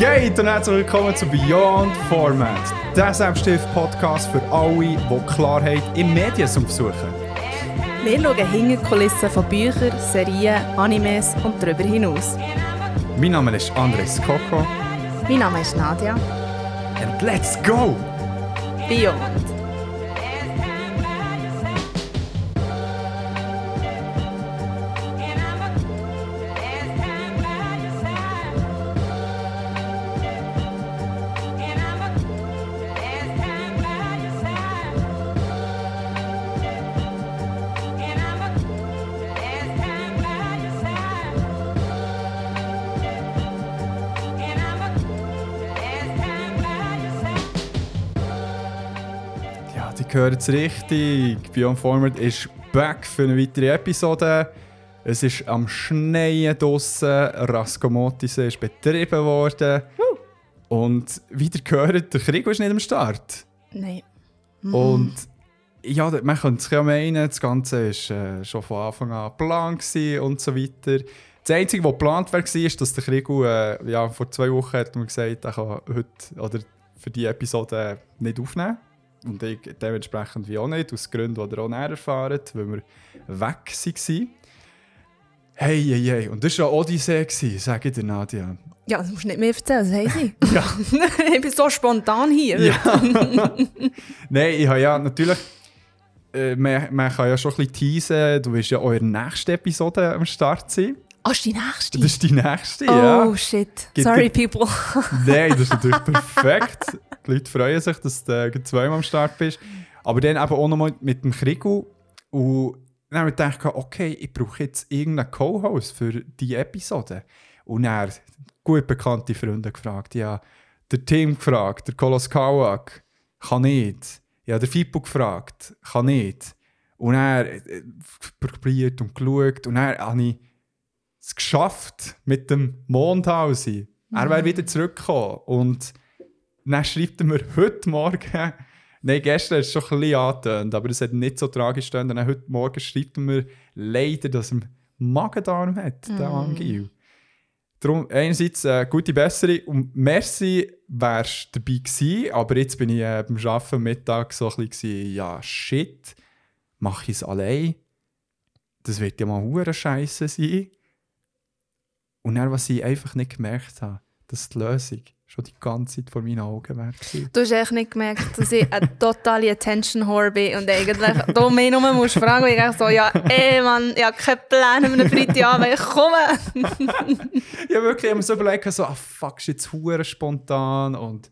Geht? Und herzlich willkommen zu Beyond Format, der Selbststift-Podcast für alle, die Klarheit im Mediensum suchen. Wir schauen hinter die Kulissen von Büchern, Serien, Animes und darüber hinaus. Mein Name ist Andres Coco. Mein Name ist Nadia. And let's go! Beyond. Die gehören es richtig. Beyond Format ist back für eine weitere Episode. Es ist am Schneien draussen. Raskomotisee ist betrieben worden. Und wie ihr gehört, der Krieg ist nicht am Start. Nein. Und ja, man könnte es ja meinen, das Ganze war äh, schon von Anfang an geplant und so weiter. Das Einzige, was geplant war, war, dass der Krieg äh, ja, vor zwei Wochen hat mir gesagt, er kann heute oder für diese Episode nicht aufnehmen. Und ich dementsprechend wie auch nicht, aus Gründen, die ihr auch näher erfahrt, weil wir weg waren. Hey, hey, hey. Und das war eine Odyssee, sage ich dir, Nadia. Ja, das musst du nicht mehr erzählen, das haben sie. Ja. ich bin so spontan hier. Ja. Nein, ich habe ja natürlich. Äh, man, man kann ja schon ein bisschen teasen. Du wirst ja eure nächste Episode am Start sein. Ah, ist die nächste? Das ist die nächste, oh, ja. shit. Gibt- Sorry, people. Nein, das ist natürlich perfekt. Die Leute freuen sich, dass du äh, zweimal am Start bist. Aber dann eben auch nochmal mit dem Krigu. Und dann habe ich gedacht, okay, ich brauche jetzt irgendeinen Co-Host für diese Episode. Und dann gut bekannte Freunde gefragt. Ja, der Tim gefragt, der Kolos Kawak, kann nicht. Ja, der Fippo gefragt, kann nicht. Und er äh, probiert und geschaut. Und dann habe ich es geschafft mit dem Mondhausi. Er wäre wieder zurückgekommen. Und dann schreibt er mir heute Morgen, nein, gestern hat es schon ein bisschen angetönt, aber es hat nicht so tragisch gestanden. Dann heute Morgen schreibt er mir leider, dass er Magen-Darm hat, der Angil. Darum einerseits äh, gute Besserung und merci wärst du dabei gewesen, aber jetzt bin ich äh, beim Arbeiten Mittag so ein bisschen, gewesen, ja shit, mache ich es allein? Das wird ja mal hure Scheiße sein. Und dann, was ich einfach nicht gemerkt habe, dass die Lösung schon die ganze Zeit vor meinen Augen gewesen. Du hast echt nicht gemerkt, dass ich eine totale Attention-Whore bin und eigentlich du mich nur musst fragen, und ich so, ja, ey Mann, ich habe keinen Plan an einem Freitagabend, ich komme. ich habe wirklich immer so überlegt, so, ah fuck, ist jetzt hure spontan und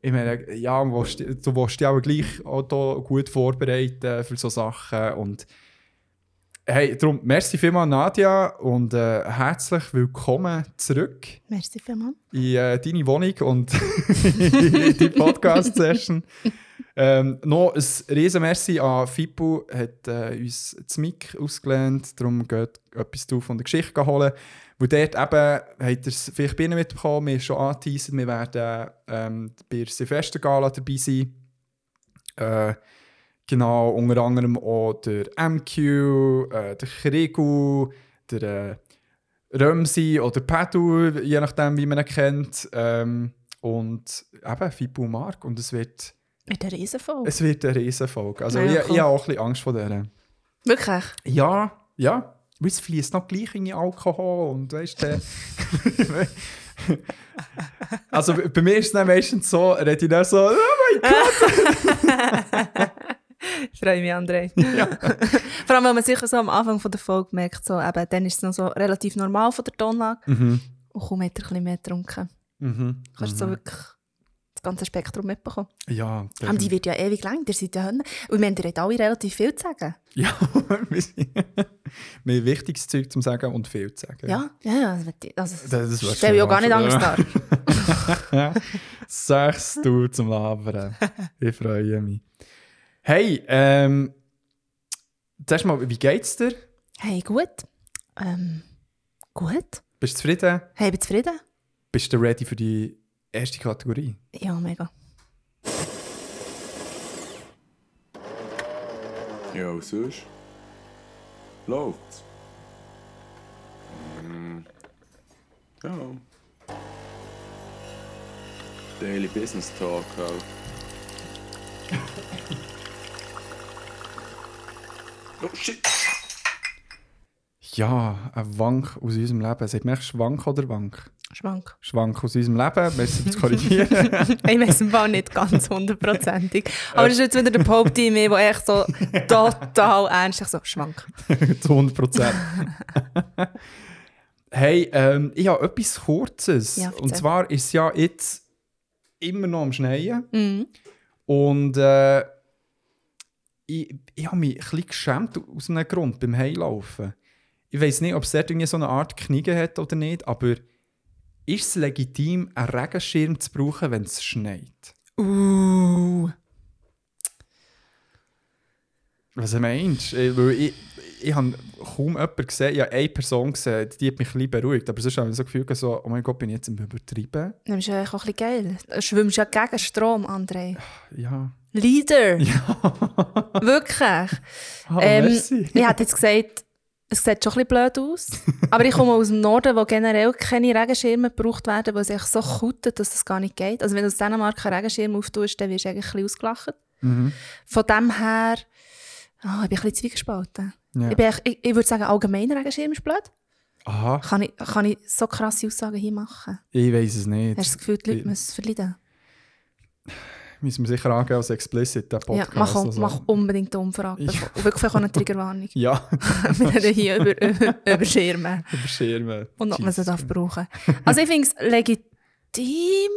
ich meine, ja, du willst, dich auch gleich auch da gut vorbereiten für so Sachen und hey, darum, merci vielmals Nadia und äh, herzlich willkommen zurück Merci vielmals. in äh, deine Wohnung und in die Podcast-Session. Ähm, noch ein riesen Merci an Fippo, hat äh, uns das Mic ausgelernt, darum geht etwas du von der Geschichte holen. Wo dort eben, habt ihr es vielleicht bei Ihnen mitbekommen, wir haben schon angeteasert, wir werden ähm, bei der Silvestergala dabei sein. Äh, genau, unter anderem auch der MQ, äh, der Krigu, der äh, Römsi oder Padu, je nachdem, wie man ihn kennt. Ähm, und eben und Mark. Und es wird, Mit der Riesenfolge. es wird eine Riesenfolge. Also Ja, ich, ich habe auch ein bisschen Angst vor der. Wirklich? Ja, ja. Weil es fließt noch gleich in Alkohol und weißt du. also bei mir ist es dann meistens so, rede ich dann so, oh mein Gott! Ich freue mich, André. Vor allem, wenn man sicher so am Anfang von der Folge merkt, so, eben, dann ist es noch so relativ normal von der Tonlage. Mhm. Und kaum hat er ein bisschen mehr getrunken. Mhm. Kannst du so wirklich das ganze Spektrum mitbekommen. Ja, Aber die wird ja ewig lang, der seid ja. Und wir haben dir alle relativ viel zu sagen. Ja, wir haben wichtiges Zeug zum Sagen und viel zu sagen. Ja, ja, ja. Also, Das- das stelle ich auch gar nicht anders dar. Sechs du zum Labern. Ich freue mich. Hey, ähm, zuerst mal, wie geht's dir? Hey, gut. Ähm, gut. Bist du zufrieden? Hey, bin zufrieden? Bist du ready für die erste Kategorie? Ja, mega. Ja, und sonst? Läuft's? Mm. Ja. Daily Business Talk halt. Oh shit! Ja, ein Wank aus unserem Leben. Sagt man Schwank oder Wank? Schwank. Schwank aus unserem Leben. Merci fürs Korrigieren. ich weiß im Fall nicht ganz hundertprozentig. Aber das ist jetzt wieder der Pope in mir, der echt so total ernst ist. So, Schwank. Zu 100 Prozent. hey, ähm, ich habe etwas Kurzes. Ja, Und zwar ist es ja jetzt immer noch am Schneien. Mhm. Und äh, ich, ich habe mich ein bisschen geschämt aus einem Grund beim Heilaufen. Ich weiß nicht, ob es dort irgendwie so eine Art Kniege hat oder nicht, aber ist es legitim, einen Regenschirm zu brauchen, wenn es schneit? Uh. Was meinst du? Ich, weil ich, habe kaum jemanden gesehen, ich habe eine Person gesehen, die hat mich ein bisschen beruhigt. Aber sonst habe ich so das Gefühl, so, oh mein Gott, bin ich jetzt im Übertreiben? Das ist ja eigentlich auch ein bisschen geil. Du schwimmst ja gegen Strom, André. Ja. Leader. Wirklich. Ah, Ähm, merci. ich hätte jetzt gesagt, es sieht schon ein bisschen blöd aus. aber ich komme aus dem Norden, wo generell keine Regenschirme gebraucht werden, weil es echt so kutet, dass das gar nicht geht. Also wenn du aus Dänemark einen Regenschirm auftust, dann wirst du eigentlich ein bisschen ausgelacht. Mhm. Von dem her, oh, ich bin ein bisschen zwiegespalten. Ja. Ich, bin ich, ich würde sagen, allgemein Regenschirm ist blöd. Aha, Kann ich, kann ich so krasse Aussagen hier machen? ich weiß es nicht. Hast du das Gefühl, die Leute Ich- müssen es verleiden? Müssen wir sicher angehen als explicit, der Ja, Podcast. mach, also. mach unbedingt eine Umfrage. Ja. Und wirklich auch eine Triggerwarnung. Ja, Wir reden hier über, über, über Schirme. über Schirme. Und ob man sie darf brauchen Also ich finde es legitim,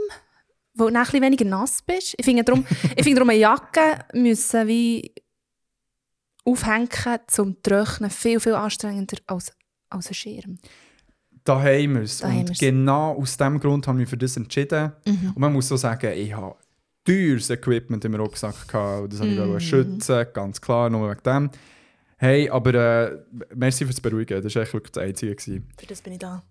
weil du ein bisschen weniger nass bist. Ich finde darum, ich finde darum eine Jacke müssen wie aufhängen zum Trocknen viel, viel anstrengender als, als ein Schirm. Daheim ist Daheim Und ist- genau aus diesem Grund haben wir für das entschieden. Mhm. Und man muss so sagen, ich habe teures Equipment im Rucksack gehabt. und Das wollte Mhm. ich schützen, ganz klar, nur wegen dem. Hey, aber äh, merci fürs Beruhigen. Das war wirklich das Einzige. Gewesen. Für das bin ich da.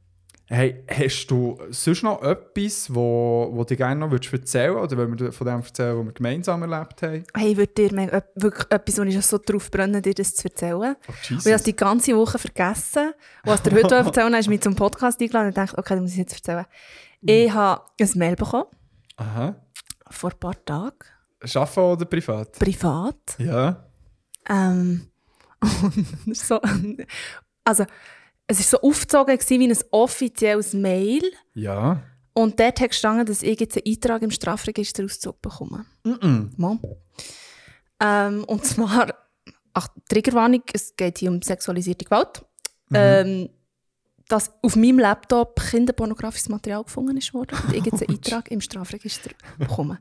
Hey, hast du sonst noch etwas, wo, wo du gerne noch erzählen würdest? Oder wollen wir von dem erzählen, was wir gemeinsam erlebt haben? Hey, ich würde dir wirklich etwas, wo ich so drauf brenne, dir das zu erzählen. Oh, Und ich habe Jesus. die ganze Woche vergessen. Als der heute erzählen hast, du mich zum Podcast eingeladen und dachte, okay, dann muss ich es jetzt erzählen. Ich habe ein Mail bekommen, Aha. vor ein paar Tagen, Arbeiten oder privat? privat. Ja. Ähm, und so, also, es war so aufgezogen wie ein offizielles Mail. Ja. Und dort hat gestanden, dass ich jetzt einen Eintrag im Strafregister Auszug bekomme. Mm Mal. Ähm, und zwar, ach, Triggerwarnung, es geht hier um sexualisierte Gewalt. Ähm, dass auf meinem Laptop kinderpornografisches Material gefunden ist worden und ich jetzt einen Eintrag im Strafregister bekomme.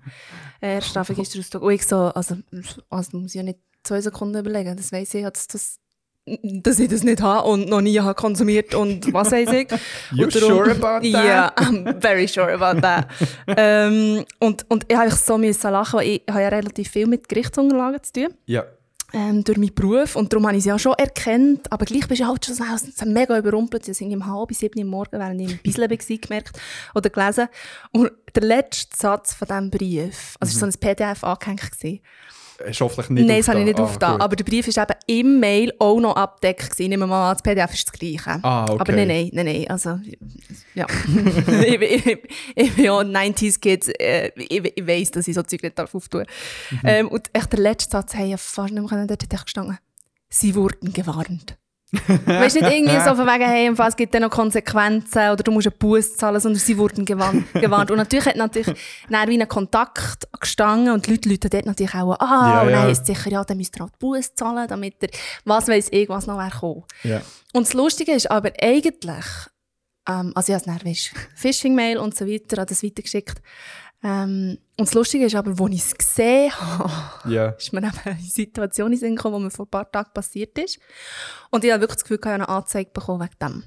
Äh, Strafregister Auszug. Und ich so, also, also muss ich ja nicht zwei Sekunden überlegen, das weiss ich, dass, das, dass ich das nicht habe und noch nie habe konsumiert und was weiß ich. You Und darum- sure about that? Ja, I'm very sure about that. ähm, und, und ich habe so müssen lachen, weil ich habe ja relativ viel mit Gerichtsunterlagen zu tun. Ja. Ähm, durch meinen Beruf. Und darum habe ich es ja schon erkannt. Aber gleich bist du halt schon so so mega überrumpelt. Ich habe um halb bis sieben Uhr morgen, während ich im Bisle war, gemerkt oder gelesen. Und der letzte Satz von diesem Brief, also es war so ein PDF angehängt. Gewesen. Hast hoffentlich nicht Nein, das habe ich nicht Ah, aufgetan. Aber der Brief war eben im Mail auch noch abgedeckt. Ich nehme mal an, das PDF ist das Gleiche. Ah, okay. Aber nein, nein, nein, nein. Also, ja. ich, ich, ich bin ja 90s-Kids. Äh, ich, ich weiss, dass ich so Zeug nicht darf auftun Mhm. ähm, Und echt der letzte Satz, hey, ich fast nicht mehr dort hat gestanden. Sie wurden gewarnt. Weißt du, nicht irgendwie so von wegen, hey, es gibt dann noch Konsequenzen oder du musst einen Bus zahlen, sondern sie wurden gewarnt. gewarnt. Und natürlich hat natürlich dann wie ein Kontakt gestanden und die Leute, Leute dort natürlich auch, ah, Ja, und dann ja. es sicher, ja, dann müsst ihr halt Bus zahlen, damit er, was weiß ich, was noch gekommen. Ja. Und das Lustige ist aber eigentlich, ähm, also ich habe es dann, weisst, Phishing-Mail und so weiter, habe das weitergeschickt. Ähm, und das Lustige ist aber, als ich es gesehen habe, Ja. ist mir eben eine Situation in Sinn gekommen, die mir vor ein paar Tagen passiert ist. Und ich habe wirklich das Gefühl, ich habe eine Anzeige bekommen wegen dem.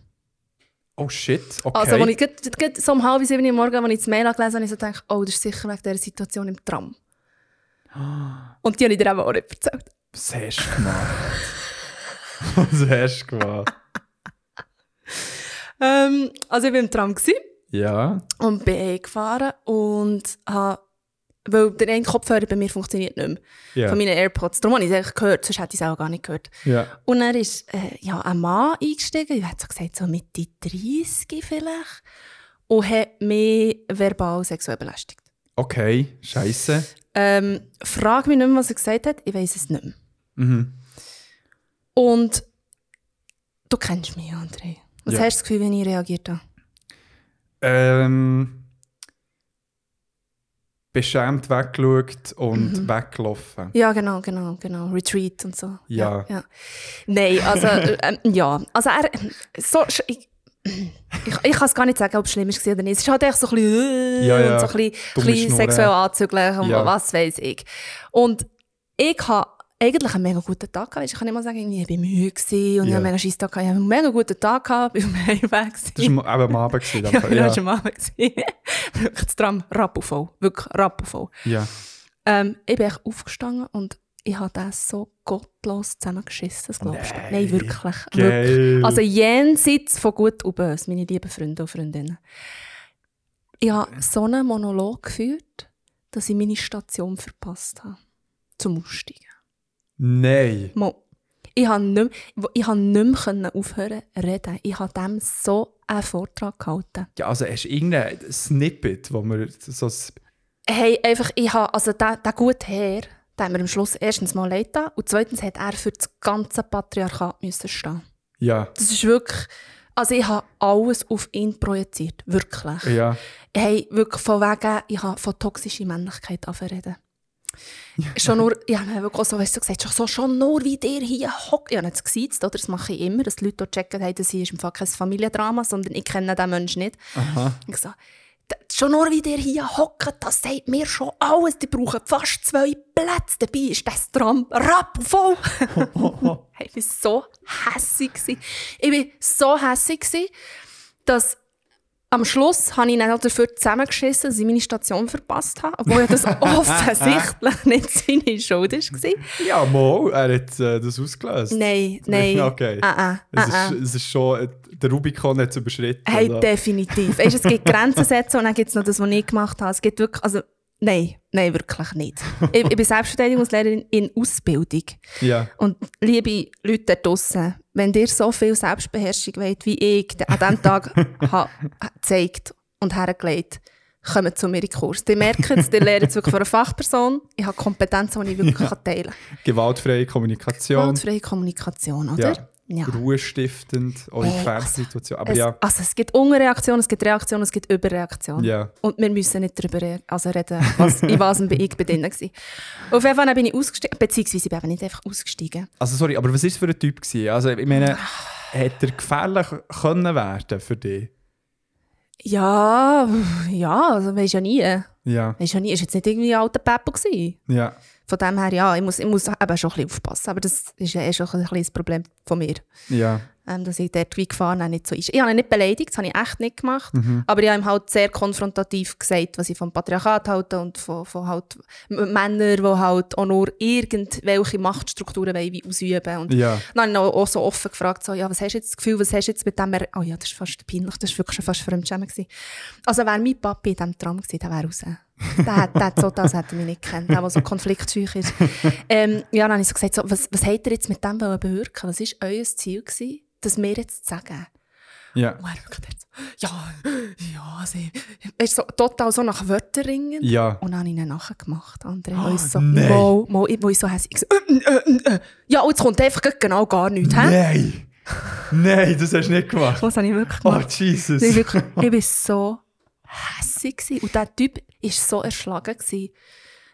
Oh shit, okay. Also, als ich gerade, gerade so um halb sieben Uhr morgens, als ich das Mail gelesen habe, habe ich so gedacht, oh, das ist sicher wegen dieser Situation im Tram. Und die habe ich dir eben auch nicht erzählt. Was hast du gemacht? Was hast du gemacht? Ähm, also ich war im Tram gewesen Ja. und bin gefahren und habe, weil der eine Kopfhörer bei mir funktioniert nicht mehr, Ja. von meinen AirPods. Darum habe ich es eigentlich gehört, sonst hätte ich es auch gar nicht gehört. Ja. Und dann ist äh, ja, ein Mann eingestiegen, ich hätte so gesagt, so Mitte 30 vielleicht, und hat mich verbal sexuell belästigt. Okay, scheiße. Ähm, frag mich nicht mehr, was er gesagt hat. Ich weiß es nicht mehr. Mhm. Und du kennst mich, André. Was Ja. hast du das Gefühl, wenn ich reagiert habe? Ähm, beschämt weggeschaut und Mhm. weggelaufen. Ja, genau, genau, genau. Retreat und so. Ja. ja. Nein, also, äh, ähm, ja. Also, er, so, ich, ich, ich kann es gar nicht sagen, ob es schlimm war oder nicht. Es ist halt echt so ein bisschen, äh, Ja, ja. und so ein bisschen, bisschen sexuell anzügeln und Ja. was weiß ich. Und ich habe eigentlich einen mega guten Tag gehabt. Ich kann nicht mal sagen, ich war müde gewesen und habe einen mega scheiß Tag gehabt. Ich habe einen mega guten Tag gehabt, ich war am Heimweg. Das war eben am Abend. gewesen, Ja, genau, ja. das war am Abend. Wirklich das Tram rappelvoll. Wirklich rappelvoll. ja. Ähm, ich bin echt aufgestanden und ich habe das so gottlos zusammengeschissen, das glaubst du? Nein. Nein, wirklich. wirklich. Also jenseits von gut und böse, meine lieben Freunde und Freundinnen. Ich habe so einen Monolog geführt, dass ich meine Station verpasst habe. Zum Aussteigen. Nein. Mo. Ich habe nicht, mehr- ich habe nicht mehr können aufhören zu reden. Ich habe dem so einen Vortrag gehalten. Ja, also hast du irgendein Snippet, wo man so... Hey, einfach, ich habe, also der, der gute Herr, der hat mir am Schluss erstens mal leid getan und zweitens hat er für das ganze Patriarchat müssen stehen. Ja, Das ist wirklich, also ich habe alles auf ihn projiziert, wirklich. ja. Hey, wirklich von wegen, ich habe von toxischer Männlichkeit anreden. Schon nur, ich habe wirklich so, weißt du, gesagt, schon, so, schon nur wie der hier hockt. Ich habe nicht gesiezt, oder? Das mache ich immer, dass die Leute dort checken, hey, das hier ist im Fall kein Familiendrama, sondern ich kenne den Menschen nicht. Aha. Ich so, "D- schon nur wie der hier hockt, das sagt mir schon alles. Die brauchen fast zwei Plätze. Dabei ist das Tram rappelvoll. ich war so hässig. Ich war so hässig, dass am Schluss habe ich dann auch dafür zusammengeschissen, dass ich meine Station verpasst habe. Obwohl das offensichtlich nicht seine Schuld war. Ja, mal, er hat äh, das ausgelöst. Nein, nein. Okay. Ah, ah, Es ah, ist, ah. es ist schon, der Rubikon hat es überschritten. Hey, oder? definitiv. Weißt, es gibt Grenzen setzen und dann gibt es noch das, was ich gemacht habe. Es gibt wirklich, also, nein, nein, wirklich nicht. ich, ich bin Selbstverteidigungslehrerin in Ausbildung. Ja. Und liebe Leute da draussen, wenn ihr so viel Selbstbeherrschung wollt, wie ich an diesem Tag gezeigt und hergelegt, kommt zu mir in den Kurs. Ihr merkt es, ihr lernt es wirklich von einer Fachperson. Ich habe Kompetenzen, die ich wirklich teilen kann. Gewaltfreie Kommunikation. Gewaltfreie Kommunikation, oder? Ja. Ruhestiftend, auch in Hey, Gefängssituationen. Aber Es, ja, Also es gibt Unterreaktion, es gibt Reaktion, es gibt Überreaktion. ja. Und wir müssen nicht darüber also reden, was, in was ich bei denen war. Auf jeden Fall bin ich ausgestiegen, beziehungsweise ich bin nicht einfach ausgestiegen. Also sorry, aber was war es für ein Typ? Gewesen? Also ich meine, hätte er gefährlich können werden für dich? Ja, ja, also weisst ja nie. Ja, Weisst ja nie, ist jetzt nicht irgendwie ein alter Peppo gewesen. ja. Von dem her, ja, ich muss, ich muss eben schon ein bisschen aufpassen. Aber das ist ja eh schon ein kleines Problem von mir. Ja, Ähm, dass ich dort wie gefahren auch nicht so ist. Ich habe ihn nicht beleidigt, das habe ich echt nicht gemacht. Mhm. Aber ich habe ihm halt sehr konfrontativ gesagt, was ich vom Patriarchat halte und von, von halt Männern, die halt auch nur irgendwelche Machtstrukturen wollen, wie ausüben. Und ja. dann habe ich ihn auch, so offen gefragt, so, ja, was hast du jetzt das Gefühl, was hast du jetzt mit dem... Er oh ja, das ist fast peinlich, das war wirklich schon fast Fremdschämen. Also wäre mein Papi in diesem Tram gewesen, der wäre raus. der, hat- der hat so das hätte mich nicht gekannt, der, der so konfliktscheu ist. ähm, ja, dann habe ich so gesagt, so, was, was habt ihr jetzt mit dem bewirken? Was war euer Ziel, gewesen, das mir jetzt zu sagen? Ja, Und er wirklich dort so, ja, ja, also, er ist so total so nach Wörtern ringen. ja. Und dann habe ich ihn nachher gemacht, André. Oh, so, nein. mo, ich- wo ich so hässlich ich so, äh, äh, äh, äh. Ja, und jetzt kommt einfach genau gar nichts, hä? Nein! Nein, das hast du nicht gemacht. Was habe ich wirklich Oh, gemacht? Jesus. Ich, wirklich, ich war so gewesen. Und der Typ war so erschlagen. Gewesen.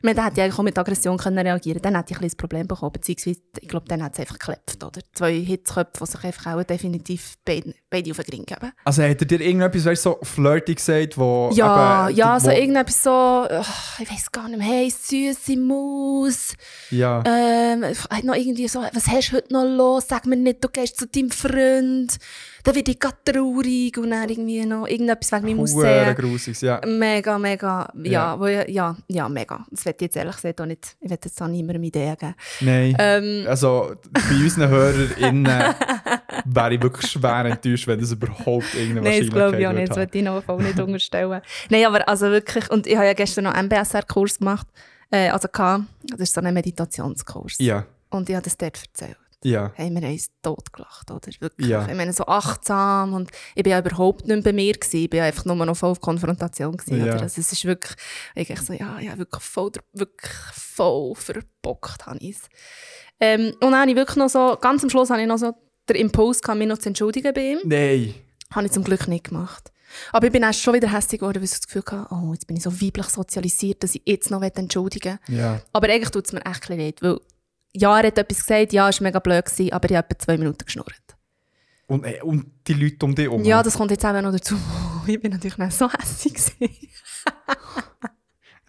Ich meine, der hätte ja eigentlich auch mit Aggression können reagieren können. Dann hätte ich ein bisschen Problem bekommen. Beziehungsweise, ich glaube, dann hat es einfach geklebt. Oder? Zwei Hitzköpfe, die sich einfach auch definitiv beide, beide auf den Ring geben. Also hat er dir irgendetwas weißt, so flirty gesagt, wo Ja, eben, ja, so wo, irgendetwas so, ach, ich weiß gar nicht mehr, hey, süße Maus. Ja, Ähm, hat noch irgendwie so, was hast du heute noch los? Sag mir nicht, du gehst zu deinem Freund. Dann werde ich gerade traurig und dann irgendwie noch irgendetwas wegen meinem Aussehen. grusiges, ja. Mega, mega, ja, Ja. Wo, ja, ja, mega. Das werde ich jetzt ehrlich gesagt auch nicht, ich werde jetzt auch niemandem Ideen geben. Nein. Ähm, Also bei unseren HörerInnen wäre ich wirklich schwer enttäuscht, wenn das überhaupt irgendeine Nein, das glaube ich auch Wahrscheinlichkeit nicht. Das würde ich noch voll nicht unterstellen. Nein, aber also wirklich, und ich habe ja gestern noch einen MBSR-Kurs gemacht, äh, also gehabt, das ist so ein Meditationskurs. Ja. Und ich habe das dort erzählt. Ja. Hey, wir haben uns totgelacht, oder? Wirklich. Ja. Ich meine, so achtsam und ich bin ja überhaupt nicht bei mir gewesen. Ich bin ja einfach nur noch voll auf Konfrontation gewesen, Ja. oder? Also es ist wirklich, ich so, ja, ja, wirklich voll, wirklich voll verbockt habe ich es. Ähm, und dann habe ich wirklich noch so, ganz am Schluss habe ich noch so den Impuls gehabt, mich noch zu entschuldigen bei ihm. Nein. Habe ich zum Glück nicht gemacht. Aber ich bin erst schon wieder hässlich geworden, weil ich das Gefühl hatte, oh, jetzt bin ich so weiblich sozialisiert, dass ich jetzt noch entschuldigen will. Ja. Aber eigentlich tut es mir echt leid, weil ja, er hat etwas gesagt, ja, es war mega blöd, gewesen, aber ich habe etwa zwei Minuten geschnurrt. Und, äh, und die Leute um dich herum. Ja, das kommt jetzt auch noch dazu. Ich bin natürlich nicht so hässlich.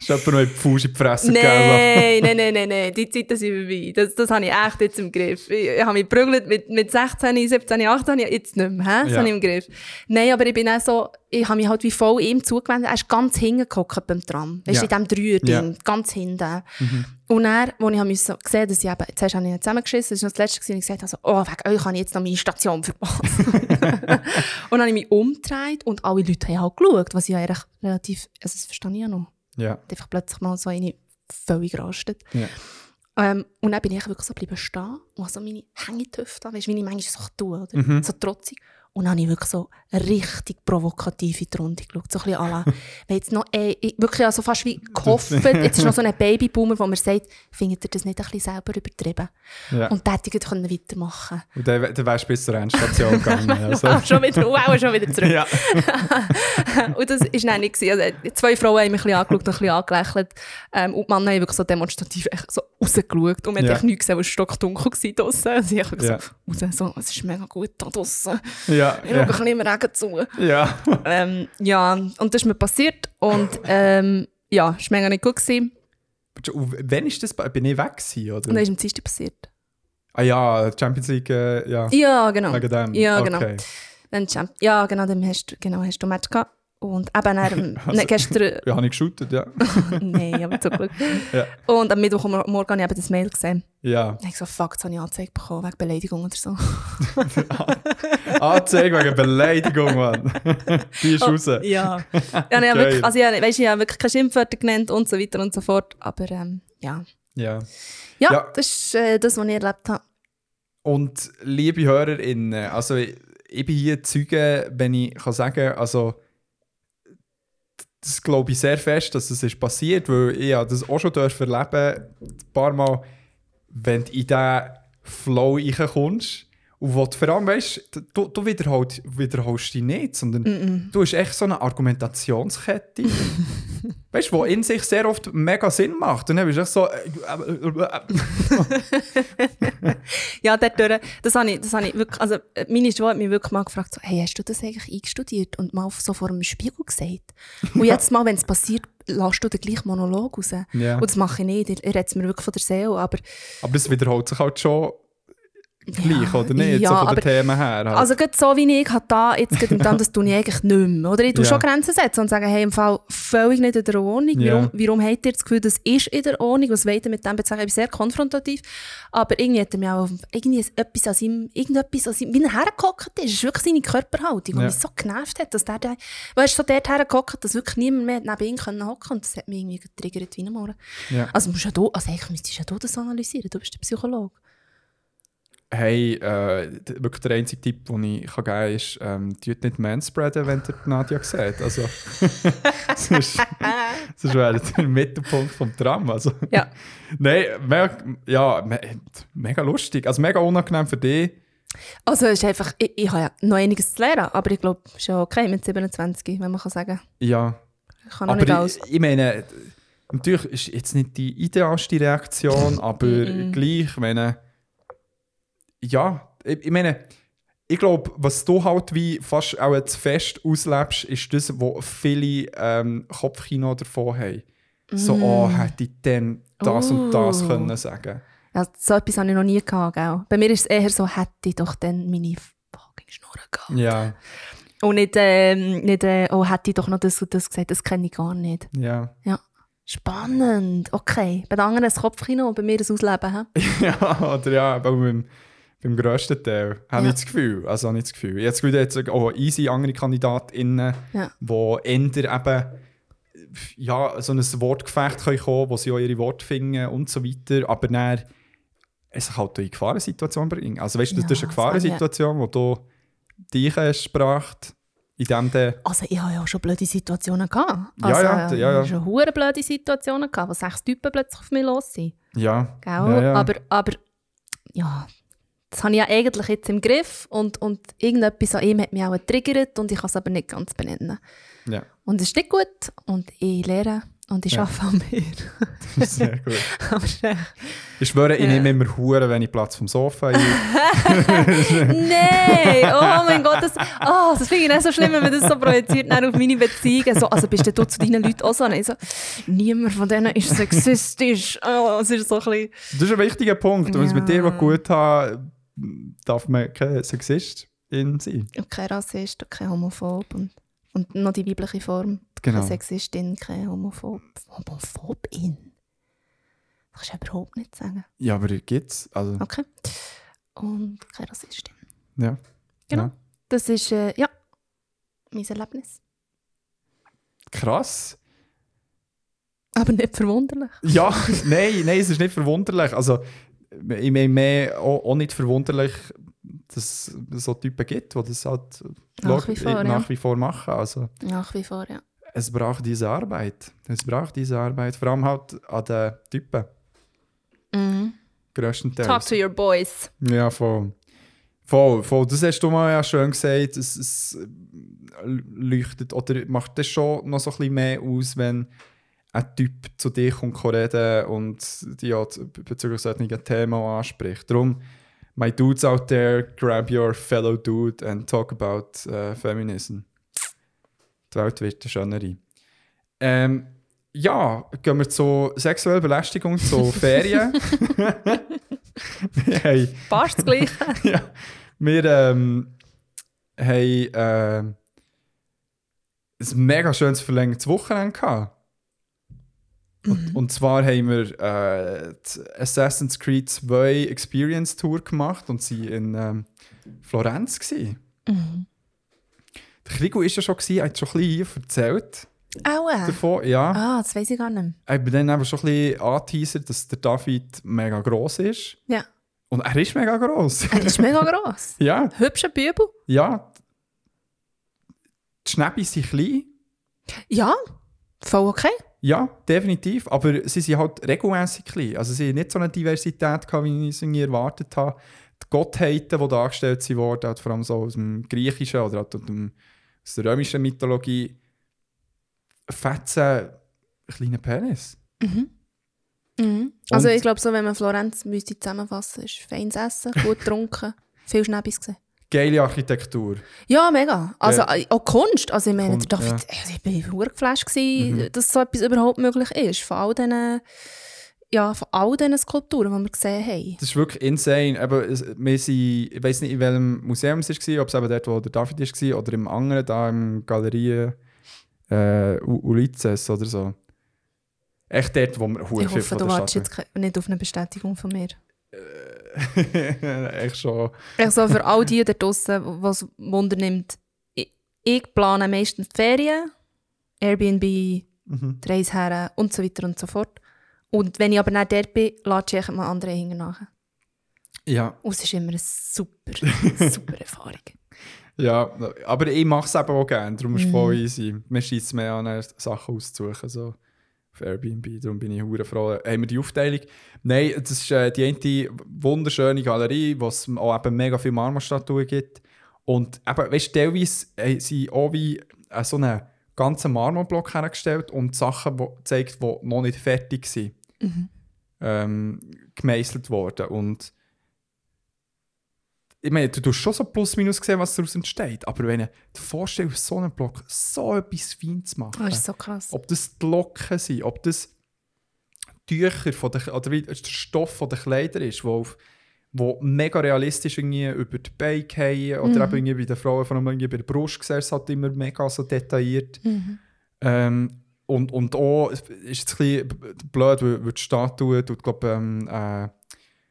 Ist jemand noch in die Fuß in die Fresse gegeben? Nein, nein, nein, nein, nein, die Zeiten sind vorbei. Das, das habe ich echt jetzt im Griff. Ich, ich habe mich geprügelt mit, mit 16, 17, 18, jetzt nicht mehr. He? Das Ja. habe ich im Griff. Nein, aber ich bin auch so, ich habe mich halt wie voll ihm zugewendet. Er ist ganz hinten beim Tram. Weißt du, Ja. in diesem Dreier-Ding, Ja. Mhm. ganz hinten. Und dann, als ich habe müssen gesehen dass ich eben, zuerst habe ich ihn zusammengeschissen, das war noch das Letzte, gewesen, und ich gesagt habe, oh, wegen euch habe ich jetzt noch meine Station verpasst. und dann habe ich mich umgedreht und alle Leute haben halt geschaut, was ich ja eigentlich relativ, also das verstehe ich ja noch Ja. hat einfach plötzlich mal so eine völlig gerastet. Ja. Ähm, und dann bin ich wirklich so geblieben stehen und habe so meine Hängetüfte an, weißt du, wie ich manchmal so tue, oder? Mhm. So trotzig. Und dann habe ich wirklich so richtig provokativ in die Runde geschaut. So ein bisschen à la, wenn jetzt noch, ich, wirklich also fast wie gehofft, jetzt ist noch so ein Babyboomer, wo mir sagt, findet ihr das nicht ein bisschen selber übertrieben? Ja. Und der hätte ich können weitermachen Und dann, dann wärst du bis zur Endstation gegangen. Also. schon wieder, wow, schon wieder zurück. ja. und das war dann nicht. Also, zwei Frauen haben mich ein bisschen angeschaut und ein bisschen angelächelt. Ähm, und die Männer haben wirklich so demonstrativ so rausgeschaut. Und man Ja. hat nichts gesehen, es war stockdunkel gewesen draussen. Und sie haben wirklich Ja. so raus, so, es ist mega gut da draussen. Ja. Ich schaue ein Ja. bisschen im Regen zu. ja. Ähm, ja, und das ist mir passiert. Und ähm, ja, es war mega nicht gut. Gewesen. Wann ist das? Bin ich weg gewesen, oder? Und dann ist am Dienstag passiert. Ah ja, Champions League, äh, ja. Ja, genau. Wegen dem. Ja, genau. Okay. Dann Champ ja, genau, dann hast du, genau, hast du ein Match gehabt. Und eben dann, Also- also, gestern, Ja, habe ich geshootet, ja. nein, aber zum Glück. Ja. Und am Mittwochmorgen habe ich eben das Mail gesehen. Ja. Ich so, fuck, jetzt habe ich Anzeige bekommen, wegen Beleidigung oder so. Anzeige wegen Beleidigung, Mann. Die ist raus. Oh, Ja. ja ich habe Geil. wirklich, also ich, habe- weisst, ich habe wirklich keine Schimpfwörter genannt und so weiter und so fort. Aber ähm, ja. Ja. ja. Ja. das ist äh, das, was ich erlebt habe. Und liebe HörerInnen, also ich, ich bin hier Zeuge, wenn ich kann sagen also das glaube ich sehr fest, dass das ist passiert, weil ich das auch schon erleben, ein paar Mal, wenn du in diesen Flow reinkommst und wo vor allem weißt, du, du wiederholst, wiederholst dich nicht, sondern du hast echt so eine Argumentationskette, weißt du, die in sich sehr oft mega Sinn macht. Und dann bist du echt so, äh, äh, äh, Ja, dort das habe ich, das habe ich wirklich, also meine Schwester hat mich wirklich mal gefragt, so, hey, hast du das eigentlich eingestudiert und mal so vor einem Spiegel gesagt? Und jetzt mal, wenn es passiert, lässt du den gleichen Monolog raus. Ja. Und das mache ich nicht, ich rede es mir wirklich von der Seele, aber Aber es wiederholt sich halt schon gleich, Ja, oder nicht? ja, so von den Themen her. Halt. Also so wie ich habe da, jetzt gerade Dann, das tue ich eigentlich nicht mehr. Oder ich tue Ja. schon Grenzen setzen und sagen, hey, im Fall völlig nicht in der Ordnung. Ja. Warum, warum habt ihr das Gefühl, das ist in der Ordnung? Was wollt ihr mit dem bezeichnen? Ich bin sehr konfrontativ. Aber irgendwie hat er mir auch irgendwie etwas an seinem, irgendetwas an seinem, wie er hergehockt ist. Es ist wirklich seine Körperhaltung, die mich so genervt hat, dass der, der weißt, so dort hergehockt, dass wirklich niemand mehr neben ihm können hocken und das hat mich irgendwie getriggert wie ein Morgen. ja. Also, musst ja du, also eigentlich müsstest du ja du das analysieren, du bist der Psychologe. Hey, äh, wirklich der einzige Tipp, den ich kann geben kann, ist, ähm, tut nicht manspreaden, wenn ihr die Nadia seht. Also, sonst, sonst der Mittelpunkt vom Tram. Also. Ja. Nein, mega, ja, me mega lustig. Also mega unangenehm für dich. Also es ist einfach, ich, ich habe ja noch einiges zu lernen, aber ich glaube, es ist ja okay mit 27, wenn man kann sagen, Ja, ich kann noch aber nicht alles. ich, ich meine, natürlich ist jetzt nicht die idealste Reaktion, aber Mhm. gleich, meine, ja, ich, ich meine, ich glaube, was du halt wie fast auch jetzt fest auslebst, ist das, wo viele ähm, Kopfkino davon haben. So, oh, hätte ich dann das und das Mm. Oh. können sagen. Ja, so etwas habe ich noch nie gehabt, gell? Bei mir ist es eher so, hätte ich doch dann meine fucking Schnurren gehabt. Ja, Und nicht, ähm, nicht äh, oh, hätte ich doch noch das und das gesagt, das kenne ich gar nicht. ja. Spannend, okay. Bei den anderen ein Kopfkino und bei mir ein Ausleben. He? ja, oder ja, aber beim, beim grössten Teil habe Ja. ich das Gefühl. Also habe ich das Gefühl. Jetzt gibt es auch easy andere KandidatInnen, Ja. die eher eben ja, so ein Wortgefecht können kommen wo sie auch ihre Worte finden und so weiter. Aber dann es halt in Gefahrensituation bringen. Also weißt du, das Ja, ist eine das habe ich- Gefahrensituation, wo du dich hast gebracht, in dem der Also ich hatte ja auch schon blöde Situationen. Gehabt. Ja, Also, ja, ich ja, ja. hatte schon hure blöde Situationen, gehabt, wo sechs Typen plötzlich auf mich los sind. ja, Gell? ja, ja. Aber, aber ja, das habe ich ja eigentlich jetzt im Griff und, und irgendetwas an ihm hat mich auch getriggert und ich kann es aber nicht ganz benennen. ja, Und es ist nicht gut und ich lehre und ich Ja. arbeite an mir. sehr gut. aber echt- Ich schwöre, ich Ja. nehme immer Huren, wenn ich Platz vom Sofa ein. Nein! Oh mein Gott, das, oh, das finde ich nicht so schlimm, wenn man das so projiziert auf meine Beziehungen. So, also bist du zu deinen Leuten auch so? Ich so, niemand von denen ist sexistisch. Oh, es ist so ein bisschen... Das ist ein wichtiger Punkt. Wenn es mit dir gut hat, darf man kein Sexist in sein. Und kein Rassist und kein Homophob. Und, und noch die weibliche Form. Genau. Keine Sexistin, kein Homophob. Homophobin? Das kannst du überhaupt nicht sagen. Ja, aber gibt's. Also, Okay. Und keine Rassistin. ja. Genau. Ja. Das ist, äh, ja, mein Erlebnis. Krass. Aber nicht verwunderlich. Ja, nein, nein, es ist nicht verwunderlich. Also, ich meine mehr auch, auch nicht verwunderlich, dass es so Typen gibt, die das halt Nach wie vor, nach ja. wie vor machen. Also, Nach wie vor, ja. es braucht diese Arbeit. Es braucht diese Arbeit. Vor allem halt an den Typen. Mhm. Grösstenteils. Talk to your boys. Ja, voll. Voll, voll. Das hast du mal ja schön gesagt. Es, es leuchtet oder macht das schon noch so ein bisschen mehr aus, wenn ein Typ zu dir kommt reden und die ja bezüglich solchen Themen auch anspricht. Darum, my dudes out there, grab your fellow dude and talk about äh, feminism. Die Welt wird eine schönere. Ähm, ja, gehen wir zu sexueller Belästigung, zu Ferien. haben Passt das Gleiche? ja, wir ähm, haben äh, ein mega schönes verlängertes Wochenende gehabt. Und, und zwar haben wir äh, die Assassin's Creed 2 Experience Tour gemacht und sie in ähm, Florenz gsi. Mhm. Der Krigo war ja schon, er hat schon ein bisschen erzählt Aua. davon. Ja. Ah, das weiß ich gar nicht. Ich bin dann eben schon ein bisschen angeteasert, dass der David mega gross ist. Ja. Und er ist mega gross. Er ist mega gross. ja, Hübscher Bübel. Ja. Die Schnäppi sind klein. Ja, voll okay. Ja, definitiv. Aber sie sind halt regelmäßig klein. Also sie haben nicht so eine Diversität gehabt, wie ich es irgendwie erwartet habe. Die Gottheiten, die dargestellt sind worden, halt vor allem so aus dem Griechischen oder halt aus, dem, aus der römischen Mythologie, fetzen kleine Penis. Mhm. Also Und- ich glaube, so, wenn man Florenz müsste zusammenfassen, ist feines Essen, gut getrunken, viel Schnäppis gesehen. Geile Architektur. Ja, mega. Also Ja. äh, auch Kunst. Also ich meine, Kunst, David, also ich bin verdammt geflasht gewesen, Mhm. dass so etwas überhaupt möglich ist. Von all diesen, ja, von all diesen Skulpturen, die wir gesehen haben. Das ist wirklich insane. Aber wir sind, ich weiß nicht, in welchem Museum es war, ob es eben dort, wo der David war, oder im anderen, da im Galerie äh, Ulizes oder so. Echt dort, wo wir Ich hoffe, du wartest jetzt nicht auf eine Bestätigung von mir. Echt schon. Also für all die da draussen, was Wunder nimmt, ich, ich plane meistens die Ferien, Airbnb, Mhm. die Reise her und so weiter und so fort. Und wenn ich aber nicht dort bin, latsche ich mal andere hinten nach. Ja, Und es ist immer eine super, super Erfahrung. ja, aber ich mache es eben auch gerne, darum ist es Mhm. voll easy. Mir schießt es mehr an, Sachen auszusuchen, so auf Airbnb, darum bin ich hure froh. Haben wir die Aufteilung? Nein, das ist äh, die eine wunderschöne Galerie, wo es auch eben mega viele Marmorstatuen gibt. Und eben, weißt du, teilweise haben sie auch wie äh, so einen ganzen Marmorblock hergestellt und Sachen wo, gezeigt, die noch nicht fertig sind. Ähm, gemeißelt worden. Und ich meine, du tust schon so plus minus sehen, was daraus entsteht. Aber wenn du dir vorstellst, so einem Block so etwas fein zu machen, Das ist so krass. ob das die Locken sind, ob das Tücher von der, oder wie der Stoff von der Kleider ist, wo, auf, wo mega realistisch irgendwie über die Beine fallen, oder eben irgendwie bei den Frauen, vor allem irgendwie bei der Brust gesehen, es halt immer mega so detailliert. Ähm, und, und auch ist es ein bisschen blöd, weil, die Statue tut, glaub, ähm, äh,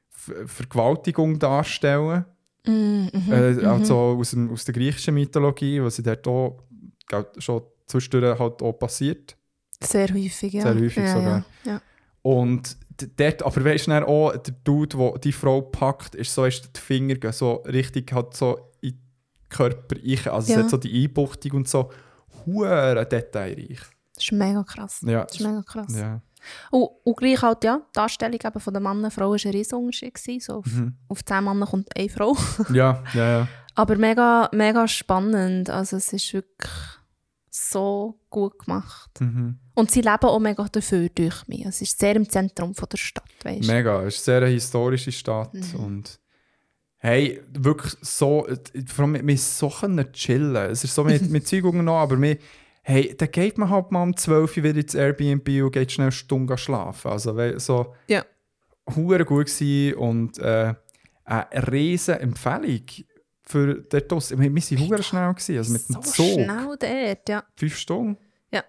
Ver- Vergewaltigung darstellen. Mhm, mhm, Äh. Also aus, dem, aus der griechischen Mythologie, was sie dort auch glaub, schon zwischendurch halt auch passiert. Sehr häufig, ja. Sehr häufig ja, sogar. Ja. Ja. Und dort, aber weißt du auch, der Dude, der die Frau packt, ist so, ist die Finger gehen so richtig halt so in den Körper rein. Also Ja. es hat so die Einbuchtung und so. Hure detailreich. Das ist mega krass. Ja. Das ist mega krass. Ja. Und, und gleich halt, ja, die Darstellung eben von den Mann und Frau war ein riesen Unterschied. gewesen. So auf, Mhm. auf zehn Männer kommt eine Frau. ja, ja, ja. Aber mega, mega spannend. Also es ist wirklich so gut gemacht. Mhm. Und sie leben auch mega dafür durch mich. Es ist sehr im Zentrum von der Stadt, weißt du. Mega, es ist eine sehr historische Stadt und hey, wirklich so, vor allem, wir so können chillen. Es ist so mit, mit Zeugungen noch, aber wir, hey, dann geht man halt mal um 12 Uhr wieder ins Airbnb und geht schnell eine Stunde schlafen. Also so, Ja. hure gut gewesen und äh, eine riesen Empfehlung für dort draussen. Wir, sind hure schnell gewesen, also mit dem so Zug. schnell dort, ja. Fünf Stunden. Ja.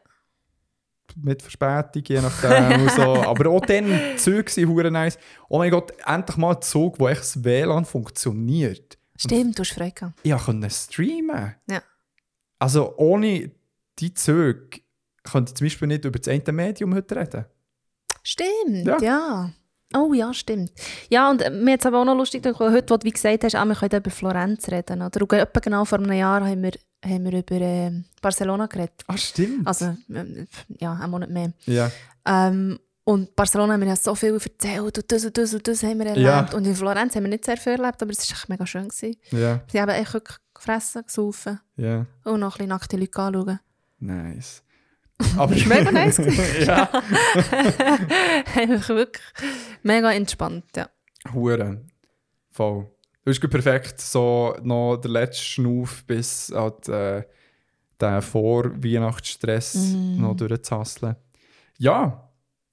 Mit Verspätung, je nachdem. und so. Aber auch dann, Züge sind hure nice. Oh mein Gott, endlich mal ein Zug, wo echt das WLAN funktioniert. Stimmt, du hast Freude gehabt. Ich konnte streamen. Ja. Also ohne die Züge könnte ich zum Beispiel nicht über das eine Medium heute reden. Stimmt, Ja. ja. Oh ja, stimmt. Ja, und äh, mir es aber auch noch lustig gedacht, heute, wo du wie gesagt hast, ah, wir können über Florenz reden. Oder? Und etwa genau vor einem Jahr haben wir, haben wir über ähm, Barcelona geredet. Ah, stimmt. Also, ähm, ja, einen Monat mehr. ja. Ähm, und Barcelona haben wir ja so viel erzählt und das und das und das haben wir erlebt. Ja. Und in Florenz haben wir nicht sehr viel erlebt, aber es war echt mega schön. Gewesen. Ja. Sie haben echt gefressen, gesaufen Ja. und noch ein bisschen nackte Leute anschauen. Nice. Aber Das war mega nice. ja. Einfach wirklich mega entspannt, ja. Hure. Voll. Du bist gut perfekt, so noch der letzte Schnuff bis halt, äh, den Vor-Weihnachtsstress Mhm. noch durchzuhasseln. Ja,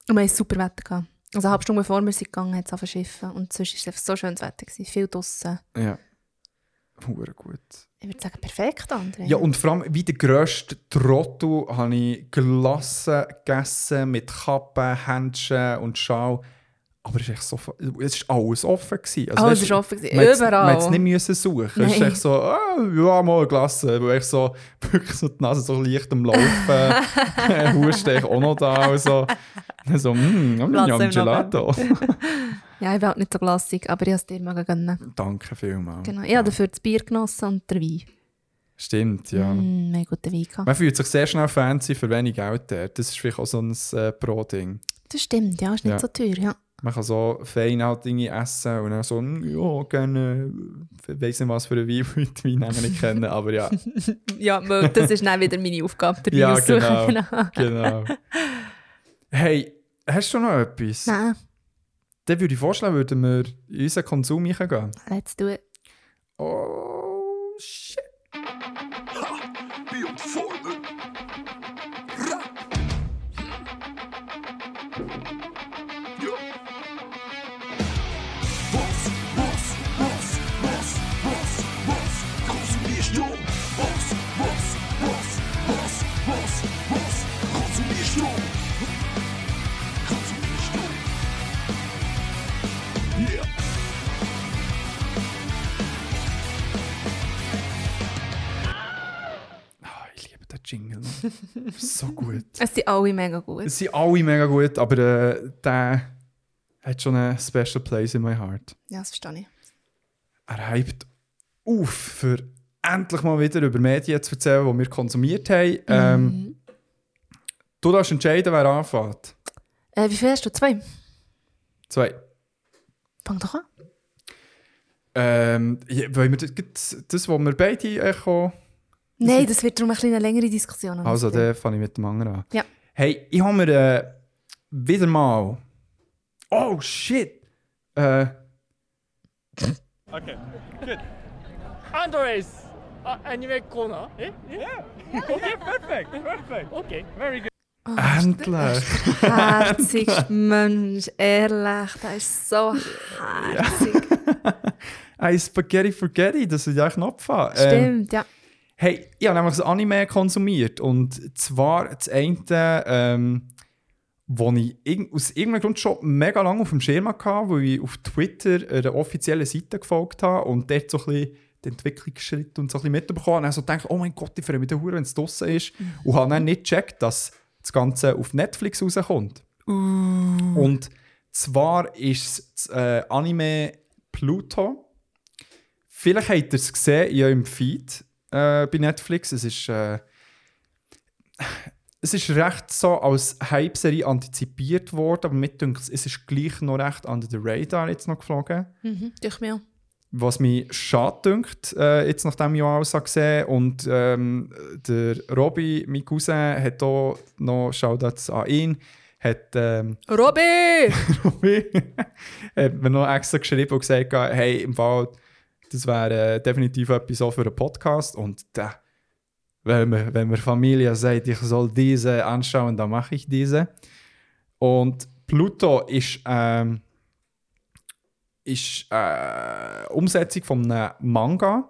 Und wir hatten super Wetter. Gehabt. Also eine halbe Stunde bevor wir sind gegangen, hat es verschiffen. Und sonst war es einfach so schönes Wetter. Gewesen. Viel draussen. ja. Hure gut. Ich würde sagen, perfekt, André. Ja, und vor allem wie der grösste Trottel habe ich Glassen gegessen mit Kappe, Händchen und Schal. Aber es ist echt so, es ist alles offen gewesen. Also, Alles war offen. gewesen. Man Überall. Man es nicht müssen suchen. Es ist Nein. echt so, ah, ja, mal Glasse. Wo ich so, wirklich so die Nase so leicht am Laufen. Husten ich auch noch da. Und so, Dann so, mm, Glasse mm, im Gelato. Ja, ich bin halt nicht so glassig, aber ich habe es dir mal gönnen. Danke vielmals. Genau. Ich habe dafür das Bier genossen und den Wein. Stimmt, ja. Mm, wir haben guten Wein gehabt. Man fühlt sich sehr schnell fancy für wenig Geld dort. Das ist vielleicht auch so ein äh, Pro-Ding. Das stimmt, ja, ist nicht Ja. so teuer, ja. Man kann so fein halt Dinge essen und dann so, mm, ja, gerne, ich weiss nicht was für einen Wein, ich Weinnamen nicht kenne, aber ja, Ja, das ist dann wieder meine Aufgabe, den Wein Ja, aussuchen. genau. genau. Hey, hast du noch etwas? Nein, Dann würde ich vorschlagen, würden wir in unseren Konsum reingehen. let's do it. Oh, shit. Be on forward. So gut. Es sind alle mega gut. Es sind alle mega gut, aber äh, der hat schon einen special place in my heart. Ja, das verstehe ich. Er hypt auf, für endlich mal wieder über Medien zu erzählen, die wir konsumiert haben. Ähm, Mhm. Du darfst entscheiden, wer anfängt. Äh, wie viel hast du? Zwei? Zwei. Fang doch an. Ähm, ja, wollen wir das, das, was wir beide echo? Nein, das wird darum eine längere Diskussion. Also, dann fange ich mit dem anderen an. Ja. Hey, ich habe mir äh, wieder mal. Oh shit! Äh, Okay, good. Andres, uh, anime corner. Eh? Yeah. okay, perfect, perfect. Okay, very good. endlich! Herzigster Mensch, ehrlich, das ist so herzig. Ein Spaghetti Forgetti, das ist ja Knopf. Ähm, Stimmt, ja. Hey, ich habe nämlich ein Anime konsumiert. Und zwar das eine, ähm, wo ich aus irgendeinem Grund schon mega lange auf dem Schirm hatte, weil ich auf Twitter einer offiziellen Seite gefolgt habe und dort so ein bisschen die Entwicklungsschritte und so ein bisschen mitbekommen und dann so gedacht, oh mein Gott, ich freue mich der Hure, wenn es draussen ist. Und habe dann nicht gecheckt, dass das Ganze auf Netflix rauskommt. Und zwar ist es das äh, Anime Pluto. Vielleicht habt ihr es gesehen in eurem Feed äh, bei Netflix. Es ist, äh, es ist recht so als Hype-Serie antizipiert worden, aber mit es ist gleich noch recht under the radar jetzt noch geflogen. Mhm, durch mich auch. Was mich schade dünkt, äh, jetzt nach diesem Jahr auch gesehen. Und ähm, der Robby, mein Cousin, hat auch noch, Shoutouts an ihn, hat, ähm, Robby! Robby, hat mir noch extra geschrieben und gesagt, hey, im Fall, das wäre äh, definitiv etwas auch für einen Podcast. Und äh, wenn, mir, wenn mir Familie sagt, ich soll diese anschauen, dann mache ich diese. Und Pluto ist... Ähm, ist äh, Umsetzung von einem Manga,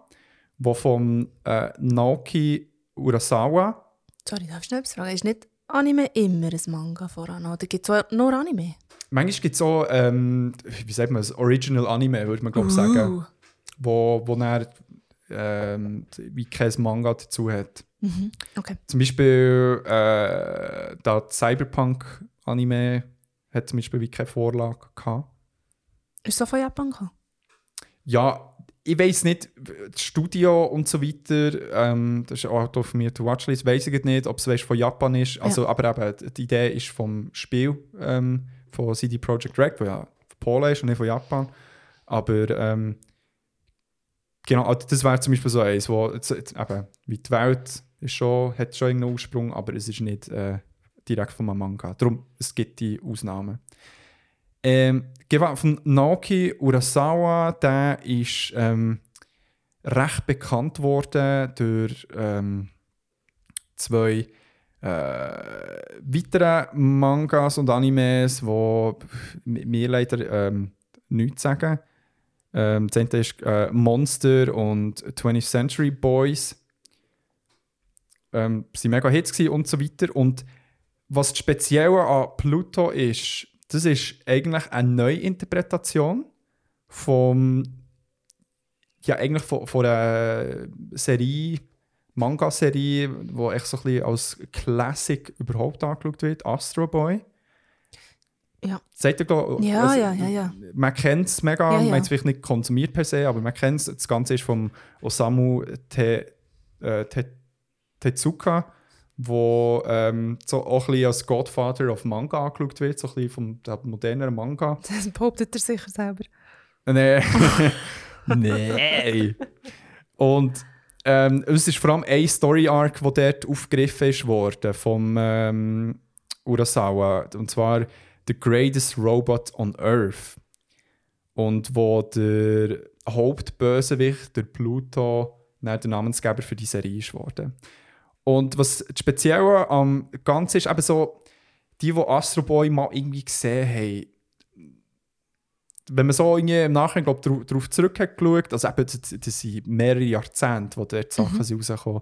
wo von äh, Naoki Urasawa. Sorry, darf ich schnell etwas fragen? Ist nicht Anime immer ein Manga voran? Oder gibt es nur Anime? Manchmal gibt es auch, ähm, wie sagt man, das Original Anime, würde man glaube ich sagen, Uh. Wo, wo er ähm, wie kein Manga dazu hat. Mhm. Okay. Zum Beispiel äh, das Cyberpunk-Anime hat zum Beispiel wie keine Vorlage gehabt. Ist so von Japan gekommen? Ja, ich weiß nicht, das Studio und so weiter, ähm, das ist auch auf mir to Watchlist, weiß ich nicht, ob es weißt, von Japan ist. Also, Aber eben, die Idee ist vom Spiel ähm, von CD Projekt Red, wo ja von Polen ist und nicht von Japan. Aber ähm, genau, also das wäre zum Beispiel so eins, wo eben, wie die Welt ist schon, hat schon irgendeinen Ursprung, aber es ist nicht äh, direkt von einem Manga. Darum, es gibt die Ausnahmen. Ähm, von Naoki Urasawa, der ist ähm, recht bekannt worden durch ähm, zwei äh, weitere Mangas und Animes, die mir leider ähm, nichts sagen. Ähm, das eine ist äh, Monster und 20th Century Boys. Ähm, sie waren mega Hits und so weiter. Und was das Spezielle an Pluto ist, das ist eigentlich eine Neuinterpretation vom ja eigentlich von, von einer Serie, Manga-Serie, die echt so ein bisschen als Classic überhaupt angeschaut wird, Astro Boy. Ja. Sagt ihr, glaub, Ja, also, ja, ja, ja. Man kennt es mega, Ja, man ja. hat es vielleicht nicht konsumiert per se, aber man kennt es. Das Ganze ist vom Osamu Te, äh, Te, Tezuka, wo ähm, so auch ein bisschen als Godfather of Manga angeschaut wird, so ein bisschen vom der moderneren Manga. Das behauptet er sicher selber. Nee. Nein. Und ähm, es ist vor allem ein Story-Arc, der dort aufgegriffen ist worden vom ähm, Urasawa. Und zwar The Greatest Robot on Earth. Und wo der Hauptbösewicht, der Pluto, der Namensgeber für die Serie ist worden. Und was das Spezielle am Ganzen ist, eben so, die, die Astro Boy mal irgendwie gesehen haben, wenn man so irgendwie im Nachhinein glaub, darauf darauf zurück hat geschaut, also eben, das, das sind mehrere Jahrzehnte, wo dort Sachen sind rausgekommen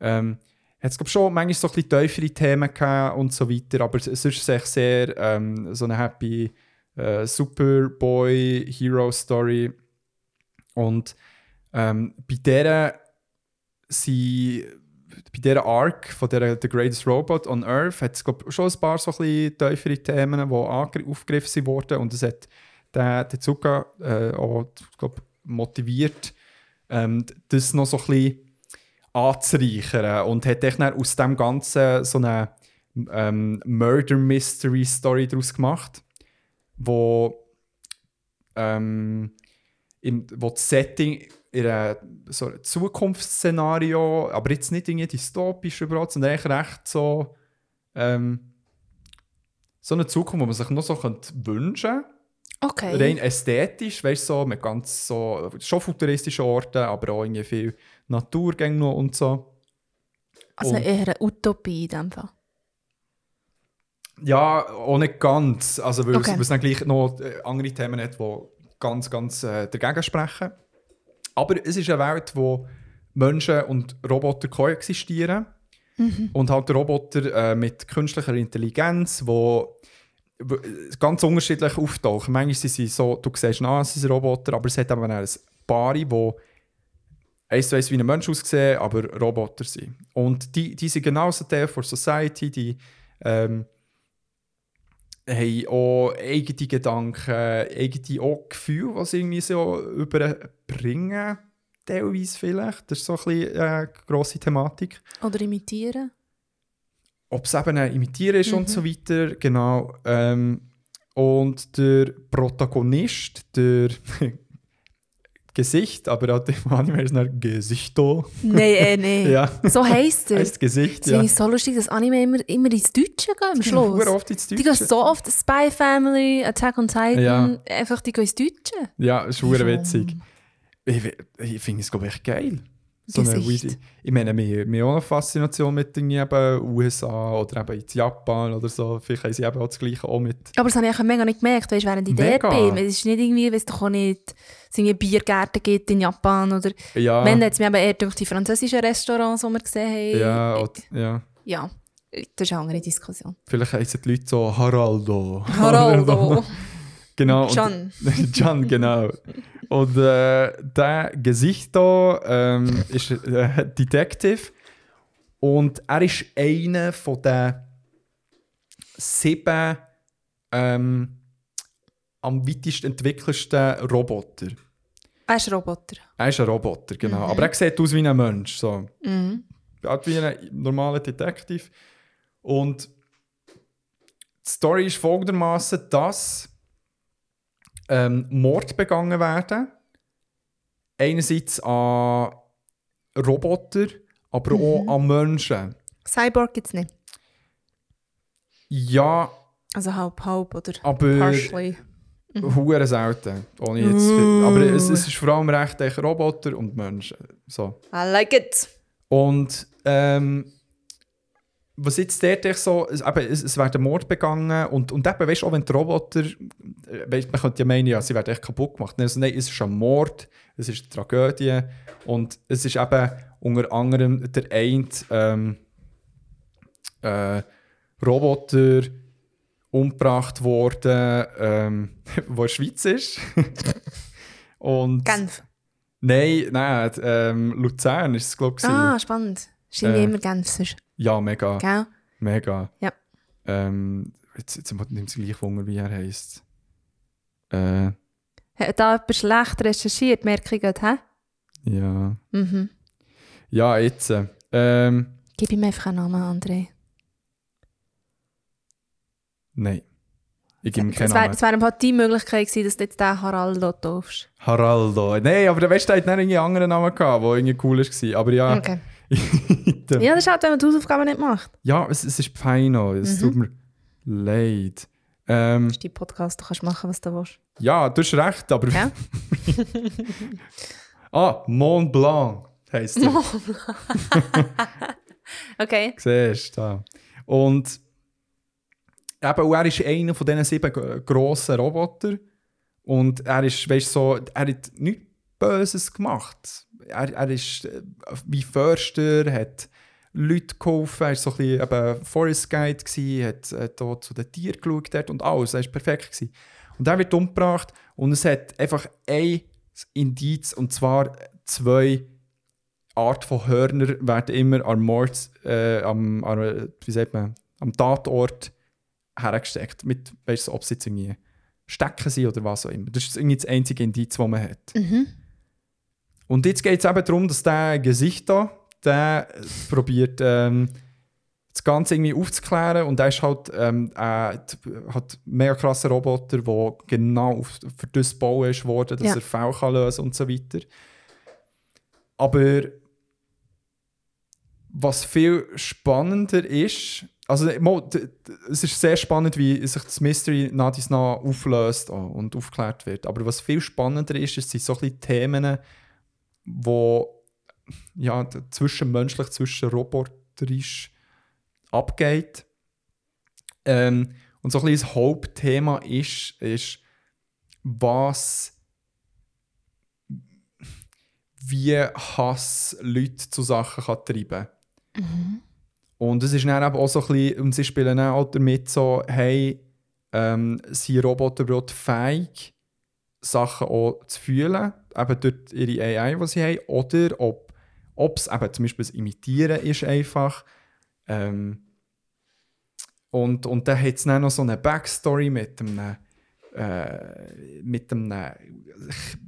ähm, hat es schon manchmal so ein bisschen tiefere Themen gehabt und so weiter, aber sonst ist es sehr ähm, so eine happy äh, Superboy-Hero-Story und ähm, bei dieser sie bei dieser Arc von der The Greatest Robot on Earth hat es schon ein paar so ein tiefere Themen, die aufgegriffen wurden und es hat der Tezuka äh, auch glaub, motiviert, ähm, das noch so ein bisschen anzureichern und hat dann aus dem Ganzen so eine ähm, Murder Mystery Story daraus gemacht, wo, ähm, im, wo das Setting in einem so einem Zukunftsszenario, aber jetzt nicht irgendwie dystopisch überhaupt, sondern eigentlich recht so ähm, so eine Zukunft, wo man sich noch so könnte wünschen Okay. rein ästhetisch, weißt du, so, mit ganz so, schon futuristischen Orten, aber auch irgendwie viel Naturgänge noch und so. also und- eher eine Utopie in dem Fall. Ja, auch nicht ganz, also weil, Okay. es, weil es dann gleich noch äh, andere Themen hat, die ganz, ganz äh, dagegen sprechen. Aber es ist eine Welt, wo Menschen und Roboter koexistieren und halt Roboter äh, mit künstlicher Intelligenz, wo äh, ganz unterschiedlich auftauchen. Manchmal sind sie so, du siehst, ah, es ist ein Roboter, aber es hat eben auch ein Paar, wo eins zu eins wie ein Mensch aussehen, aber Roboter sind. Und die, die sind genauso Teil von Society, die ähm, haben auch eigene Gedanken, eigene auch Gefühle, die sie irgendwie so überbringen, teilweise vielleicht. Das ist so ein bisschen eine grosse Thematik. Oder imitieren. ob es eben ein Imitieren ist und so weiter, genau. Ähm, und der Protagonist, der Gesicht, aber auch im Anime ist es ein Gesichto. Nein, äh, nein. Ja, So heisst er. heißt Gesicht, Das ja. finde ich so lustig, dass Anime immer, immer ins Deutsche gehen am Schluss. Sehr oft ins Die gehen Deutsche. so oft Spy Family, Attack on Titan, Ja. einfach die gehen ins Deutsche. Ja, ist verdammt Schon. witzig. Ich, ich finde es, glaube ich, echt geil. So eine weirde- ich meine, wir, wir haben auch eine Faszination mit eben USA oder eben in Japan oder so. Vielleicht haben sie eben auch das Gleiche auch mit. Aber das habe ich mega nicht gemerkt, weißt, während ich Mega. dort bin. Es ist nicht irgendwie, weil es doch auch nicht es irgendwie Biergärten gibt in Japan oder... Ja, Wenn es mir eben eher durch die französischen Restaurants, die wir gesehen haben. ja, oder, ja. Ja, das ist eine andere Diskussion. Vielleicht heißen die Leute so Haraldo. Haraldo. Genau. und- John. John, genau. Und äh, der Gesicht hier ähm, ist äh, Detective. Und er ist einer von den sieben ähm, am weitest entwickelsten Roboter. Er ist ein Roboter. Er ist ein Roboter, genau. Aber er sieht aus wie ein Mensch. So. Mhm. Hat wie ein normaler Detective. Und die Story ist folgendermaßen, dass ähm, Mord begangen werden. Einerseits an Roboter, aber auch an Menschen. Cyborg gibt es nicht. Ja, Also halb, halb oder aber partially. hure selten. Ohne jetzt viel. Aber es, es ist vor allem recht echt Roboter und Menschen. So. I like it. Und ähm, was jetzt dort echt so, es, eben, es, es werden Mord begangen und, und eben, weißt du, auch wenn die Roboter, äh, weißt, man könnte ja meinen, ja, sie werden echt kaputt gemacht. Nein, also, nein, es ist ein Mord, es ist eine Tragödie und es ist eben unter anderem der eine ähm, äh, Roboter umgebracht worden, ähm, der in der Schweiz ist. und Genf. Nein, nein, ähm, Luzern ist es, glaube ich. Ah, spannend. Irgendwie Äh. immer Genf sonst. Ja, mega. Gell? Mega. Ja. Ähm, jetzt, jetzt nimmt es gleich Wunder, wie er heisst. Äh, Hat da jemand schlecht recherchiert, merke ich gerade, hä? ja. Mhm. Ja, jetzt. äh, Ähm, Gib ihm einfach einen Namen, André. nein. Ich gebe ihm Es keinen wäre Namen. wär einfach die Möglichkeit gewesen, dass du jetzt den Haraldo taufst. Haraldo. Nein, aber der der hat nicht irgendwie einen anderen Namen gehabt, der irgendwie cool war. Aber ja. Okay. Ja. Das ist halt, wenn man die Hausaufgaben nicht macht. Ja, es, es ist Peino. Es Mhm. tut mir leid. Ähm, Das ist dein Podcast, du kannst machen, was du willst. ja, du hast recht, aber. Ja? ah, Mont Blanc heisst er. Okay. Siehst du da. Und eben, er ist einer von diesen sieben grossen Robotern. Und er ist, weißt du, so, er hat nichts Böses gemacht. Er, er ist äh, wie Förster, hat Leute geholfen, er war so ein bisschen eben Forest Guide, gewesen, hat, hat auch zu den Tieren geschaut und alles, er war perfekt. Gewesen. Und er wird umgebracht und es hat einfach ein Indiz, und zwar zwei Art von Hörner werden immer am Mord, äh, am, am, wie sagt man, am Tatort hergesteckt. Mit, weißt du, ob sie jetzt irgendwie stecken sind oder was auch immer. Das ist irgendwie das einzige Indiz, das man hat. Mhm. Und jetzt geht es eben darum, dass der Gesicht da, der probiert, ähm, das Ganze irgendwie aufzuklären und er ist halt, ähm, äh, hat mega krasser Roboter, der genau auf, für das bauen ist worden, dass Ja. er Fälle kann lösen und so weiter. Aber was viel spannender ist, also es ist sehr spannend, wie sich das Mystery nach dies nach auflöst und aufgeklärt wird. Aber was viel spannender ist, ist, sind so ein bisschen Themen, wo ja, zwischenmenschlich, zwischen roboterisch abgeht. Ähm, und so ein bisschen das Hauptthema ist, ist, was wie Hass Leute zu Sachen kann treiben Und es ist dann eben auch so ein bisschen, und sie spielen dann auch damit so, hey, ähm, sind Roboter überhaupt fähig, Sachen auch zu fühlen, eben durch ihre AI, die sie haben, oder ob es eben zum Beispiel das Imitieren ist einfach, ähm, Und, und dann hat es dann noch so eine Backstory mit einem, äh, mit einem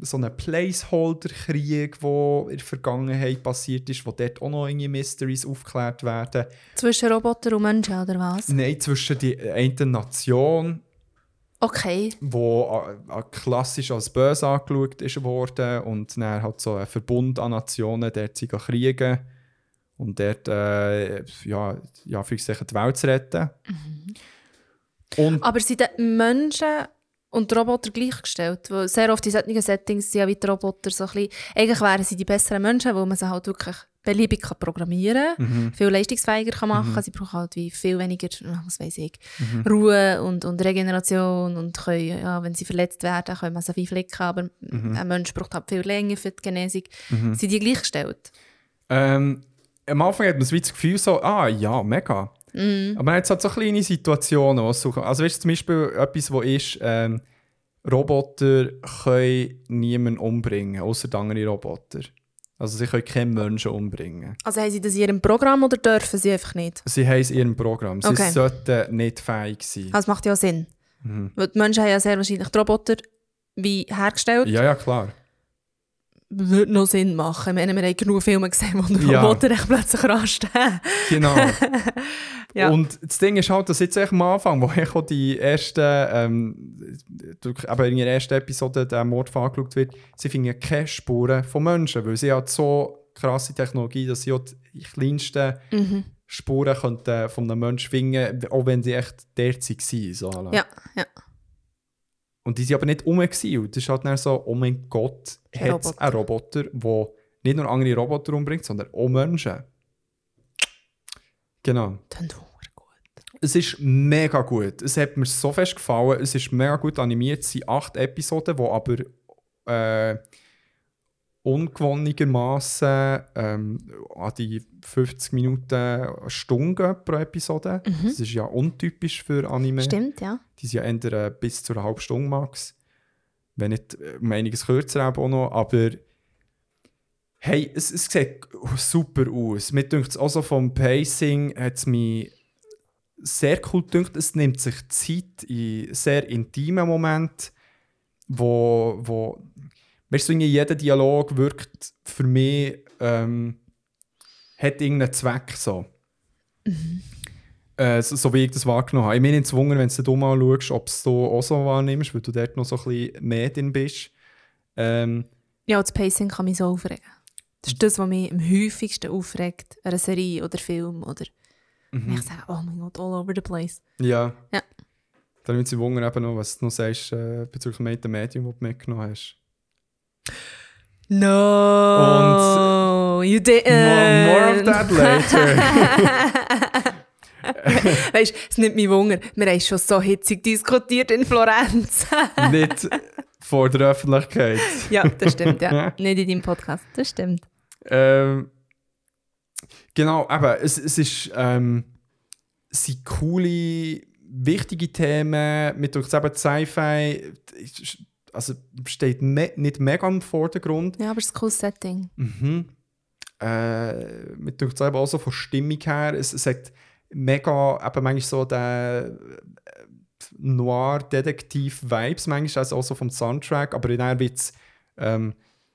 so einem Placeholder-Krieg, der in der Vergangenheit passiert ist, wo dort auch noch irgendwie Mysteries aufgeklärt werden. Zwischen Roboter und Menschen, oder was? Nein, zwischen die eine Nation, Okay. wo äh, äh, klassisch als böse angeschaut ist worden und dann hat so ein Verbund an Nationen, der sie kriegen und dort äh, ja, ja, für sich die Welt zu retten. Und Aber sind die Menschen und Roboter gleichgestellt? Weil sehr oft in solchen Settings sind ja wie die Roboter so ein bisschen, eigentlich wären sie die besseren Menschen, weil man sie halt wirklich beliebig kann programmieren kann, viel leistungsfähiger kann machen Sie brauchen halt wie viel weniger, was weiß ich, Ruhe und, und Regeneration und können, ja, wenn sie verletzt werden, können man sie wie flicken, aber ein Mensch braucht halt viel länger für die Genesung. Sind die gleichgestellt? ähm, am Anfang hat man so das Gefühl so, ah ja, mega. Aber man hat halt so kleine Situationen, was so, also weißt du, zum Beispiel etwas, wo ist, ähm, Roboter können niemanden umbringen, außer andere Roboter. Also sie können keinen Menschen umbringen. Also haben sie das in ihrem Programm oder dürfen sie einfach nicht? Sie haben es in ihrem Programm. Sie Okay. sollten nicht fähig sein. Das macht ja Sinn. Weil die Menschen haben ja sehr wahrscheinlich die Roboter wie hergestellt. Ja, ja, klar. Würde noch Sinn machen. Ich meine, wir haben genug Filme gesehen, wo die Ja. Roboter echt plötzlich anstehen. Genau. Ja. Und das Ding ist halt, dass jetzt echt am Anfang, wo ich auch die ersten, ähm, eben in der ersten Episode der Mord angeschaut wird, sie finden keine Spuren von Menschen, weil sie hat so krasse Technologie, dass sie auch die kleinsten Mhm. Spuren könnten von einem Menschen finden, auch wenn sie echt dort waren. So. Ja, ja. Und die waren aber nicht rum. gewesen. Und das ist halt dann so, oh mein Gott, hat es Roboter. einen Roboter, der nicht nur andere Roboter umbringt, sondern auch Menschen. Genau. Verdammt gut. Es ist mega gut. Es hat mir so fest gefallen. Es ist mega gut animiert. Es sind acht Episoden, die aber äh, ungewöhnlichermaßen ähm, an die 50 Minuten eine Stunde gehen pro Episode. Das ist ja untypisch für Anime. Stimmt, ja. Die sind ja eher äh, bis zu einer halben Stunde max. Wenn nicht äh, um einiges kürzer eben auch noch. Aber hey, es, es sieht super aus. Mir denkt es auch so vom Pacing hat es mich sehr cool gedacht. Es nimmt sich Zeit in sehr intimen Momenten, wo, wo weißt du, jeder Dialog wirkt für mich, ähm, hat irgendeinen Zweck so. Äh, so, so wie ich das wahrgenommen habe. Ich bin nicht gezwungen, wenn du dumm anschaust, ob es du auch so wahrnimmst, weil du dort noch so ein bisschen mehr drin bist. Ähm, Ja, das Pacing kann mich so aufregen. Das ist das, was mich am häufigsten aufregt, an einer Serie oder Film. Oder wenn ich sage, oh mein Gott, all over the place. ja. Ja. Dann würde ich wundern, eben noch, was du noch sagst äh, bezüglich dem Medium, das du mitgenommen hast. No, you did. More, more of that later. Weißt du, es nimmt mich Wunder. Wir haben schon so hitzig diskutiert in Florenz. nicht vor der Öffentlichkeit. ja, das stimmt, ja. Nicht in deinem Podcast, das stimmt. Ähm, genau, eben, es, es ist, ähm, es sind coole, wichtige Themen. Mit eben Sci-Fi, also steht me nicht mega im Vordergrund. Ja, aber es ist ein cooles Setting. Mhm. Äh, mit durch eben auch so von Stimmung her, es, es hat mega, eben manchmal so den äh, Noir-Detektiv-Vibes, manchmal also auch so vom Soundtrack, aber dann wird es ähm,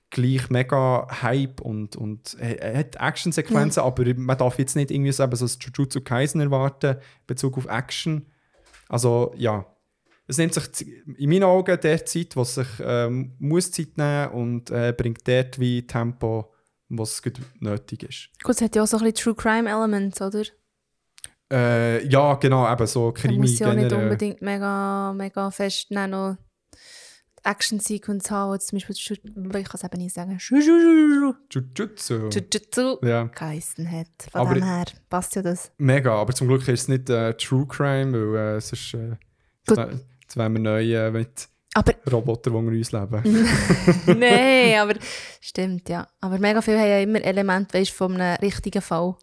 gleich mega Hype und, und er hat Actionsequenzen, aber man darf jetzt nicht irgendwie so, eben so das Jujutsu Kaisen erwarten in Bezug auf Action. Also ja, es nimmt sich in meinen Augen der Zeit, was sich ähm, muss Zeit nehmen und äh, bringt dort wie Tempo, was nötig ist. Gut, es hat ja auch so ein bisschen True Crime Elements, oder? Äh, ja, genau, eben so Man Krimi muss ja nicht unbedingt mega, mega fest die Action-Sequence haben, oder zum Beispiel, ich kann es eben nicht sagen, Jujutsu. Jujutsu Ja, geheissen hat. Von Aber- dem her passt ja das. mega, aber zum Glück ist es nicht äh, True Crime, weil äh, sonst äh, Gut. Jetzt wären wir neu äh, mit Aber Robotern, die unter uns leben. Nein, aber stimmt, ja. Aber mega viel haben ja immer Elemente, weißt, von einem richtigen Fall.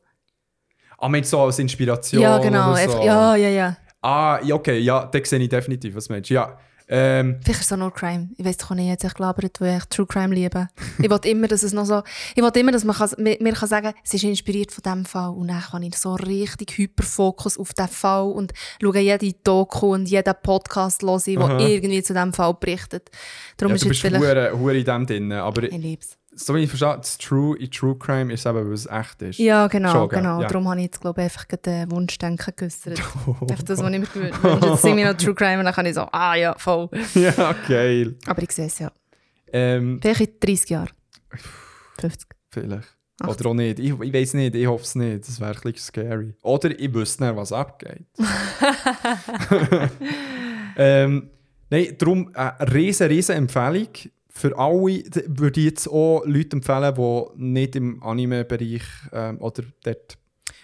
Ah, meinst du so als Inspiration? ja, genau. Oder so? Ja, ja, ja. Ah, okay, ja, das sehe ich definitiv, was meinst du. Ja, Ähm, Vielleicht ist es auch nur Crime. Ich weiß doch nicht, jetzt echt gelabert, weil ich True Crime liebe. ich will immer, dass es noch so, ich will immer, dass man kann, mir, mir kann sagen, es ist inspiriert von diesem Fall. Und dann kann ich so richtig Hyperfokus auf diesen Fall und schaue jede Doku und jeden Podcast hören, der irgendwie zu diesem Fall berichtet. Darum ja, ist du bist vielleicht... hure hure in dem drin, aber Ich lieb's. So wie ich verstehe, das True in True Crime ist eben, weil es echt ist. Ja, genau, Schon, genau. Ja. Darum habe ich jetzt, glaube ich, einfach den Wunschdenken geäussert. einfach das, was ich mir gewünscht habe. Jetzt sind wir noch True Crime und dann kann ich so, ah ja, voll. ja, geil. Aber ich sehe es ja. Ähm, Vielleicht in 30 Jahren. 50. vielleicht. Ach. Oder auch nicht. Ich, ich weiß nicht, ich hoffe es nicht. Das wäre ein bisschen scary. Oder ich wüsste nicht, was abgeht. ähm, nein, darum eine riesen, riesen Empfehlung. Für alle würde ich jetzt auch Leute empfehlen, die nicht im Anime-Bereich ähm, oder dort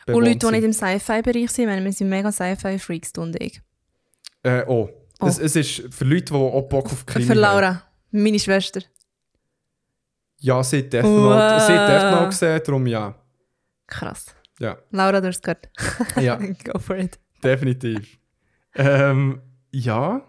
Und Leute, die nicht im Sci-Fi-Bereich sind, weil wir sind mega Sci-Fi-Freaks, du und ich. Äh, oh. Oh. Es, es ist für Leute, die auch Bock auf Krimi Für haben. Laura, meine Schwester. Ja, sie hat Death Note, Wow. sie hat Death Note gesehen, darum ja. Krass. Ja, Laura, du hast gehört. ja Go for it. definitiv. ähm, ja.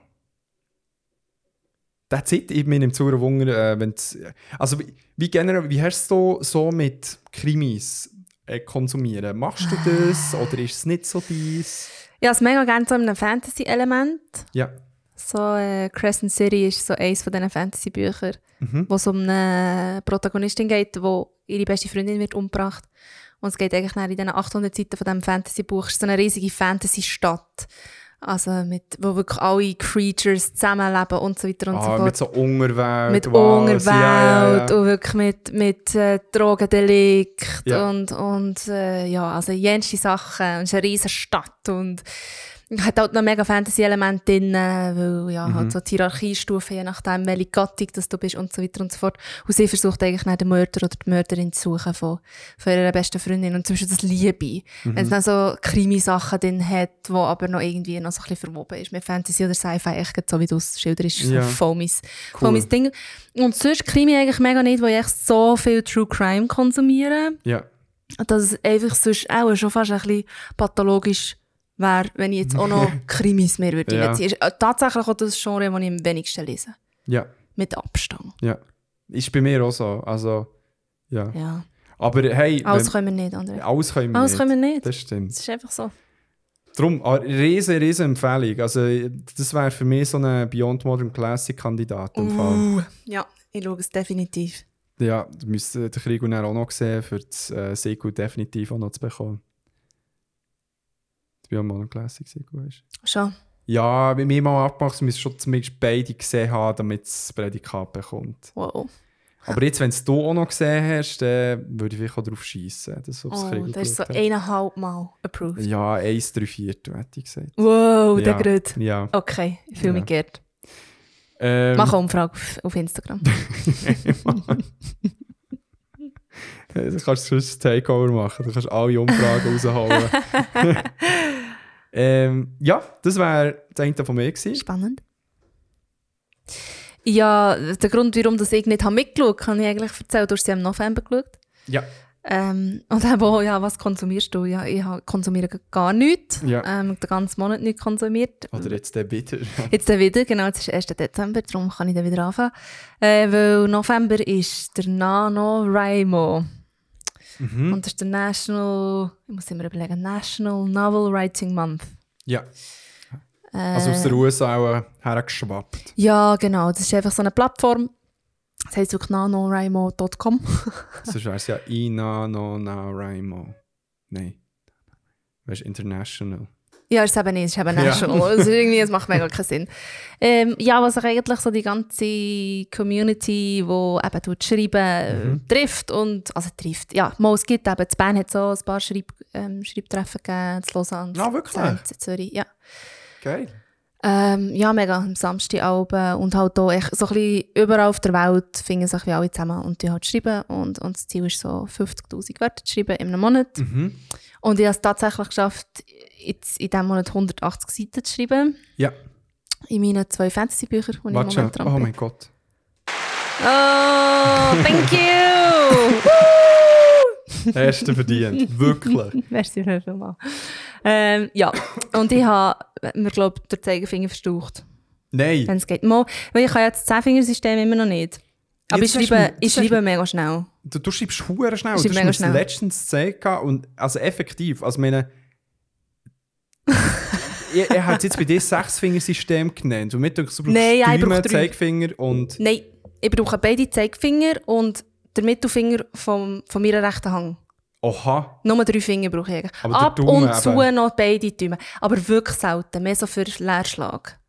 That's it. Ich bin im Zuhörer Wunder, äh, wenn's, also wie, wie generell, wie hast du so mit Krimis äh, konsumieren? Machst du das oder ist es nicht so dies? Habe es mega gerne so in einem Fantasy-Element. Ja. So, äh, Crescent City ist so eines von diesen Fantasy-Büchern, Mhm. wo es um eine Protagonistin geht, die ihre beste Freundin wird umgebracht. Und es geht eigentlich in diesen 800 Seiten von diesem Fantasy-Buch. Es ist so eine riesige Fantasy-Stadt. Also mit, wo wirklich alle Creatures zusammenleben und so weiter und so Ah, fort. mit so Unterwelt. mit wow, Unterwelt ja, ja, ja. und wirklich mit, mit äh, Drogendelikt und, und äh, ja, also jenste Sachen. Und es ist eine riesige Stadt und hat halt noch mega Fantasy-Elemente drin, weil ja, Mhm. halt so die Hierarchiestufen, je nachdem, welche Gattung das du bist und so weiter und so fort. Und sie versucht eigentlich dann den Mörder oder die Mörderin zu suchen von, von ihrer besten Freundin. Und zum Beispiel das Liebe. Mhm. Wenn es dann so Krimi-Sachen drin hat, wo aber noch irgendwie noch so ein bisschen verwoben ist mit Fantasy oder Sci-Fi, echt so wie du es schilderst, Ja. so voll mein, Cool. voll mein Ding. Und sonst Krimi eigentlich mega nicht, wo ich echt so viel True Crime konsumiere, Ja. dass es einfach sonst auch schon fast ein bisschen pathologisch wäre, wenn ich jetzt auch noch Krimis mehr würde Ja. reinziehen. Ist äh, tatsächlich auch das Genre, das ich am wenigsten lese. Ja. Mit Abstand. Ja. Ist bei mir auch so. Also, ja. Ja. Aber hey, Alles wenn- können wir nicht, André. alles können wir Alles nicht. können wir nicht. Das stimmt. Das ist einfach so. Darum, eine riesen, riesen Empfehlung. Also, das wäre für mich so ein Beyond Modern Classic Kandidat. im Fall. Uh, ja, ich schaue es definitiv. Ja, du müsstest den Krieg auch noch sehen, für das äh, Sequel definitiv auch noch zu bekommen. Das Beyond Modern Classic Sequel ist. Schon. Ja, bei mir mal abgemacht, wir müssen schon zumindest beide gesehen haben, damit es das Prädikat bekommt. Wow. Aber jetzt, wenn es du auch noch gesehen hast, dann würde ich vielleicht auch drauf schießen. Das, Oh, das ist so hat. eineinhalb Mal approved. Ja, 1, 3, 4, hätte ich gesagt. Wow, ja. der Grüt. Ja. Okay, ich fühle mich Ja. geehrt. Ähm, Mach eine Umfrage auf Instagram. Du kannst sonst ein Takeover machen. Du kannst alle Umfragen rausholen. ähm, ja, das wäre das eine von mir gewesen. Spannend. Ja, der Grund, warum das ich nicht habe mitgeschaut habe, kann ich eigentlich erzählen. Du hast sie im November geschaut. Ja. Ähm, und eben auch, ja, was konsumierst du? Ja, ich konsumiere gar nichts. Ja. Ähm, den ganzen Monat nicht konsumiert. Oder jetzt der wieder. Jetzt dann wieder, genau, jetzt ist 1. Dezember, darum kann ich dann wieder anfangen. Äh, weil November ist der NaNoWriMo. Mhm. Und das ist der National, ich muss immer überlegen, National Novel Writing Month. Ja, Äh, also aus der USA auch äh, hergeschwappt. Ja, genau. Das ist einfach so eine Plattform. Das heisst wirklich nanoraimo.com. Sonst wäre es ja Ina, no, na, Raimo. Nein. Weißt du, international. Ja, ist es eben nicht, ist eben Ja. national. Also irgendwie, es macht mega keinen Sinn. Ähm, ja, was sich eigentlich so die ganze Community, die eben tut schreiben, Mhm. trifft und, also trifft, ja, mal, es gibt eben, Bern hat so ein paar Schreib, ähm, Schreibtreffen gegeben, in Lausanne, Ah, wirklich? in Zürich, ja. Geil. Ähm, ja, mega, am Samstagabend und halt auch echt so ein bisschen überall auf der Welt finden sich wie alle zusammen und die halt schreiben und, und das Ziel ist so 50'000 Wörter zu schreiben in einem Monat. Mhm. Und ich habe es tatsächlich geschafft, jetzt in diesem Monat 180 Seiten zu schreiben. Ja, In meinen zwei Fantasy-Büchern, die ich im. Moment dran Oh bin. mein Gott. Oh, thank you! Hast du verdient. Wirklich. Merci vielmals. Ähm, ja, und ich habe mir, glaube ich, den Zeigefinger verstaucht. Nein. wenn es geht. Mal, weil ich habe ja das Zehnfingersystem immer noch nicht. Aber Jetzt ich schreibe, ich jetzt schreibe mega schnell. Du, du schreibst hure schnell. Ich Du hast mir letztens gezeigt und also effektiv, also meine ich, ich habe jetzt bei dir Sechsfingersystem genannt und mit du brauchst Nein, ja, ich Daumen, brauche drei. Zeigefinger und Nein, ich brauche beide Zeigefinger und den Mittelfinger vom, von meiner rechten Hand. oha. Nur drei Finger brauche ich. Aber Ab Daumen und zu eben. noch beide Daumen. Aber wirklich selten. Mehr so für Leerschlag.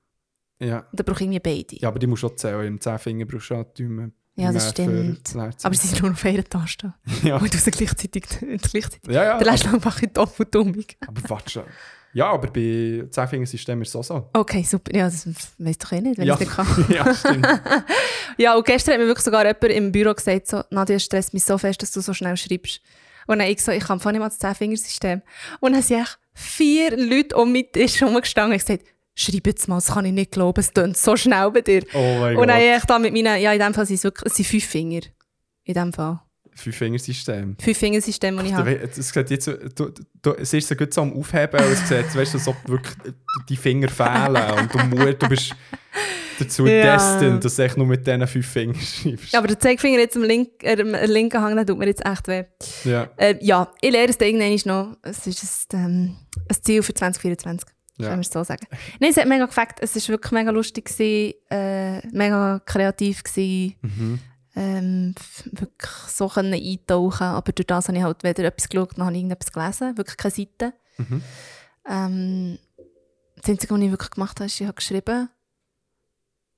Ja. Da brauche ich irgendwie beide. ja, aber die musst du auch zählen. Im Zehnfinger brauchst du auch Daumen. Ja, das stimmt. Aber sie sind nur auf einer Taste. ja. Und du sie gleichzeitig, gleichzeitig. ja, ja. Der aber, Leerschlag mache ich doppelt dummig. aber warte schon. Ja, aber bei Zehnfingersystem ist es auch so. Okay, super. Ja, das weiss doch eh nicht, wenn Ja. ich es kann. ja, stimmt. Ja, und gestern hat mir wirklich sogar jemand im Büro gesagt, so, Nadia, es stresst mich so fest, dass du so schnell schreibst. Und dann ich so, ich kann vorhin mal das Zehnfingersystem. Und dann sind vier Leute um mich Tisch rumgestanden und gesagt, schreib jetzt mal, das kann ich nicht glauben, es tönt so schnell bei dir. Oh mein und dann Gott. habe ich da mit meinen, ja, in dem Fall sind es wirklich, es sind fünf Finger. In dem Fall. Fünf-Fingersystem. Fünf Fingersystem, die ich habe. Es sieht jetzt, so- du, du, es ist so gut so am Aufheben, aber es sieht, weißt du, so wirklich die Finger fehlen und du, mu- du bist dazu Ja. destined, dass du echt nur mit diesen fünf Fingern schreibst. Ja, aber der Zeigefinger jetzt am, link, äh, linken Hang, der tut mir jetzt echt weh. Ja, Äh, ja, ich lehre es irgendwann noch. Es ist ein, ähm, ein Ziel für 2024. Ja. Können wir es so sagen. Nein, es hat mega gefällt. Es war wirklich mega lustig, gewesen, äh, mega kreativ. Gewesen. Mhm. Ähm, wirklich so können eintauchen. Aber durch das habe ich halt weder etwas geschaut, noch habe ich irgendetwas gelesen. Wirklich keine Seite. Mhm. Ähm, das Einzige, was ich wirklich gemacht habe, ist, ich habe geschrieben.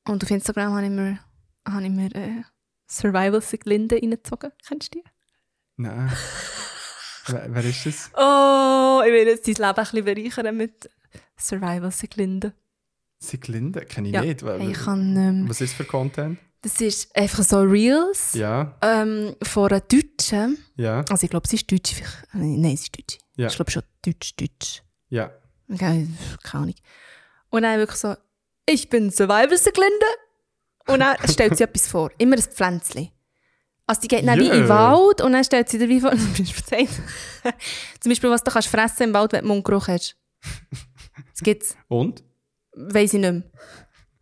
Und auf Instagram habe ich mir, habe ich mir äh, Survival Siglinde reingezogen. Kennst du die? Nein. wer, wer ist das? Oh, ich will jetzt dein Leben ein bisschen bereichern mit Survival Siglinde. Siglinde? Kenne ich Ja. nicht. Hey, ich kann, ähm, Was ist für Content? Das ist einfach so Reels Ja, ähm, von einer Deutschen. ja, Also ich glaube, sie ist Deutsch. äh, Nein, sie ist Deutsch. Ja. Ich glaube schon Deutsch, Deutsch. ja. Okay, keine Ahnung. Und dann wirklich so, ich bin Survival Siglinde. Und dann stellt sie etwas vor. Immer ein Pflänzchen. Also die geht dann wie in den Yeah. Wald und dann stellt sie dir wie vor, zum Beispiel, zum Beispiel was du kannst fressen im Wald, wenn du Mundgeruch hast. Das gibt's. Und? Weiss ich nicht mehr.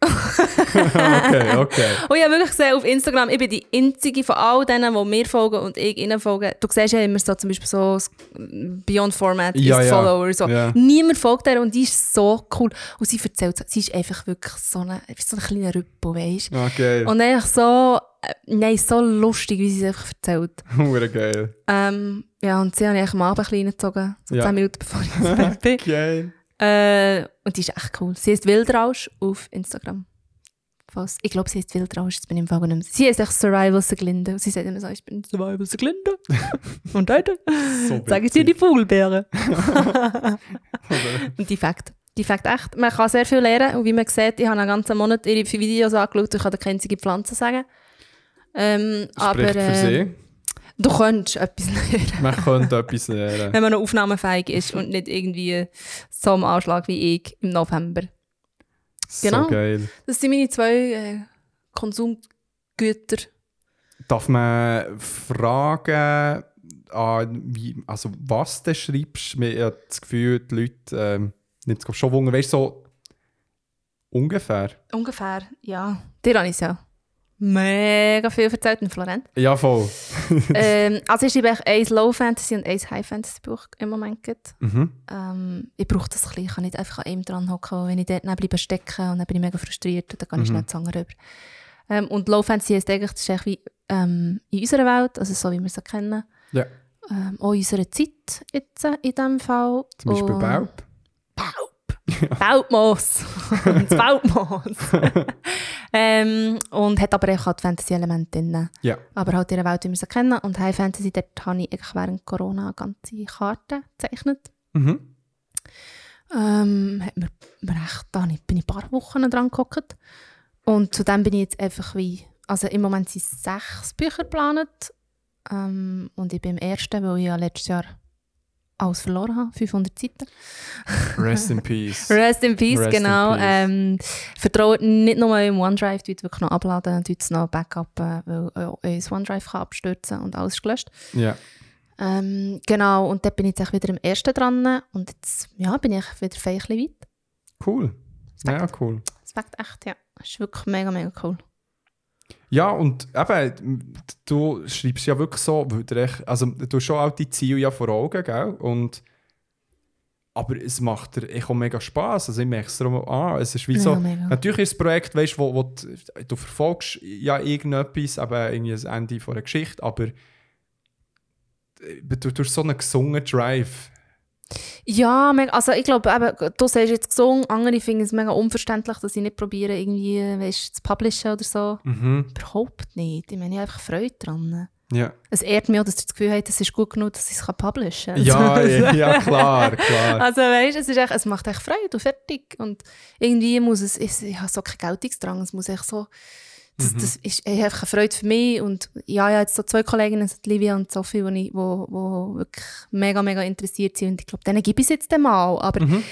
Okay, okay. Und ich habe wirklich gesehen auf Instagram, ich bin die einzige von all denen, die mir folgen und ich ihnen folgen. Du siehst ja immer so zum Beispiel so Beyond Format Ja, ja. Follower. So. Ja. Niemand folgt der und die ist so cool. Und sie erzählt, sie ist einfach wirklich so eine, so ein kleiner Rüppel, weißt du. Okay. Und einfach so, äh, nein, so lustig, wie sie es einfach erzählt. Hure geil. Ähm, ja, und sie habe ich am Abend ein bisschen reingezogen, so Ja. 10 Minuten bevor ich ins Bett bin. Geil. Äh, und die ist echt cool. Sie heißt Wildrausch auf Instagram. Falls, ich glaube, sie heißt Wildrausch, jetzt bin ich im Fall nicht. Sie heißt echt Survival Siglinde. Und sie sagt immer so, ich bin Survival Siglinde. und heute So sage ich dir die Vogelbeere. Und die Fakt. Die Fakt echt. Man kann sehr viel lernen. Und wie man sieht, ich habe einen ganzen Monat ihre Videos angeschaut. Ich kann keine einzige Pflanze sagen. Ähm, aber Spricht für äh, sie. Du könntest etwas lernen. Man könnte etwas lernen. wenn man noch aufnahmefähig ist und nicht irgendwie so am Anschlag wie ich im November. Genau. So geil. Das sind meine zwei äh, Konsumgüter. Darf man fragen, wie, also was du schreibst? Ich habe das Gefühl, die Leute ähm, nimmt es schon Wunder. Weißt du, so ungefähr? Ungefähr, ja. Dir habe ich es ja mega viel erzählt in Florenz. Ja, voll. ähm, also ich schreibe eigentlich ein Low Fantasy und ein High Fantasy Buch im Moment. Mhm. Ähm, ich brauche das ein bisschen. Ich kann nicht einfach an einem dran hocken, wenn ich dort dann bleibe stecken und dann bin ich mega frustriert und dann kann ich Mhm. schnell zu rüber. Ähm, und Low Fantasy heisst eigentlich, das ist eigentlich wie ähm, in unserer Welt, also so wie wir sie kennen. Ja. Ähm, auch in unserer Zeit jetzt äh, in diesem Fall. Zum Beispiel Und- Baub. Bautmoos. das Bautmoos. ähm, und hat aber auch halt Fantasy-Elemente drin. Ja. Aber halt in der Welt, wie wir sie kennen. Und High Fantasy, dort habe ich eigentlich während Corona ganze Karten gezeichnet. Mhm. Ähm, hat mir recht, da bin ich ein paar Wochen dran gehockt. Und zudem bin ich jetzt einfach wie, also im Moment sind sechs Bücher geplant. Ähm, und ich bin im ersten, weil ich ja letztes Jahr alles verloren habe, 500 Seiten. Rest in Peace. Rest in Peace, Rest in genau. peace. Ähm, vertraut nicht nur im OneDrive, tut wirklich noch abladen, tut es noch backuppen, weil auch unser OneDrive kann abstürzen und alles ist gelöscht. ja. Ähm, genau, und dort bin ich jetzt wieder im ersten dran und jetzt ja, bin ich wieder fein weit. Cool. Ja, cool. es fängt echt, ja. Es ist wirklich mega, mega cool. Ja, und eben, du schreibst ja wirklich so, also du hast schon auch die Ziele ja vor Augen, gell? Und, aber es macht dir echt auch mega Spass. Also ich merke es darum an. Es ist wie so, Ja, natürlich ist das Projekt, weißt, wo, wo du, du verfolgst ja irgendetwas, eben irgendwie das Ende von einer Geschichte, aber du, du hast so einen gesungenen Drive. Ja, also ich glaube, eben, du sagst jetzt gesungen, andere finden es mega unverständlich, dass ich nicht probiere, irgendwie, weißt, zu publishen oder so. Mhm. Überhaupt nicht. Ich meine, ich habe einfach Freude dran. Ja. Es ehrt mich auch, dass ihr das Gefühl habt, es ist gut genug, dass ich es publishen kann. Ja, ja, ja, klar, klar. Also weißt, es, ist echt, es macht echt Freude und fertig. Und irgendwie muss es, ich, ich habe so keinen Geltungsdrang, es muss echt so, das, Mhm. das ist einfach eine Freude für mich. Und ja, ich habe jetzt so zwei Kolleginnen, so Livia und Sophie, die wo, wo wirklich mega, mega interessiert sind. Und ich glaube, denen gebe ich es jetzt mal. Aber, Mhm.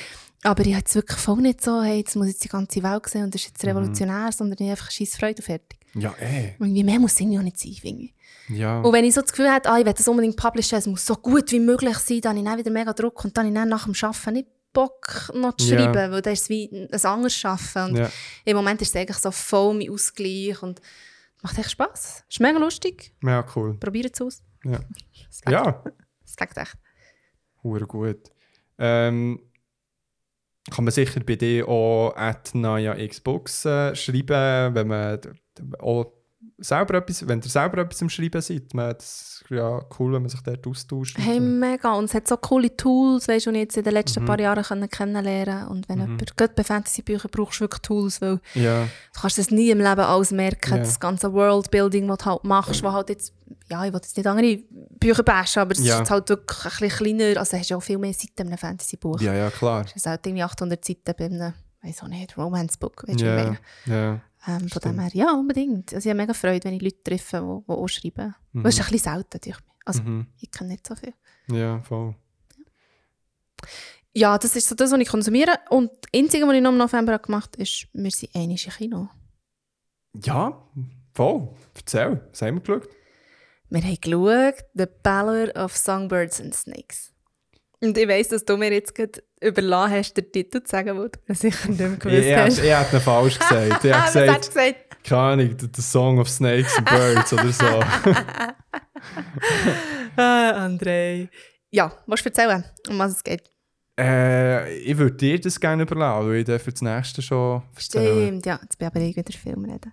aber ich habe jetzt wirklich voll nicht so, hey, jetzt muss ich jetzt die ganze Welt sehen und das ist Mhm. jetzt revolutionär, sondern ich habe einfach scheiß Freude und fertig. Ja, eh. Und irgendwie mehr muss es irgendwie auch nicht sein, finde ich. Ja. Und wenn ich so das Gefühl habe, ah, ich will das unbedingt publishen, es muss so gut wie möglich sein, dann habe ich dann wieder mega Druck und dann habe ich dann nach dem Arbeiten nicht Bock noch zu schreiben, weil das ist wie ein anderes Arbeiten. Und Ja. im Moment ist es eigentlich so voll mein Ausgleich und macht echt Spass. Ist mega lustig. ja, cool. Probiert es aus. Ja. Es geht, Ja. es geht echt. Hure gut. Ähm, kann man sicher bei dir auch at Naya Xbox äh, schreiben, wenn man auch selber etwas, wenn ihr selber etwas am Schreiben seid. Man, das ist ja cool, wenn man sich dort austauscht. Hey, mega. Und es hat so coole Tools, weißt die ich jetzt in den letzten Mhm. paar Jahren können kennenlernen Und wenn jemand, gerade bei Fantasy-Büchern brauchst du wirklich Tools, weil Ja, Du kannst das nie im Leben alles merken, Ja. das ganze Worldbuilding, das du halt machst, wo halt jetzt, ja, ich will jetzt nicht andere Bücher bashen, aber es Ja. ist halt wirklich ein bisschen kleiner, also hast du auch viel mehr Seiten in einem Fantasy-Buch. ja, ja, klar. Es ist halt irgendwie 800 Seiten bei einem, weiß auch nicht, Romance-Book, weißt du, Ja, ja. Ähm, von dem her, ja, unbedingt. Also ich habe mega Freude, wenn ich Leute treffe, die, die auch schreiben. Mhm. Das ist ein bisschen selten, durch mich. Also Mhm. ich kenne nicht so viel. Ja, voll. Ja, das ist so das, was ich konsumiere. Und das Einzige, was ich noch im November gemacht habe, ist, wir sind einmal im Kino. Ja, voll. Erzähl, was haben wir geschaut? Wir haben geschaut, The Ballad of Songbirds and Snakes. Und ich weiss, dass du mir jetzt gerade überlassen hast, den Titel zu sagen, wo du sicher nicht mehr gewusst ich, hast. ich, ich hätte ihn falsch gesagt. Ich Ah, habe du gesagt, gesagt? keine Ahnung, the, Song of Snakes and Birds oder so. Ah, André. Ja, was du erzählen, um was es geht? äh, ich würde dir das gerne überlassen, weil ich dann für das nächste schon erzählen. Stimmt, ja, jetzt bin ich aber ich wieder Film reden.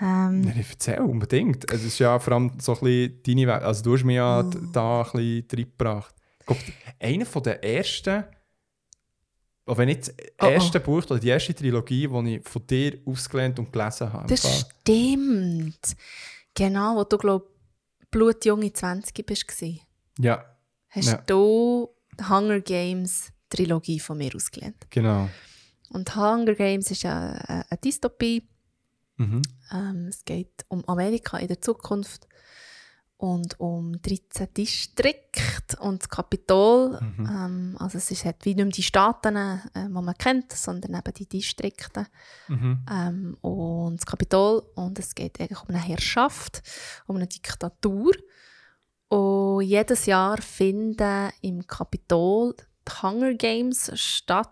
Ähm, Nein, ich erzähle unbedingt. Es ist ja vor allem so ein bisschen deine Welt. Also du hast mich ja d- da ein bisschen reingebracht. Ich glaube, einer von den ersten, oder wenn nicht das Oh, oh. erste Buch oder die erste Trilogie, die ich von dir ausgelernt und gelesen habe. das Fall. stimmt. Genau, wo du, glaube blutjunge 20 bist, gewesen, Ja, hast Ja. du die Hunger Games Trilogie von mir ausgelernt. genau. Und Hunger Games ist eine, eine Dystopie. Mhm. Ähm, es geht um Amerika in der Zukunft und um 13 Distrikte und das Kapitol. Mhm. Ähm, also es ist, hat wie nicht mehr die Staaten, äh, die man kennt, sondern eben die Distrikte Mhm. ähm, und das Kapitol. Und es geht eigentlich um eine Herrschaft, um eine Diktatur. Und jedes Jahr finden im Kapitol die Hunger Games statt.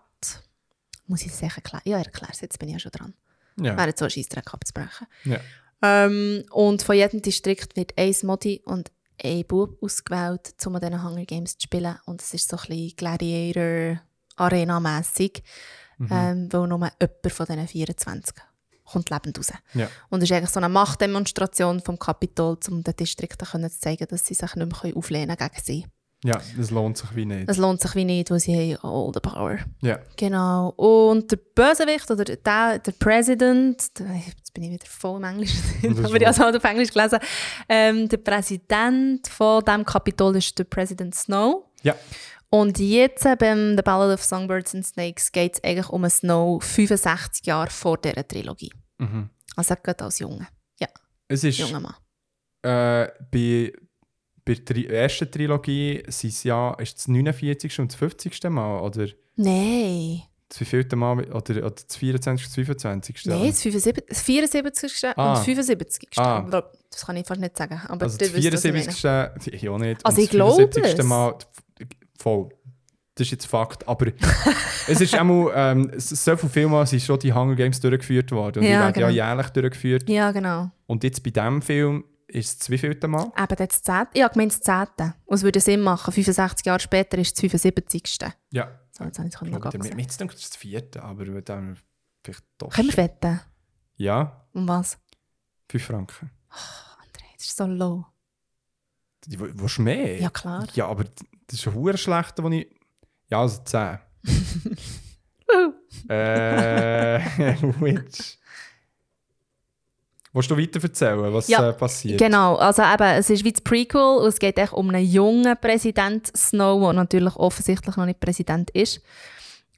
Muss ich echt erklären? Ja, erkläre es, jetzt bin ich ja schon dran. Ja. Wäre jetzt so ein Scheissdreck abzubrechen. Ja. Ähm, und von jedem Distrikt wird ein Modi und ein Bub ausgewählt, um an diesen Hunger Games zu spielen. Und es ist so ein bisschen Gladiator-Arena-mässig, Mhm. ähm, weil nur jemand von diesen 24 kommt lebend raus. Ja. Und es ist eigentlich so eine Machtdemonstration vom Kapitol, um den Distrikten zu zeigen, dass sie sich nicht mehr auflehnen können gegen sie. ja, das lohnt sich wie nicht. Es lohnt sich wie nicht, weil sie haben all the power. Ja. Genau. Und der Bösewicht oder der, der President, jetzt bin ich wieder voll im Englisch, ist aber ich habe es halt auf Englisch gelesen. Ähm, der Präsident von diesem Kapitol ist der President Snow. Ja. Und jetzt beim The Ballad of Songbirds and Snakes geht es eigentlich um einen Snow 65 Jahre vor dieser Trilogie. Mhm. Also er geht als Junge. Ja, Es ist junger Mann. äh, bei, bei der ersten Trilogie sind es ja, ist das 49. und das 50. Mal oder Nein. Das wievielte Mal oder, oder das 24. und 25. Nein, das 75, das 74. Ah. und das 75. Ah. Das kann ich fast nicht sagen. Aber Also das wisst, was ich meine. 74. Ich auch nicht. Also Und ich glaube das 75. es. Mal voll. Das das ist jetzt Fakt. Aber es ist auch ähm, so viele Filme sind schon die Hunger Games durchgeführt worden. Und die Ja, werden genau. ja jährlich durchgeführt. Ja, genau. Und jetzt bei diesem Film ist es wie viel Mal? Eben das 10. Ich habe gemeint das 10. Und es würde Sinn machen. 65 Jahre später ist das 75. Ja. So, jetzt habe ich es noch Mit, gesagt. denke ich, das ist das vierte, aber dann vielleicht doch. Können wir wetten? Ja, Um was? 5 Franken. André, das ist so low. Die, wo- willst du mehr? Ja, klar. Ja, aber das ist ein hure schlechter, wo ich... Ja, also 10. äh, which? Willst du weiter erzählen, was Ja, äh, passiert? Genau, also eben, es ist wie das Prequel und es geht echt um einen jungen Präsident Snow, der natürlich offensichtlich noch nicht Präsident ist.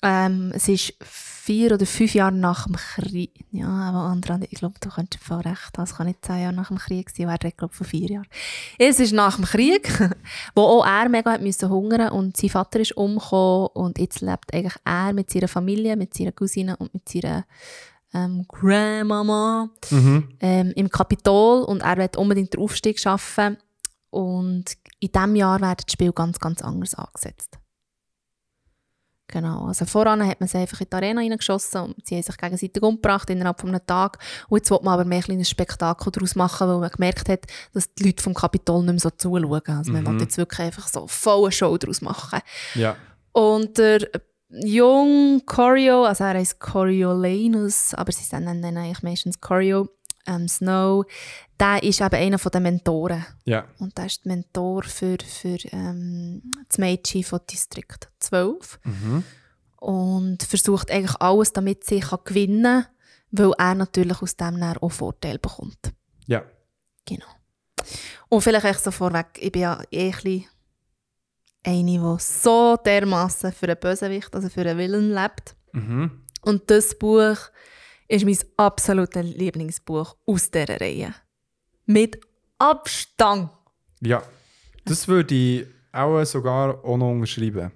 Ähm, es ist vier oder fünf Jahre nach dem Krieg. Ja, aber andere, ich glaube, du könntest voll recht haben. Es kann nicht zehn Jahre nach dem Krieg sein, wäre ich glaube von vier Jahren. Es ist nach dem Krieg, wo auch er mega hat müssen hungern und sein Vater ist umgekommen und jetzt lebt eigentlich er mit seiner Familie, mit seiner Cousine und mit seiner ähm, Grandmama Mhm. ähm, im Kapitol und er will unbedingt den Aufstieg schaffen. Und in diesem Jahr wird das Spiel ganz, ganz anders angesetzt. Genau, also voran hat man sie einfach in die Arena reingeschossen und sie haben sich gegenseitig umgebracht innerhalb von einem Tag. Und jetzt will man aber mehr ein Spektakel daraus machen, weil man gemerkt hat, dass die Leute vom Kapitol nicht mehr so zuschauen. Also man will jetzt wirklich einfach so voll eine Show daraus machen. Ja. Und der Jung Corio, also er heißt Coriolanus, aber sie nennen ihn eigentlich meistens Corio, ähm, Snow, der ist eben einer der Mentoren. Ja. Und der ist der Mentor für, für ähm, das Mädchen von Distrikt 12. Mhm. Und versucht eigentlich alles, damit sie kann gewinnen kann, weil er natürlich aus dem auch Vorteil bekommt. Ja. Genau. Und vielleicht echt so vorweg, ich bin ja eh ein bisschen eine, die so dermassen für einen Bösewicht, also für einen Willen lebt. Mhm. Und das Buch ist mein absolutes Lieblingsbuch aus dieser Reihe. Mit Abstand. Ja. Das würde ich auch sogar auch noch unterschreiben.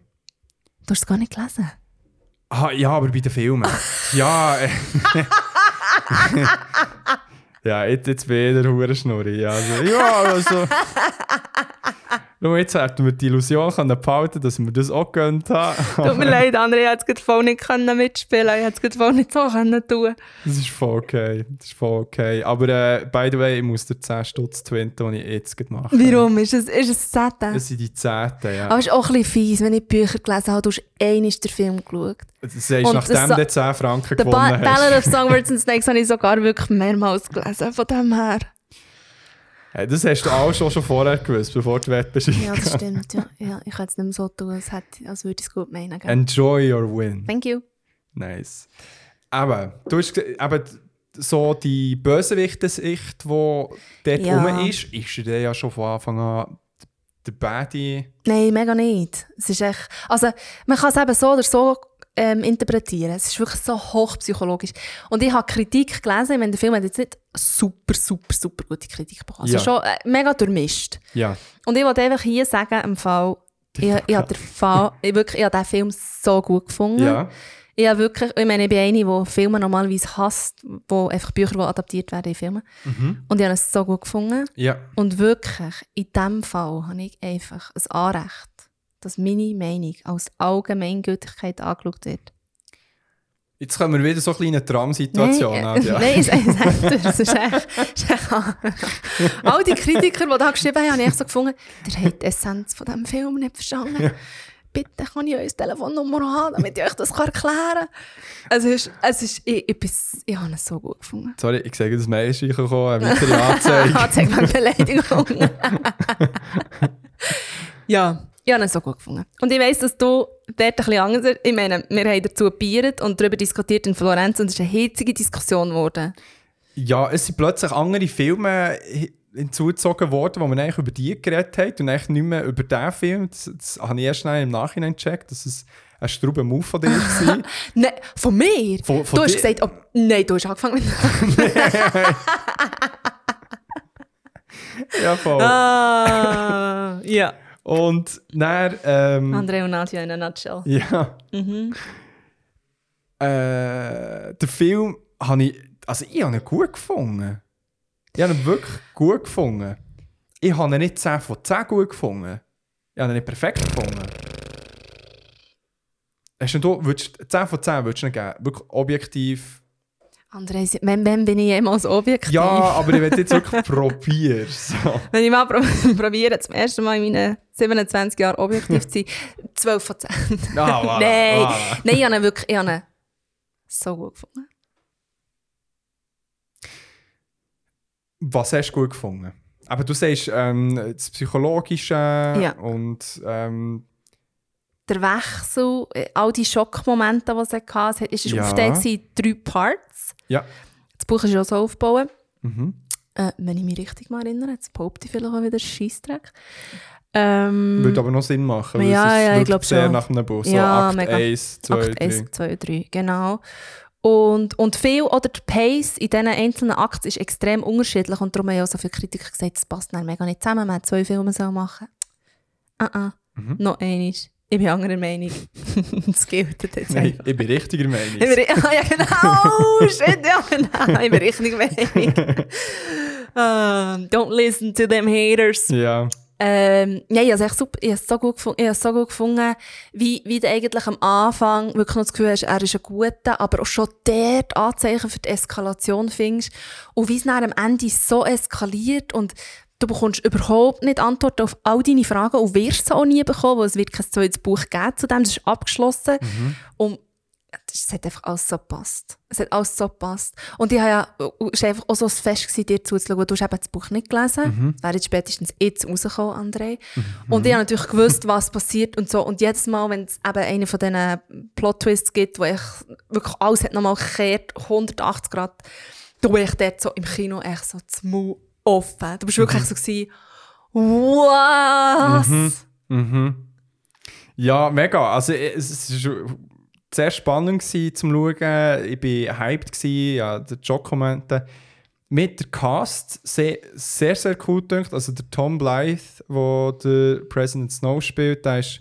Du hast es gar nicht gelesen. Ah, ja, aber bei den Filmen. ja. äh, ja, jetzt, jetzt bin ich der Hurenschnurri. Also, ja, also. Schau, jetzt hätten wir die Illusion können behalten dass wir das auch gönnt haben. Tut mir leid, André, ich hätte es voll nicht können mitspielen Ich hätte es voll nicht so können tun Das ist voll okay. Das ist voll okay. Aber äh, by the way, ich muss dir 10 Stutz twinten, die ich jetzt gerade mache. Warum? Ist es, ist es sad? Das sind die 10. Ja. Aber es ist auch ein bisschen fies, wenn ich Bücher gelesen habe, du hast einmal den Film geschaut. Das Und nachdem du 10 Franken gewonnen hast. Ballad of Songbirds and Snakes habe ich sogar wirklich mehrmals gelesen, von dem her. Das hast du auch schon, schon vorher gewusst, bevor die Wette beschrieben Ja, das stimmt. Ja. Ja, ich kann es nicht mehr so tun, als, hätte, als würde ich es gut meinen. Gell? Enjoy your win. Thank you. Nice. Aber du hast eben so die Bösewichte-Sicht, die dort Ja. rum ist, ist der ja schon von Anfang an der Baddie. Nein, mega nicht. Es ist echt, also man kann es eben so oder so ähm, interpretieren. Es ist wirklich so hochpsychologisch. Und ich habe Kritik gelesen, ich meine, der Film hat jetzt nicht super, super, super gute Kritik bekommen. Also Ja. schon äh, mega durchmischt. Ja. Und ich wollte einfach hier sagen, im Fall, ich, ich habe den Fall, ich wirklich, ich habe den Film so gut gefunden. Ja. Ich habe wirklich, ich meine, ich bin eine, die Filme normalerweise hasst, wo einfach Bücher, die adaptiert werden in Filme. Und ich habe es so gut gefunden. Ja. Und wirklich, in diesem Fall habe ich einfach ein Anrecht, dass meine Meinung als Allgemeingültigkeit angeschaut wird. Jetzt kommen wir wieder so eine kleine Tram-Situation nein, an. äh, Ja. nein, es ist echt, es ist echt All die Kritiker, die da geschrieben haben, habe ich echt so gefunden, der hat die Essenz von diesem Film nicht verstanden. Bitte kann ich eure Telefonnummer haben, damit ich euch das erklären kann. Es ist, es ist, ich, ich, bin, ich habe es so gut gefunden. Sorry, ich sage, das Mail ist reingekommen, eine weitere Anzeige. Anzeige wegen Beleidigung. ja, ich habe es so gut gefunden. Und ich weiss, dass du dort ein bisschen anders... Ich meine, wir haben dazu gebiert und darüber diskutiert in Florenz und es ist eine hitzige Diskussion geworden. Ja, es sind plötzlich andere Filme hi- hinzugezogen worden, wo man eigentlich über die geredet hat und eigentlich nicht mehr über diesen Film. Das, das habe ich erst schnell im Nachhinein gecheckt, dass es ein strube Move von dir war. Nein, von mir? Von- von du hast gesagt, oh, nein, du hast angefangen mit... ja, voll. ah, ja. Und dann, ähm, André und Nadja in a nutshell. ja. Mhm. Äh, der Film habe ich, also ich habe ihn gut gefunden. Ich habe ihn wirklich gut gefunden. Ich habe ihn nicht 10 von 10 gut gefunden. Ich habe ihn nicht perfekt gefunden. Hast du, würdest, 10 von 10 würdest du nicht geben? Wirklich objektiv. André, wenn, wenn bin ich jemals objektiv? Ja, aber ich will jetzt wirklich probieren. So. Wenn ich mal pro probiere, zum ersten Mal in meinen 27 Jahren objektiv zu sein, 12 von 10. Ah, voilà, Nein, voilà. nein, ich habe ihn wirklich ich habe ihn so gut gefunden. Was hast du gut gefunden? Aber du sagst ähm, das Psychologische Ja. und ähm, Der Wechsel, äh, all die Schockmomente, die es hatte, es war Ja. aufgeteilt in drei Parts. Ja. Das Buch ist ja so aufgebaut. Mhm. Äh, wenn ich mich richtig mal erinnere, jetzt behaupte ich vielleicht auch wieder Scheissdreck. Ähm, Würde aber noch Sinn machen. weil Ja, es ist- ja, ich glaub sehr schon. nach einem Buch. So Ja, Akt mega. 1, 2, Akt 3. 1, 2, 3, genau. Und, und viel, oder der Pace in diesen einzelnen Akten ist extrem unterschiedlich und darum haben ja auch so viele Kritiker gesagt, das passt dann mega nicht zusammen, man hat zwei Filme sollen machen Ah, ah, Mhm. noch einiges. Ich bin anderer Meinung. das gilt jetzt Nein, einfach. ich bin richtiger Meinung. Ich bin, ri- ja, genau, shit, ja, genau. Ich bin richtig Meinung. Ähm, don't listen to them haters. Ja. Ähm, ja, ich habe es echt super, ich so gut gefunden, ich so gut gefunden, wie, wie du eigentlich am Anfang wirklich noch das Gefühl hast, er ist ein Guter, aber auch schon dort Anzeichen für die Eskalation findest und wie es dann am Ende so eskaliert und du bekommst überhaupt nicht Antworten auf all deine Fragen und wirst sie auch nie bekommen, weil es wird kein zweites Buch geben zu dem, das ist abgeschlossen und es hat einfach alles so gepasst. Es hat alles so gepasst. Und ich habe ja, es war einfach auch so Fest, gewesen, dir zuzuschauen. Du hast eben das Buch nicht gelesen. Wäre jetzt spätestens jetzt rausgekommen, André. Und ich habe natürlich gewusst, was passiert und so. Und jedes Mal, wenn es eben einen von diesen Plot-Twists gibt, wo ich wirklich alles hat nochmal gekehrt, 180 Grad, da war ich dort so im Kino echt so Mund offen. Du bist wirklich so gewesen, was? Mhm. Ja, mega. Also es es war sehr spannend gewesen, zum Schauen. Ich war hyped, gewesen, ja, der Job-Kommente. Mit der Cast sehr, sehr, sehr cool gedacht. Also der Tom Blythe, der der President Snow spielt, der ist,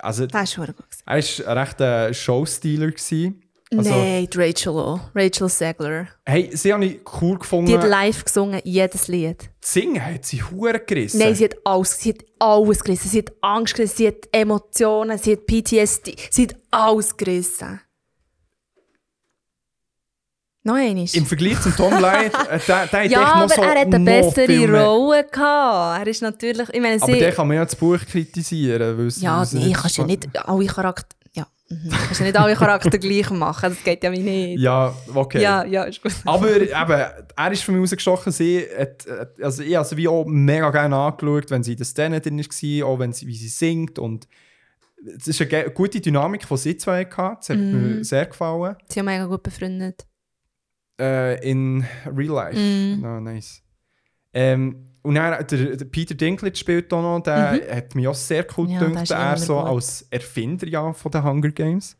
also, Das ist gut. er ist ein rechter Showstealer gewesen. Also, Nein, die Rachel auch. Rachel Segler. Hey, sie habe ich cool gefunden. Die hat live gesungen, jedes Lied. Singen hat sie hure gerissen. Nein, sie hat alles, sie hat alles gerissen. Sie hat Angst gerissen, sie hat Emotionen, sie hat PTSD, sie hat alles gerissen. Noch einmal. Im Vergleich zum Tom Blythe, äh, der, der hat ja, aber so er hat eine bessere Rolle gehabt. Er ist natürlich, ich meine, Aber sie... der kann man ja das Buch kritisieren. ja, es nee, kannst ja nicht alle Charakter... Mhm. kannst ja nicht alle Charakter gleich machen, das geht ja wie nicht. Ja, okay. ja, ja, ist gut. Aber eben, er ist von mir rausgestochen. Sie hat, also ich habe wie auch mega gerne angeschaut, wenn sie in der Szene drin war, auch wenn sie, wie sie singt. Und es ist eine gute Dynamik, die sie zwei hatten. Das hat Mhm. mir sehr gefallen. Sie sind mega gut befreundet. Äh, in Real Life. Mhm. No, nice. Ähm, und dann, der, der Peter Dinklage spielt auch noch, der hat mich auch sehr cool Mhm. Ja, gedacht. Er so gut. als Erfinder ja, von den Hunger Games.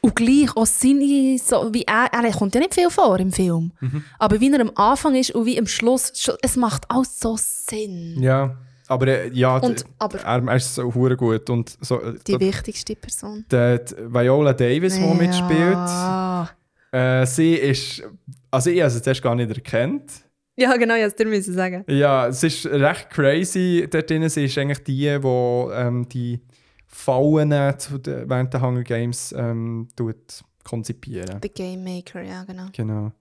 Und gleich auch seine, so wie er, er kommt ja nicht viel vor im Film. Mhm. Aber wie er am Anfang ist und wie am Schluss, es macht alles so Sinn. Ja, aber äh, ja, Und, aber er, er ist so gut. Und so, äh, die d- wichtigste Person. die, die Viola Davis, die mitspielt, Ja. äh, sie ist, also ich habe sie zuerst gar nicht erkannt. Ja, genau, ich dir müssen sagen. Ja, es ist recht crazy dort drin. Sie ist eigentlich die, die ähm, die Fallen äh, zu den, während der Hunger Games ähm, tut konzipieren. The Game Maker, ja, genau. Genau.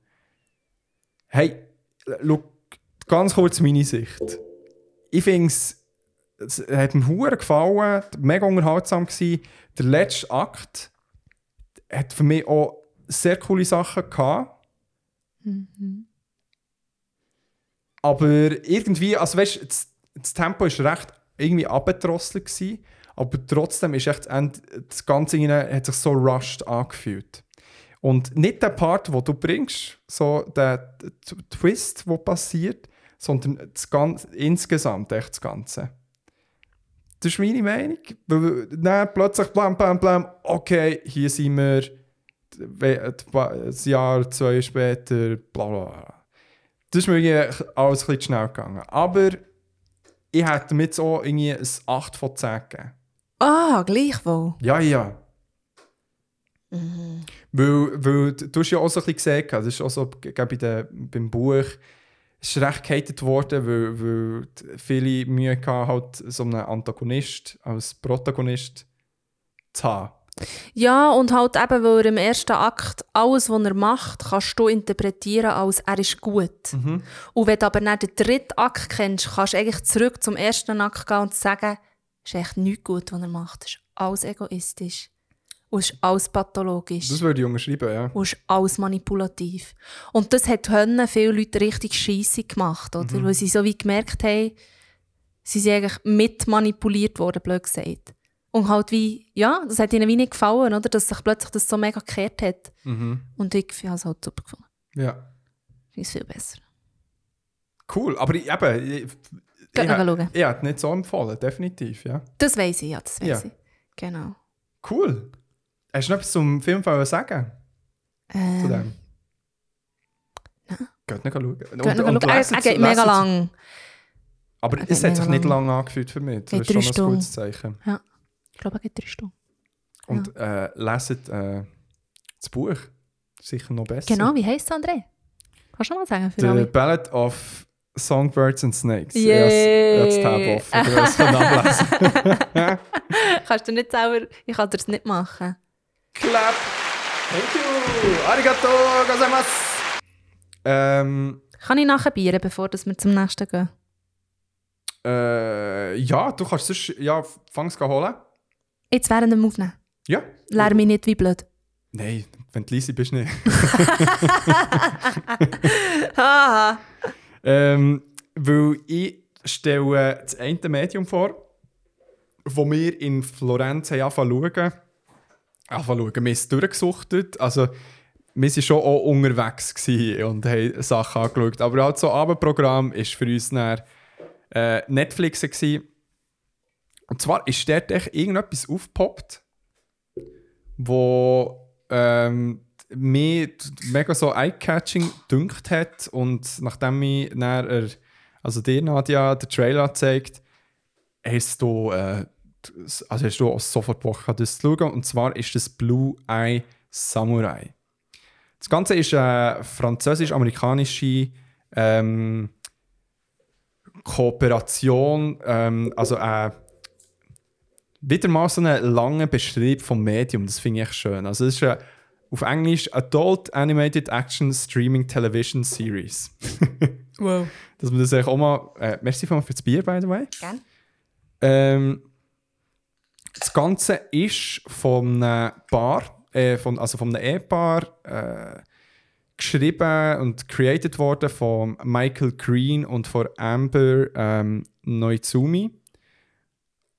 Hey, schau, ganz kurz meine Sicht. Ich finde es, es hat mir hure gefallen, mega unterhaltsam gewesen. Der letzte Akt hat für mich auch sehr coole Sachen gehabt. Aber irgendwie, also weißt das, das Tempo ist recht irgendwie abgedrosselt aber trotzdem ist echt das Ende- das Ganze hat sich so rushed angefühlt. Und nicht der Part, wo du bringst, so der Twist, der passiert, sondern das Ganze, insgesamt echt das Ganze. Das ist meine Meinung. Dann plötzlich blam, blam, blam, okay, hier sind wir, ein Jahr, zwei später, bla bla. Das ist mir irgendwie alles ein bisschen zu schnell gegangen. Aber ich hätte damit auch irgendwie ein 8 von 10 gegeben. Ah, gleichwohl. Ja, ja. Weil, weil du hast ja auch so ein bisschen gesehen, das ist auch so bei der, beim Buch, es ist recht gehatet worden, weil, weil viele Mühe hatten, halt so einen Antagonist als Protagonist zu haben. Ja, und halt eben, weil er im ersten Akt alles, was er macht, kannst du interpretieren als er ist gut. Und wenn du aber nicht den dritten Akt kennst, kannst du eigentlich zurück zum ersten Akt gehen und sagen, es ist echt nichts gut, was er macht. Es ist alles egoistisch. Und es ist alles pathologisch. Das würde ich unterschreiben, ja. und es ist alles manipulativ. Und das hat Hönnen viele Leute richtig scheisse gemacht, oder? Weil sie so wie gemerkt haben, sie sind eigentlich mit manipuliert worden, blöd gesagt. Und halt wie, ja, das hat ihnen wie nicht gefallen, oder? Dass sich plötzlich das so mega gekehrt hat. Und ich habe es halt super gefunden. Ja. Ich finde es viel besser. Cool, aber ich, eben, ich, Geht ich, schauen. ich hätte nicht so empfohlen, definitiv, ja. Das weiß ich, ja, das weiß Ja. ich. Genau. Cool. Hast du noch etwas zum Film sagen? Zu Ähm, dem? Geht nicht schauen. Geht und schauen. Er, lesen er zu- geht mega zu- lang. Aber Er es hat sich nicht lang. lange angefühlt für mich. Das ist schon ein gutes Zeichen. Ich glaube, er geht drei Stunden. Und äh, leset äh, das Buch. Sicher noch besser. Genau, wie heisst es, André? Kannst du mal sagen für The alle? Ballad of Songbirds and Snakes. Yay. Ich habe das Tab offen, du nachlesen. Kannst du nicht selber... Ich kann das nicht machen. Clap! Thank you! Arigato gozaimasu! Ähm, Kann ich nachher bieren, bevor wir zum nächsten gehen? äh, ja, du kannst sonst... Ja, fang es holen. Jetzt während dem Aufnehmen. Ja. Lerne mich nicht wie blöd. Nein, wenn du leise bist, nicht. Haha. Ähm, weil ich stelle das eine Medium vor, wo wir in Florenz haben angefangen zu schauen. Angefangen zu schauen. Wir haben es durchgesuchtet. Also, wir waren schon auch unterwegs und haben Sachen angeschaut. Aber halt so Abendprogramm war für uns dann, äh, Netflix. Gewesen. Und zwar ist dort echt irgendetwas aufgepoppt, wo ähm, mir mega so eye-catching dünkt hat und nachdem ich dann, also dir Nadja den Trailer gezeigt, hast du, äh, also hast du sofort Bock das zu schauen und zwar ist das Blue Eye Samurai. Das Ganze ist eine französisch-amerikanische ähm, Kooperation, ähm, also eine wieder mal so einen langen Beschrieb vom Medium, das finde ich echt schön. Also es ist eine, auf Englisch Adult Animated Action Streaming Television Series. Wow. Dass man das eigentlich auch mal... Äh, merci für das Bier, by the way. Gern. Ähm, das Ganze ist von einem Paar, äh, von, also von einem Ehepaar, äh, geschrieben und created worden von Michael Green und von Amber ähm, Noizumi.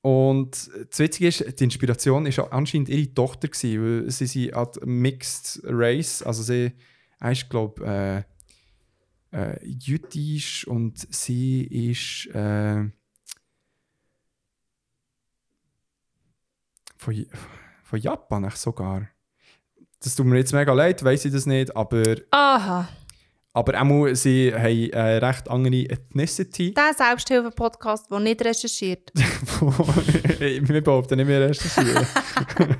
Und das Witzige ist, die Inspiration ist anscheinend ihre Tochter gewesen, weil sie sind halt Mixed Race, also sie ist glaube äh, äh, jüdisch und sie ist äh, von, von Japan sogar. Das tut mir jetzt mega leid, weiß ich das nicht, aber, Aha. Aber auch sie haben eine recht andere Ethnicity. Der Selbsthilfe-Podcast, der nicht recherchiert. wir behaupten nicht mehr recherchieren.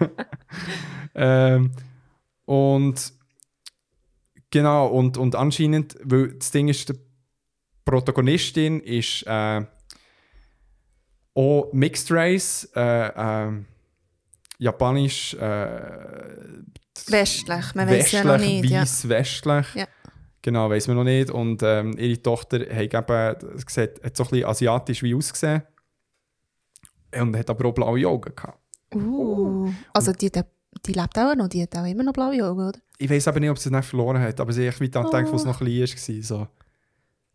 ähm, und genau, und, und anscheinend, weil das Ding ist, die Protagonistin ist äh, auch Mixed Race, äh, ähm, japanisch, äh, Westlich, man weiß ja noch nicht. Ja. weiss, westlich. Ja. Genau, weiß man noch nicht. Und ähm, ihre Tochter hat, eben, sieht, hat so ein bisschen asiatisch wie ausgesehen. Und hat aber auch blaue Augen gehabt. Uh. Also die, die, die lebt auch noch, die hat auch immer noch blaue Augen, oder? Ich weiß aber nicht, ob sie es nicht verloren hat, aber sie hat wie daran gedacht, wo es noch klein war. So.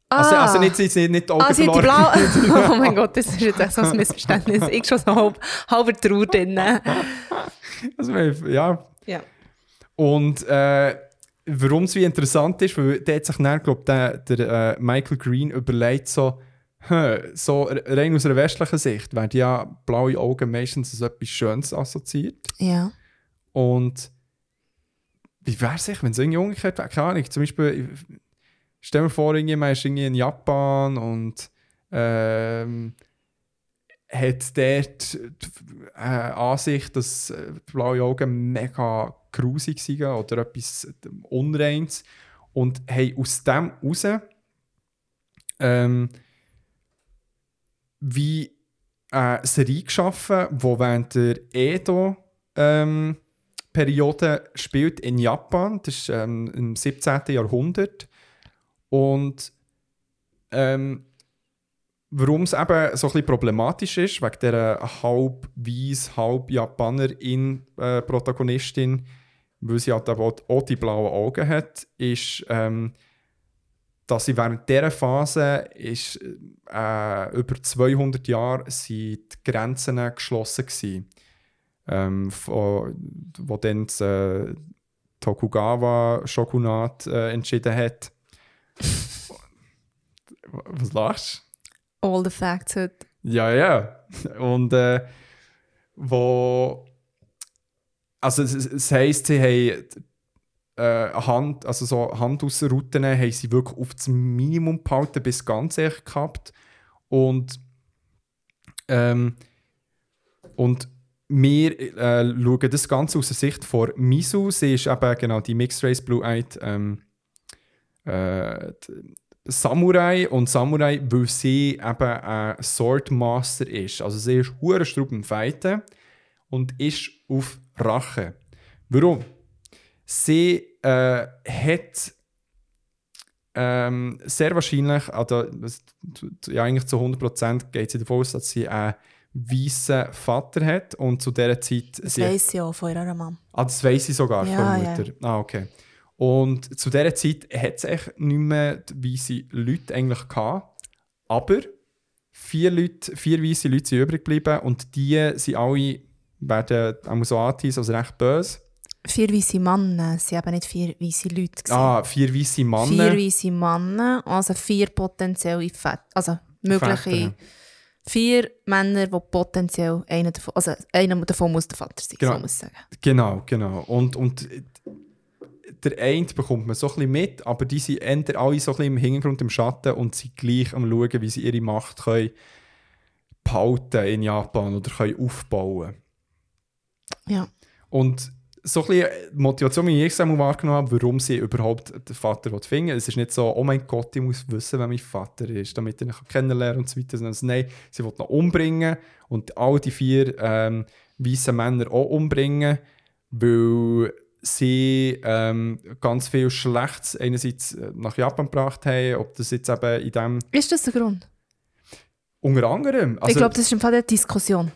Ah. Also, also nicht, sie nicht, nicht die Augen Ah, sie die verloren. blaue... oh mein Gott, das ist jetzt echt so ein Missverständnis. Ich schon so halb, halber Trauer drin. Also, ja. Ja. Und äh, warum es wie interessant ist, weil der hat sich dann, glaube der, der äh, Michael Green überlegt, so, so rein aus einer westlichen Sicht werden ja blaue Augen meistens als etwas Schönes assoziiert. Ja. Und wie wäre es, wenn es irgendwie umgekehrt wäre? Keine Ahnung. Zum Beispiel, stell mir vor, irgendjemand ist irgendwie in Japan und ähm, hat dort die äh, Ansicht, dass äh, die blauen Augen mega grusig sind oder etwas Unreins und haben aus dem raus ähm, wie eine Serie geschaffen, die während der Edo ähm, Periode spielt in Japan. Das ist ähm, im 17. Jahrhundert. Und ähm, warum es eben so ein problematisch ist, wegen dieser halb weiß, halb Japanerin äh, Protagonistin, weil sie halt auch die blauen Augen hat, ist, ähm, dass sie während dieser Phase ist, äh, über 200 Jahre sind die Grenzen geschlossen gewesen. Ähm, von, wo dann das äh, Tokugawa-Shogunat äh, entschieden hat. Was lachst du? All the facts heute. Ja, ja. Und äh, wo. Also, es, heisst, sie haben äh, Hand, also so Handausrouten haben sie wirklich auf das Minimum gehalten, bis ganz ehrlich gehabt. Und, ähm, und wir äh, schauen das Ganze aus der Sicht von Misu. Sie ist eben genau die Mixed Race Blue Eyed ähm, äh, Samurai und Samurai, weil sie eben ein Swordmaster ist. Also sie ist hure Strub im Fighten und ist auf Rache. Warum? Sie äh, hat ähm, sehr wahrscheinlich, also, ja, eigentlich zu 100% geht sie davon aus, dass sie einen weißen Vater hat und zu dieser Zeit... Das sie- weiss sie auch von ihrer Mama. Ah, das weiss ich sogar Ja, von ja. Mutter. Ah, okay. Und zu dieser Zeit hat es echt nicht mehr weisse Leute eigentlich gehabt. Aber vier, Leute, vier weisse Leute sind übrig geblieben und die sind alle, werden auch so angeteased, also recht böse. Vier weisse Männer, waren eben nicht vier weisse Leute. gewesen. Ah, vier weisse Männer. Vier weisse Männer, also vier potenzielle Väter. Also mögliche. Väter. Vier Männer, die potenziell einer davon, also einer davon muss der Vater sein, Genau. so muss ich sagen. Genau, genau. Und, und der eine bekommt man so ein bisschen mit, aber die sind eher alle so ein bisschen im Hintergrund, im Schatten und sind gleich am schauen, wie sie ihre Macht können behalten in Japan oder können aufbauen Ja. Und so ein bisschen die Motivation, wie ich wahrgenommen habe, warum sie überhaupt den Vater finden. Es ist nicht so, oh mein Gott, ich muss wissen, wer mein Vater ist, damit ich ihn kennenlernen und so weiter. Sondern nein, sie will ihn umbringen und all die vier ähm, weißen Männer auch umbringen, weil sie ähm, ganz viel Schlechtes einerseits äh, nach Japan gebracht haben, ob das jetzt eben in dem, Ist das der Grund? unter anderem. ich also- glaube, das ist im Fall eine Diskussion.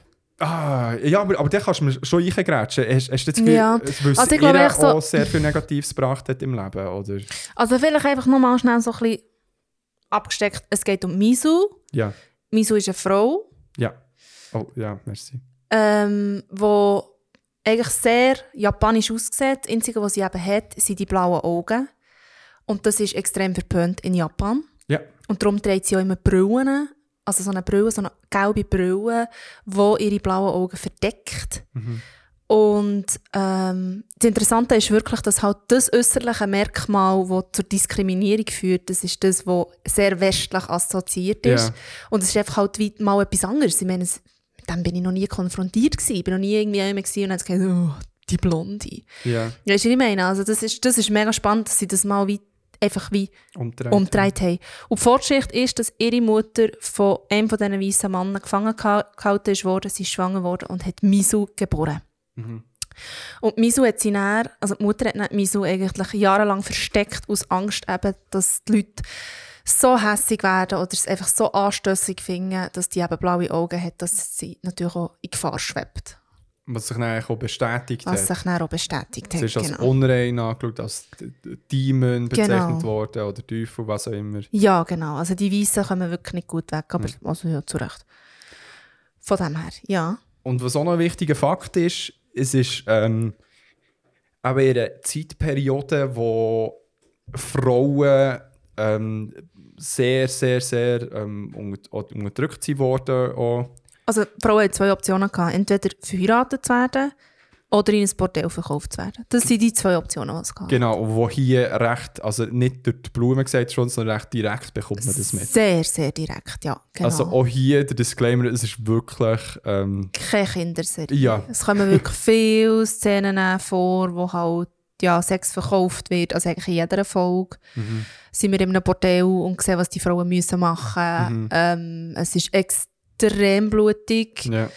Ah, ja, aber, aber da kannst du mir schon reingrätschen. Hast, hast du das Gefühl, Ja. es Also ich glaube echt so- auch sehr viel Negatives gebracht hat im Leben, oder? Also vielleicht einfach nochmal schnell so ein bisschen abgesteckt. Es geht um Misu. Ja, Misu ist eine Frau, ja. Oh, ja, merci. ähm, wo eigentlich sehr japanisch aussieht. Das Einzige, was sie eben hat, sind die blauen Augen. Und das ist extrem verpönt in Japan. Ja, Und darum trägt sie auch immer Brillen. Also so eine Brille, so eine gelbe Brille, die ihre blauen Augen verdeckt. Und ähm, das Interessante ist wirklich, dass halt das äußerliche Merkmal, das zur Diskriminierung führt, das ist das, was sehr westlich assoziiert ist. Ja. Und es ist einfach halt wie mal etwas anderes. Ich meine, mit dem bin ich noch nie konfrontiert gewesen. Ich bin noch nie irgendwie jemand und hat gesagt, oh, die Blonde. ja. Weißt du, was ich meine? Also das ist, das ist mega spannend, dass sie das mal wie, einfach wie Umdreht. umgedreht haben. Und die Vorgeschichte ist, dass ihre Mutter von einem von diesen weißen Männern gefangen geha- gehalten worden, sie ist schwanger worden und hat Misu geboren. Und Misu hat sie dann, also die Mutter hat Misu eigentlich jahrelang versteckt, aus Angst eben, dass die Leute so hässig werden oder es einfach so anstössig finden, dass die eben blaue Augen hat, dass sie natürlich auch in Gefahr schwebt. Was sich dann auch bestätigt Was hat. sich dann auch bestätigt Es hat. ist als genau. unrein angeschaut, als Demon bezeichnet Genau. worden oder Teufel, was auch immer. Ja, genau. Also die Weißen kommen wirklich nicht gut weg, aber also ja, zu Recht. Von dem her, ja. Und was auch noch ein wichtiger Fakt ist, es ist ähm, eben in einer Zeitperiode, wo Frauen ähm, sehr, sehr, sehr ähm, unterdrückt worden. Auch. Also die Frau hat zwei Optionen gehabt. Entweder verheiratet zu werden oder in ein Bordell verkauft zu werden. Das sind die zwei Optionen, die es gab. Genau, und wo hier recht, also nicht durch die Blume gesagt schon, sondern recht direkt bekommt man das mit. Sehr, sehr direkt, ja. Genau. Also auch hier der Disclaimer, es ist wirklich, ähm, Keine Kinderserie. Ja. Es kommen wirklich viele Szenen vor, wo halt ja, Sex verkauft wird. Also eigentlich in jeder Folge Mhm. sind wir in einem Bordell und sehen, was die Frauen müssen machen Mhm. müssen. Ähm, es ist extrem blutig. ja.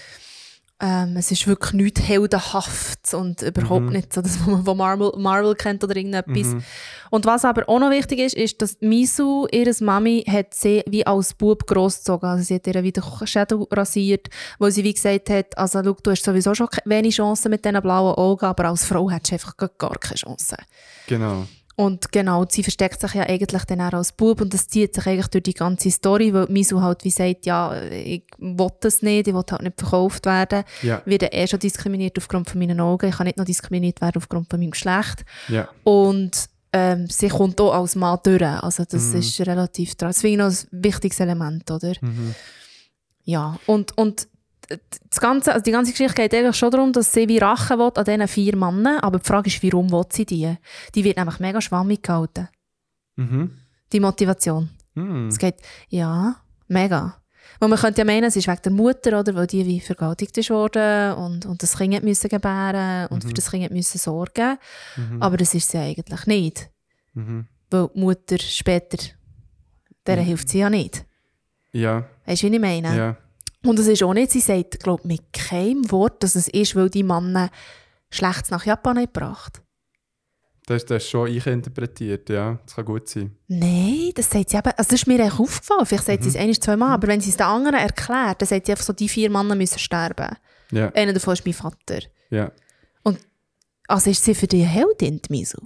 Ähm, es ist wirklich nichts heldenhaft und überhaupt Mhm. nicht so das, was man von Marvel, Marvel kennt oder irgendetwas. Mhm. Und was aber auch noch wichtig ist, ist, dass Misu, ihre Mami, hat sie wie als Bub großgezogen. Also sie hat ihr wieder Schädel rasiert, wo sie wie gesagt hat, also schau, du hast sowieso schon wenig Chancen mit diesen blauen Augen, aber als Frau hättest du einfach gar- gar keine Chance. Genau. Und genau, sie versteckt sich ja eigentlich dann auch als Bub und das zieht sich eigentlich durch die ganze Story, weil Misu halt wie sagt, ja, ich will das nicht, ich will halt nicht verkauft werden. Ja. Ich werde eh schon diskriminiert aufgrund von meinen Augen, ich kann nicht noch diskriminiert werden aufgrund von meinem Geschlecht. Ja. Und ähm, sie kommt auch als Mann durch, also das Mhm. ist relativ, dran. das finde ich noch ein wichtiges Element, oder? Mhm. Ja, und, und das Ganze, also die ganze Geschichte geht eigentlich schon darum, dass sie wie Rache will an diesen vier Männern, aber die Frage ist, warum will sie die? Die wird nämlich mega schwammig gehalten, Mhm. die Motivation. Mhm. Es geht, ja, mega. Weil man könnte ja meinen, es ist wegen der Mutter, oder, weil die wie vergewaltigt ist worden und, und das Kind müssen gebären und für das Kind müssen sorgen. Mhm. Aber das ist sie eigentlich nicht. Mhm. Weil die Mutter später, der Mhm. hilft sie ja nicht. Ja. Weißt du, wie ich meine? Ja. Und es ist auch nicht, sie sagt, glaube mit keinem Wort, dass es ist, weil die Männer Schlechtes nach Japan haben gebracht. Das, das ist schon ich interpretiert, ja. Das kann gut sein. Nein, das sagt sie eben, also das ist mir echt aufgefallen. Vielleicht sagt sie es Mhm. ein, zwei Mal, aber wenn sie es den anderen erklärt, dann sagt sie einfach so, die vier Männer müssen sterben. Ja. Einer davon ist mein Vater. Ja. Also ist sie für dich eine Heldin, die Misu?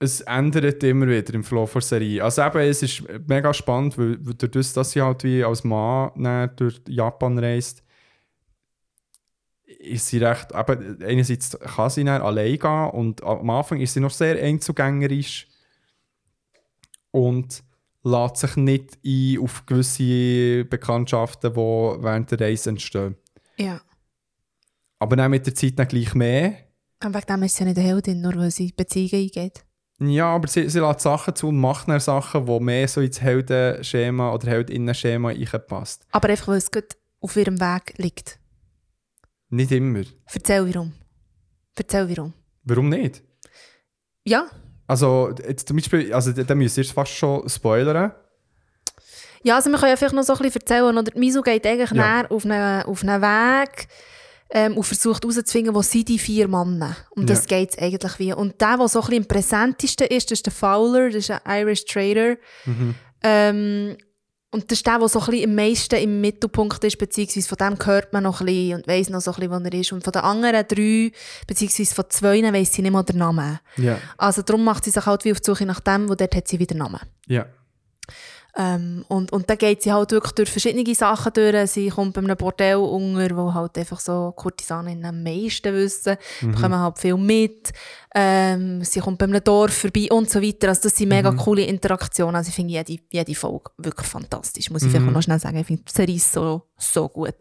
Es ändert immer wieder im Flow der Serie. Also eben, es ist mega spannend, weil, weil durch das, dass sie halt wie als Mann durch Japan reist, ist sie recht, eben, einerseits kann sie dann allein gehen und am Anfang ist sie noch sehr einzugängerisch und lässt sich nicht ein auf gewisse Bekanntschaften, die während der Reise entstehen. Ja. Aber dann mit der Zeit dann gleich mehr. Und wegen dem ist sie ja nicht eine Heldin, nur weil sie Beziehungen eingeht. Ja, aber sie, sie lässt Sachen zu und macht dann Sachen, die mehr so ins Heldenschema oder Heldinnenschema reinpasst. Aber einfach, weil es gut auf ihrem Weg liegt. Nicht immer. Erzähl warum. Erzähl warum. Warum nicht? Ja, Also, jetzt zum Beispiel, also da müsst ihr es fast schon spoilern. Ja, also wir können ja vielleicht noch so ein bisschen erzählen. Oder Misu geht eigentlich Ja. näher auf einen, auf einen Weg ähm, und versucht herauszufinden, wo sind die vier Männer. Um das Ja. geht es eigentlich wie. Und der, der so ein bisschen am präsentesten ist, das ist der Fowler, das ist ein Irish Trader. Mhm. Ähm, und das ist der, der so ein bisschen am meisten im Mittelpunkt ist, beziehungsweise von dem hört man noch ein bisschen und weiss noch so ein bisschen, wo er ist. Und von den anderen drei, beziehungsweise von zwei, weiss sie nicht mal den Namen. Ja. Also darum macht sie sich halt wie auf die Suche nach dem, wo dort hat sie wieder Namen. Ja. Ähm, und, und dann geht sie halt wirklich durch verschiedene Sachen durch. Sie kommt bei einem Bordell unter, wo halt einfach so Kurtisaninnen am meisten wissen, bekommen halt viel mit. Ähm, sie kommt bei einem Dorf vorbei und so weiter. Also das sind mega coole Interaktionen. Also ich finde jede, jede Folge wirklich fantastisch. Muss ich vielleicht auch noch schnell sagen. Ich finde die Serie so, so gut.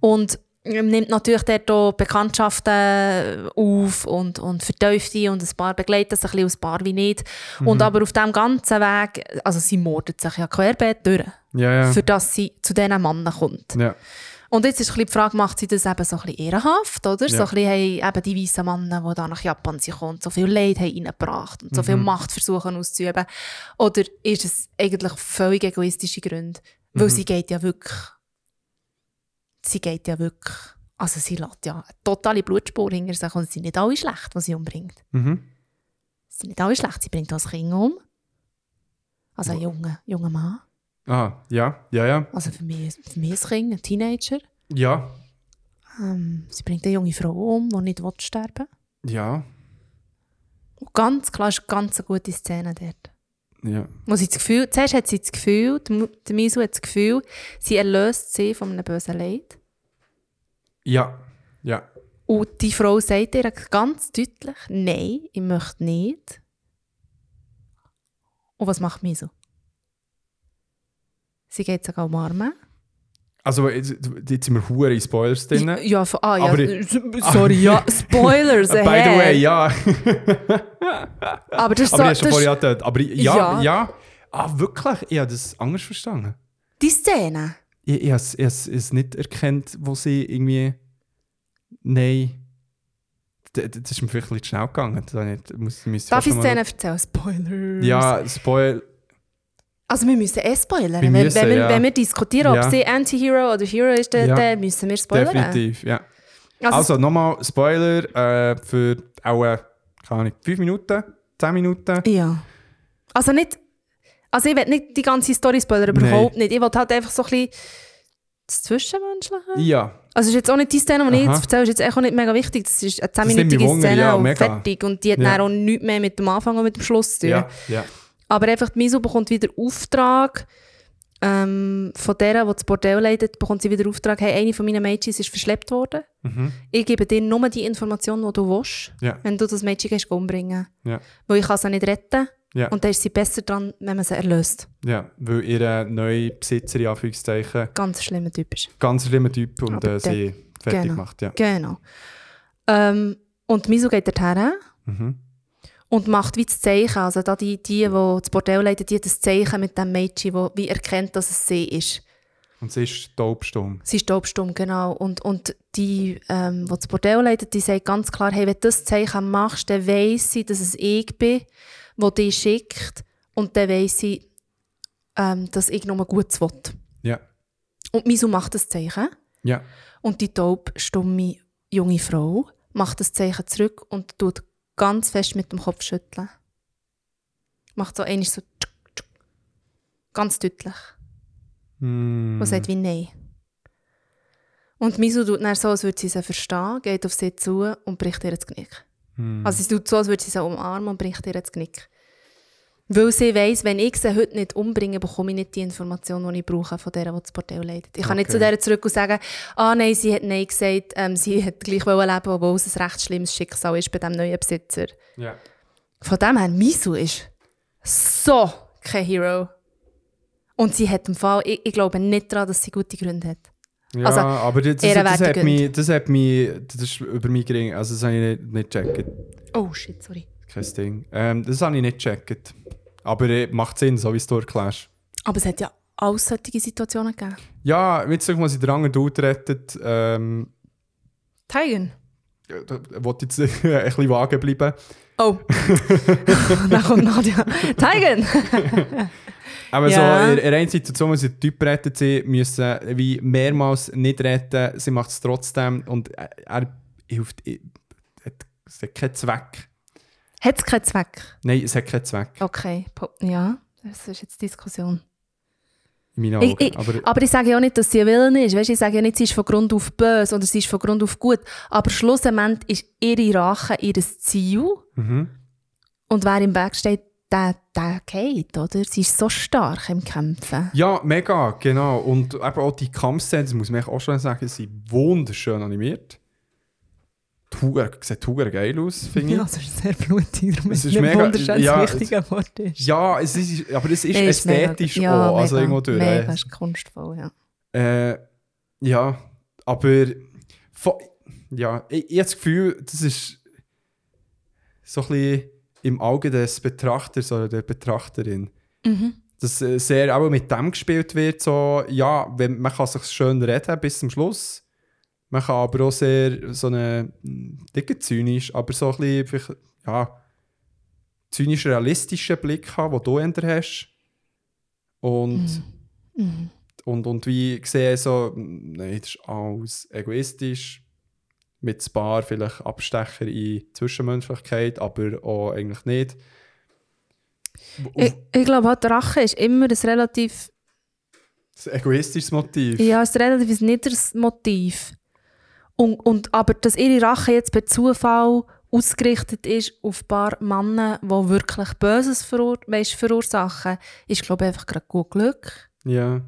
Und ähm, nimmt natürlich dort auch Bekanntschaften auf und, und vertieft die und ein paar begleiten sich ein bisschen, ein paar wie nicht. Und aber auf diesem ganzen Weg, also sie mordet sich ja querbeet durch, Ja, ja. für dass sie zu diesen Männern kommt. ja. Und jetzt ist ein bisschen die Frage, macht sie das eben so ein bisschen ehrenhaft, oder? So Ja. ein bisschen haben eben die weißen Männer, die da nach Japan sind, gekommen, so viel Leid haben reingebracht und so viel Macht versuchen auszuüben. Oder ist es eigentlich völlig egoistische Gründe? Weil sie geht ja wirklich, sie geht ja wirklich, also sie lässt ja eine totale Blutspur hinter sich und sie sind nicht alle schlecht, was sie umbringt. Mhm. Sie sind nicht alle schlecht, sie bringt auch das Kind um. Also ein junger, junger Mann. Ah, ja, ja, ja. Also für mich, für mich ein Kind, ein Teenager. Ja, Ähm, sie bringt eine junge Frau um, die nicht will sterben ja, Und ganz klar ist eine ganz gute Szene dort. Ja. Wo sie das Gefühl, zuerst hat sie das Gefühl, die Misu hat das Gefühl, sie erlöst sie von einem bösen Leid. Ja, ja. Und die Frau sagt ihr ganz deutlich, nein, ich möchte nicht. Und was macht Misu? Sie geht sogar umarmen. Also, jetzt, jetzt sind wir hure in Spoilers drin. Ja, ja, ah, ja, Aber sorry, ja, Spoilers, By the way, ja. Aber das ist so, Aber ich das habe schon vorher ist gedacht. Aber ja, ja, Ja. Ah, wirklich? Ich habe das anders verstanden. die Szene. Ich, ich habe es- ich habe es- es nicht erkannt, wo sie irgendwie. Nein. d- d- das ist mir vielleicht ein bisschen schnell gegangen. Das ich muss, müsste Darf ich Szenen erzählen? Spoilers. Ja, Spoil. Also wir müssen eh spoilern. Wir wenn, müssen, wenn, wir, ja. wenn wir diskutieren, Ja. ob sie Anti-Hero oder Hero ist, dann, Ja. müssen wir spoilern. Definitiv, ja. Also, Also nochmal Spoiler äh, für auch, äh, keine Ahnung, 5 Minuten, 10 Minuten. Ja. Also nicht... Also ich will nicht die ganze Story spoilern, überhaupt nicht. Ich will halt einfach so ein bisschen das Zwischenmenschliche. Ja, Also es ist jetzt auch nicht die Szene, die ich jetzt erzähle, ist jetzt echt auch nicht mega wichtig. Das ist eine nimmt mich 10-minütige Wunder, Szene ja, und mega. fertig. Und die hat Ja. dann auch nichts mehr mit dem Anfang und mit dem Schluss zu tun. ja, ja. Aber einfach, die Miso bekommt wieder Auftrag, ähm, von der, die das Bordell leitet, bekommt sie wieder Auftrag, hey, eine von meinen Mädchen ist verschleppt worden. Mhm. Ich gebe dir nur die Information, die du willst, Ja. wenn du das Mädchen gehst umbringen Ja. Weil ich kann sie nicht retten Ja. und dann ist sie besser dran, wenn man sie erlöst. ja, weil ihr neue Besitzer, in Anführungszeichen, Ganz schlimmer Typ ist. ganz schlimmer Typ und äh, sie fertig genau. macht. Ja. Genau. Ähm, und Miso geht dorthin Mhm. Und macht wie das Zeichen. Also da die, die, die das Bordell leiten, die hat das Zeichen mit dem Mädchen, wo wie erkennt, dass es sie ist. Und sie ist taubstumm. Sie ist taubstumm, genau. Und, und die, ähm, die das Bordell leitet, die sagt ganz klar, hey, wenn du das Zeichen machst, dann weiss sie, dass es ich bin, der dich schickt. Und dann weiss sie, ähm, dass ich nur Gutes will. Ja. Und Misu macht das Zeichen. Ja. Und die taubstumme junge Frau macht das Zeichen zurück und tut ganz fest mit dem Kopf schütteln. Macht so einmal so tschuk, tschuk. ganz deutlich. Mm. Und sagt wie Nein. Und Misu tut dann so, als würde sie sie verstehen, geht auf sie zu und bricht ihr das Knick. Mm. Also sie tut so, als würde sie sie umarmen und bricht ihr das Knick. Weil sie weiss, wenn ich sie heute nicht umbringe, bekomme ich nicht die Information, die ich brauche von der, die das Bordell leitet. Ich kann nicht Okay. zu der zurück und sagen, ah nein, sie hat Nein gesagt, ähm, sie hat gleich wollen leben, obwohl es ein recht schlimmes Schicksal ist bei diesem neuen Besitzer. ja. Von dem her, Misu ist so kein Hero. Und sie hat im Fall, ich, ich glaube nicht daran, dass sie gute Gründe hat. Ja, Also, aber das, das, das, hat mich, das hat mich, das ist über mich gering, also das habe ich nicht, nicht gecheckt, Oh shit, sorry. kein Ding. Ähm, das habe ich nicht gecheckt. Aber äh, macht Sinn, so wie es du erklärst. Aber es hat ja all solche Situationen gegeben. Ja, jetzt sag mal, sie den anderen Dude rettet, ähm, Tigen. ja, da wollte jetzt ein bisschen vage bleiben. Oh. Dann kommt Nadja. Tigen! Aber Ja. so, in in einer Situation, wo sie den Typ rettet, sie müssen wie mehrmals nicht retten, sie macht es trotzdem und er, er hilft, er hat, es hat keinen Zweck. Hat es keinen Zweck? Nein, es hat keinen Zweck, Okay, ja, das ist jetzt Diskussion. in meinen Ich, Augen. ich, aber, aber ich sage ja nicht, dass sie Willen ist. Weißt, ich sage ja nicht, sie ist von Grund auf böse oder sie ist von Grund auf gut. Aber schlussendlich ist ihre Rache ihr Ziel. mhm. Und wer im Weg steht, der, der geht, oder? Sie ist so stark im Kämpfen. Ja, mega, genau. Und eben auch die Kampfszenen, das muss man auch schon sagen, sind wunderschön animiert. Huger, sieht hure geil aus, finde ich. Ja, es ist sehr blutig, darum Es ist ist nicht mega- wunderschön ja, das richtige Wort ist. Ja, es ist, aber es ist Er ästhetisch mega, ja, auch, also mega, irgendwo durch. Mega, ist kunstvoll, ja. Äh, ja, aber ja, ich, ich habe das Gefühl, das ist so ein bisschen im Auge des Betrachters oder der Betrachterin. Mhm. Dass äh, sehr auch mit dem gespielt wird, so, ja, wenn, man kann sich schön reden bis zum Schluss. Man kann aber auch sehr so eine dicke zynisch, aber so ein bisschen, ja, zynisch realistischen Blick haben, den du eher hast. Und Mhm. und, und wie gesehen, so, mm, nein, das ist alles egoistisch. Mit ein paar vielleicht Abstecher in Zwischenmenschlichkeit, aber auch eigentlich nicht. Ich, ich glaube, halt, Rache ist immer ein relativ, ein egoistisches Motiv. ja, ein relativ niederes Motiv. Und, und, aber dass ihre Rache jetzt per Zufall ausgerichtet ist auf ein paar Männer, die wirklich Böses verur weißt, verursachen, ist, glaube ich, einfach gerade gut Glück. Ja.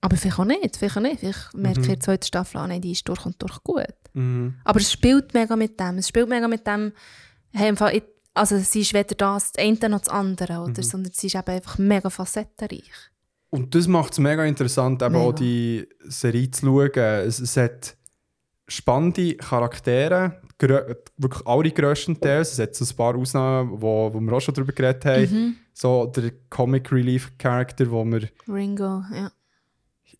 Aber vielleicht auch nicht. Vielleicht auch nicht. Vielleicht merke ich Mhm. der zweiten Staffel an, die ist durch und durch gut. Mhm. Aber es spielt mega mit dem. Es spielt mega mit dem, hey, im Fall, ich- also sie ist weder das, das eine noch das andere, oder? Mhm. sondern sie ist eben einfach mega facettenreich. Und das macht es mega interessant, eben Mega. auch die Serie zu schauen. Es, es hat spannende Charaktere, wirklich alle grösstenteils. Es hat so ein paar Ausnahmen, wo, wo wir auch schon darüber geredet haben. Mhm. So der Comic Relief Character, wo wir Ringo, ja.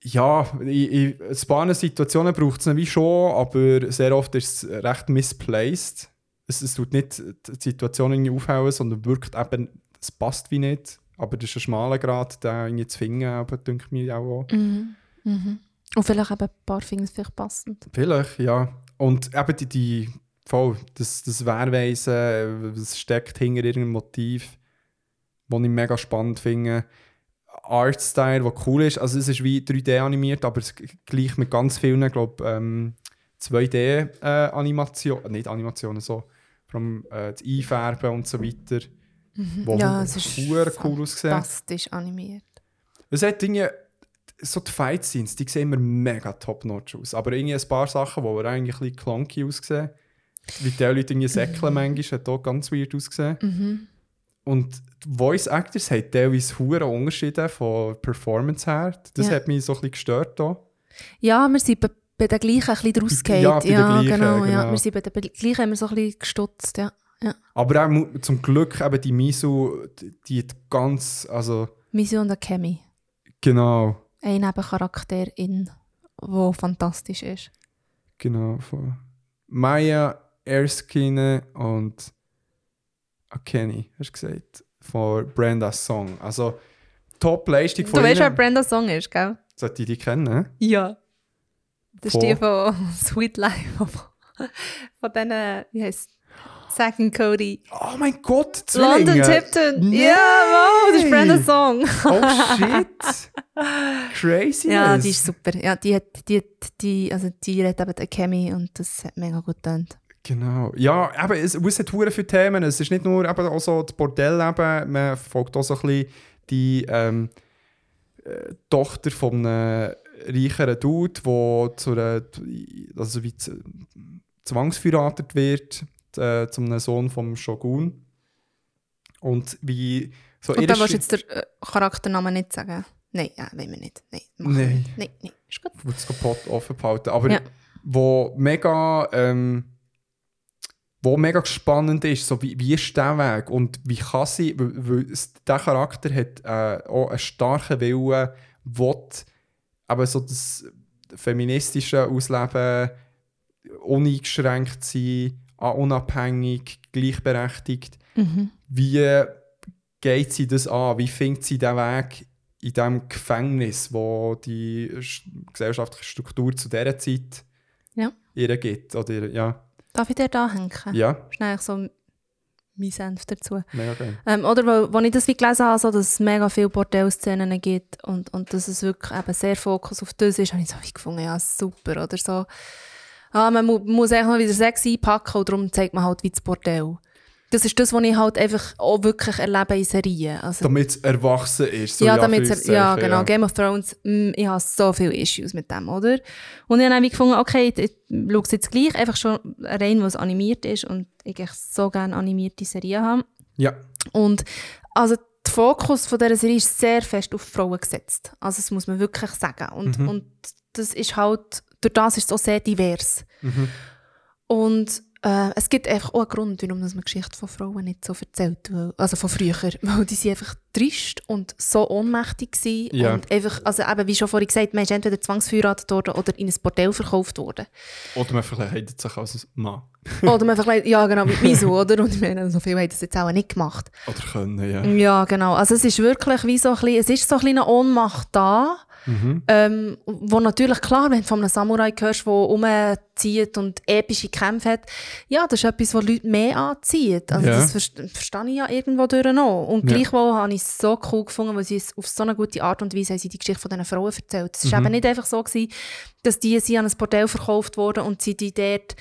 Ja, in, in ein paar Situationen braucht es wie schon, aber sehr oft ist es recht misplaced. Es, es tut nicht die Situation irgendwie aufhauen, sondern wirkt eben, es passt wie nicht. Aber das ist ein schmaler Grad, den irgendwie zu finden, aber denke mir auch. auch. Mhm. Mhm. Und vielleicht eben ein paar Finger vielleicht passend. Vielleicht, ja. Und eben die, die voll, das, das Wehrweisen, was steckt hinter irgendeinem Motiv, was ich mega spannend finde. Artstyle, der cool ist. Also es ist wie 3D animiert, aber es gleich mit ganz vielen, glaube ähm, 2D-Animationen, nicht Animationen, so allem äh, das Einfärben und so weiter. Wo Ja, es ist cool ausgesehen. Fantastisch animiert. Es hat Dinge, so die Fight-Scenes, die sehen immer mega top-notch aus. Aber irgendwie ein paar Sachen, die aber eigentlich ein bisschen clunky aussehen. Wie die Leute irgendwie säckeln manchmal, hat auch ganz weird ausgesehen. Mhm. Und die Voice Actors haben teilweise hohe Unterschiede von Performance her. Das Ja. hat mich so ein bisschen gestört. Hier. Ja, wir sind bei, bei den gleichen ein bisschen rausgefallen. Ja, bei den gleichen, genau, Ja. genau. Wir sind bei den gleichen wir so ein bisschen gestutzt, ja. Ja. Aber auch mu- zum Glück eben die Misu, die, die ganz, also Misu und Akemi. genau, Ein Nebencharakter in, der fantastisch ist. genau, von Maya Erskine und Akeni, hast du gesagt, von Brenda's Song. Also Top-Leistung von Du weißt, wer. Brenda Song ist, gell? Sollte ich die kennen? Ja. Das Von? ist die von Sweet Life. Von, von diesen, wie heisst Zack und Cody. Oh mein Gott, London Zwillinge! Tipton. Nein! Ja, wow, das ist Brenda Song. Oh shit! Crazy! Ja, die ist super. Ja, die hat, die, hat- die, also die redet eben der Chemie und das hat mega gut getönt. Genau. Ja, aber es, es hat hure viele Themen. Es ist nicht nur eben auch so das Bordell, man verfolgt auch so ein bisschen die ähm, äh, Tochter von einem reicheren Dude, die zu einer, also wie z- zwangsverheiratet wird, äh, zu einem Sohn vom Shogun. Und wie so Und dann willst du jetzt den äh, Charakternamen nicht sagen? Nein, ja, wollen wir nicht. Nein, machen Nein. Nein, nein, ist gut. Ich will es kaputt offen behalten. Aber Ja. wo mega, ähm, wo mega spannend ist, so wie, wie ist der Weg und wie kann sie, weil, der Charakter hat äh, auch einen starken Willen, will aber so das feministische Ausleben uneingeschränkt sein, unabhängig, gleichberechtigt. Mhm. Wie geht sie das an? Wie findet sie den Weg in diesem Gefängnis, wo die sch- gesellschaftliche Struktur zu dieser Zeit Ja. ihr gibt? Oder, ja, Darf ich dir da hängen? ja, eigentlich so mein Senf dazu. mega geil. Ähm, oder wo, wo ich das wie gelesen habe, so, dass es mega viele Bordellszenen gibt und, und dass es wirklich eben sehr Fokus auf das ist, habe ich so wie gefunden, ja super. Oder so, ah, man mu muss einfach mal wieder Sex einpacken und darum zeigt man halt wie das Bordell. Das ist das, was ich halt einfach auch wirklich erlebe in Serien. Also, Damit es erwachsen ist. So ja, damit ja, Anführungszeichen, genau. Game of Thrones, mm, ich habe so viele Issues mit dem, oder? Und ich habe dann gefunden, okay, ich, ich schaue es jetzt gleich, einfach schon rein, weil es animiert ist und ich so gerne animierte Serien habe. Ja, Und also der Fokus von dieser Serie ist sehr fest auf Frauen gesetzt. Also das muss man wirklich sagen. Und, und das ist halt, durch das ist es auch sehr divers. Und äh, es gibt einfach auch einen Grund, warum man die Geschichte von Frauen nicht so erzählt. Weil, also von früher. Weil die sind einfach trist und so ohnmächtig waren. Ja. Und einfach, also eben, wie schon vorhin gesagt, man ist entweder zwangsverheiratet worden oder in ein Bordell verkauft worden. oder man verkleidet sich als Mann. oder man verkleidet, ja genau, mit Miso, oder? Und ich meine, so viel haben das jetzt auch nicht gemacht. Oder können, ja. Ja, genau. Also es ist wirklich wie so ein bisschen, es ist so ein bisschen eine Ohnmacht da, Mhm. ähm, wo natürlich klar, wenn du von einem Samurai hörst, der umzieht und epische Kämpfe hat, ja, das ist etwas, was Leute mehr anzieht. Also Ja. das verste- verstehe ich ja irgendwo durch noch. Und Ja. gleichwohl habe ich es so cool gefunden, weil sie es auf so eine gute Art und Weise haben sie die Geschichte von diesen Frauen erzählt. Es Mhm. war eben nicht einfach so, gewesen, dass die sie an ein Bordell verkauft wurden und sie die dort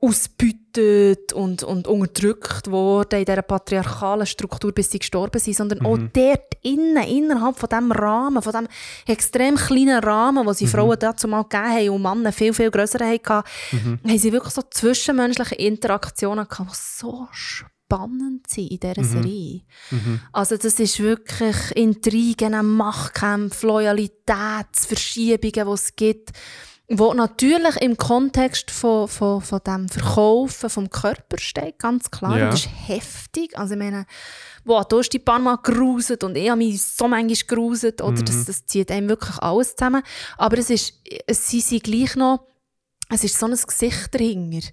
ausbeutet und, und unterdrückt wurden in dieser patriarchalen Struktur, bis sie gestorben sind, sondern auch dort innen, innerhalb von diesem Rahmen, von diesem extrem kleinen Rahmen, wo sie Frauen dazu mal gegeben haben und Männer viel, viel grösser hatten, haben sie wirklich so zwischenmenschliche Interaktionen gehabt, die so spannend sind in dieser Serie. Also das ist wirklich Intrigen, Machtkämpfe, Loyalitätsverschiebungen, die es gibt. Wo natürlich im Kontext von, von, von dem Verkaufen vom Körper steht, ganz klar. Ja. Das ist heftig. Also ich meine, wow, du hast die paar Mal geruset und ich habe mich so manchmal geruset. Oder das, das zieht einem wirklich alles zusammen. Aber es ist, es, sie sind gleich noch, es ist so ein Gesicht dahinter.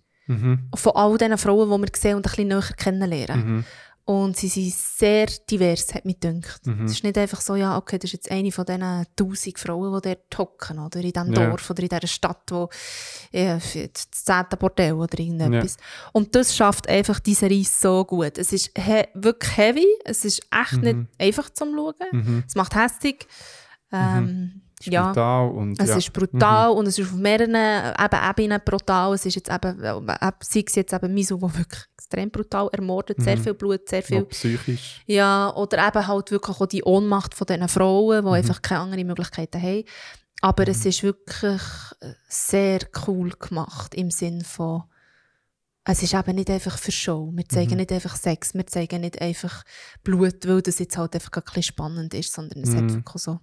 Von all diesen Frauen, die wir sehen und ein bisschen näher kennenlernen. Und sie sind sehr divers, hat mich gedacht. Es ist nicht einfach so, ja, okay, das ist jetzt eine von diesen tausend Frauen, die dort hocken, oder in diesem Ja. Dorf oder in dieser Stadt, wo ja, das zehnte Bordell oder irgendetwas. Und das schafft einfach diese Reise so gut. Es ist he wirklich heavy, es ist echt nicht einfach zum Schauen. Es macht hässlich. Ähm, ja. Brutal und, Es ja. ist brutal und es ist auf mehreren eben, Ebenen brutal. Es ist jetzt eben, äh, sei es jetzt eben Misu, der wirklich extrem brutal ermordet, sehr viel Blut, sehr viel Auch psychisch. ja, oder eben halt wirklich auch die Ohnmacht von diesen Frauen, die einfach keine anderen Möglichkeiten haben. Aber es ist wirklich äh, sehr cool gemacht im Sinn von, es ist eben nicht einfach für Show. Wir zeigen nicht einfach Sex, wir zeigen nicht einfach Blut, weil das jetzt halt einfach ein bisschen spannend ist, sondern es hat wirklich so,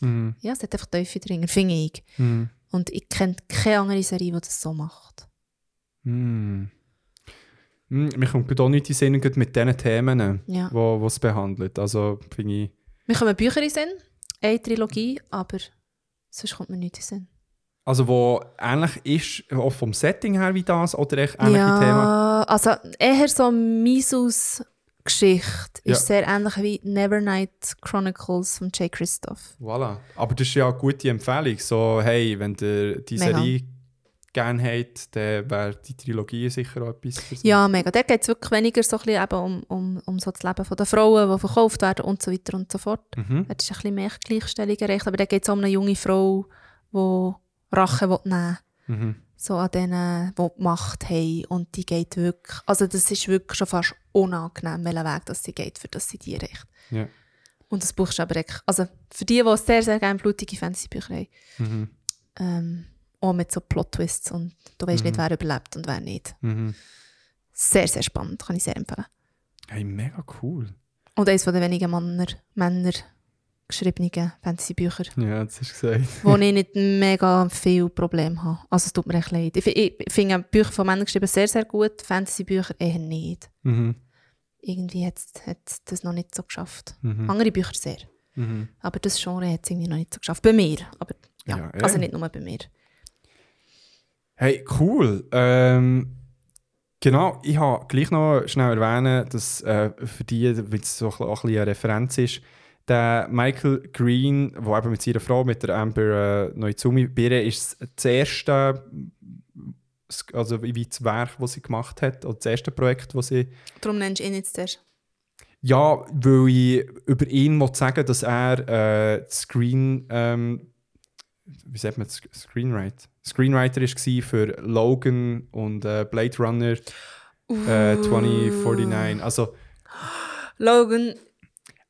Mhm. ja, es hat einfach Teufel drin, finde ich. Mhm. Und ich kenne keine andere Serie, die das so macht. Mhm. Mhm. Mir kommt gerade auch nicht in Sinn mit diesen Themen, Ja. wo, es behandelt. Also finde ich... Wir kommen Bücher in Sinn, eine Trilogie, aber sonst kommt mir nichts in den Sinn. Also wo ähnlich ist, auch vom Setting her wie das, oder echt ähnliche Themen? Ja, also eher so Misus Geschichte Ja. ist sehr ähnlich wie Nevernight Chronicles von J. Christoph. Voilà. Aber das ist ja eine gute Empfehlung. So, hey, wenn ihr die Mega. Serie gerne habt, dann wäre die Trilogie sicher auch etwas für sie. Ja, mega. Da geht es wirklich weniger so ein bisschen eben um, um, um so das Leben der Frauen, die verkauft werden und so weiter und so fort. Mhm. Dort ist ein bisschen mehr Gleichstellung erreicht, aber da geht es um eine junge Frau, die Rache will nehmen will. Mhm. So an denen, die die Macht haben. Und die geht wirklich, also das ist wirklich schon fast unangenehm, welchen Weg das sie geht, für das sie die erreicht. Ja. Und das Buch ist aber echt, also für die, die sehr, sehr gerne blutige Fantasy-Bücher haben, Mhm. ähm, auch mit so Plot-Twists und du weißt nicht, wer überlebt und wer nicht. Mhm. Sehr, sehr spannend, kann ich sehr empfehlen. Hey, mega cool. Und eines der wenigen Männer, Männer geschriebenen Fantasy-Bücher, Ja, das hast du gesagt. wo ich nicht mega viel Probleme habe. Also es tut mir echt leid. Ich, ich finde Bücher von Männern geschrieben sehr, sehr gut, Fantasy-Bücher eher nicht. Mhm. Irgendwie hat es das noch nicht so geschafft. Mhm. Andere Bücher sehr. Mhm. Aber das Genre hat es irgendwie noch nicht so geschafft. Bei mir. Aber ja, Ja, eh. also nicht nur bei mir. Hey, cool. Ähm, genau, ich habe gleich noch schnell erwähnen, dass äh, für die, weil es so auch ein bisschen eine Referenz ist, der Michael Green, der eben mit seiner Frau, mit der Amber äh, Noizumi, Birre, ist das erste, also wie das Werk, das sie gemacht hat, oder das erste Projekt, das sie Darum nennst du ihn jetzt zuerst. Ja, weil ich über ihn sagen dass er äh, Screen, ähm, wie sagt man, das? Screenwriter, Screenwriter war für Logan und äh, Blade Runner äh, 2049. Also Logan,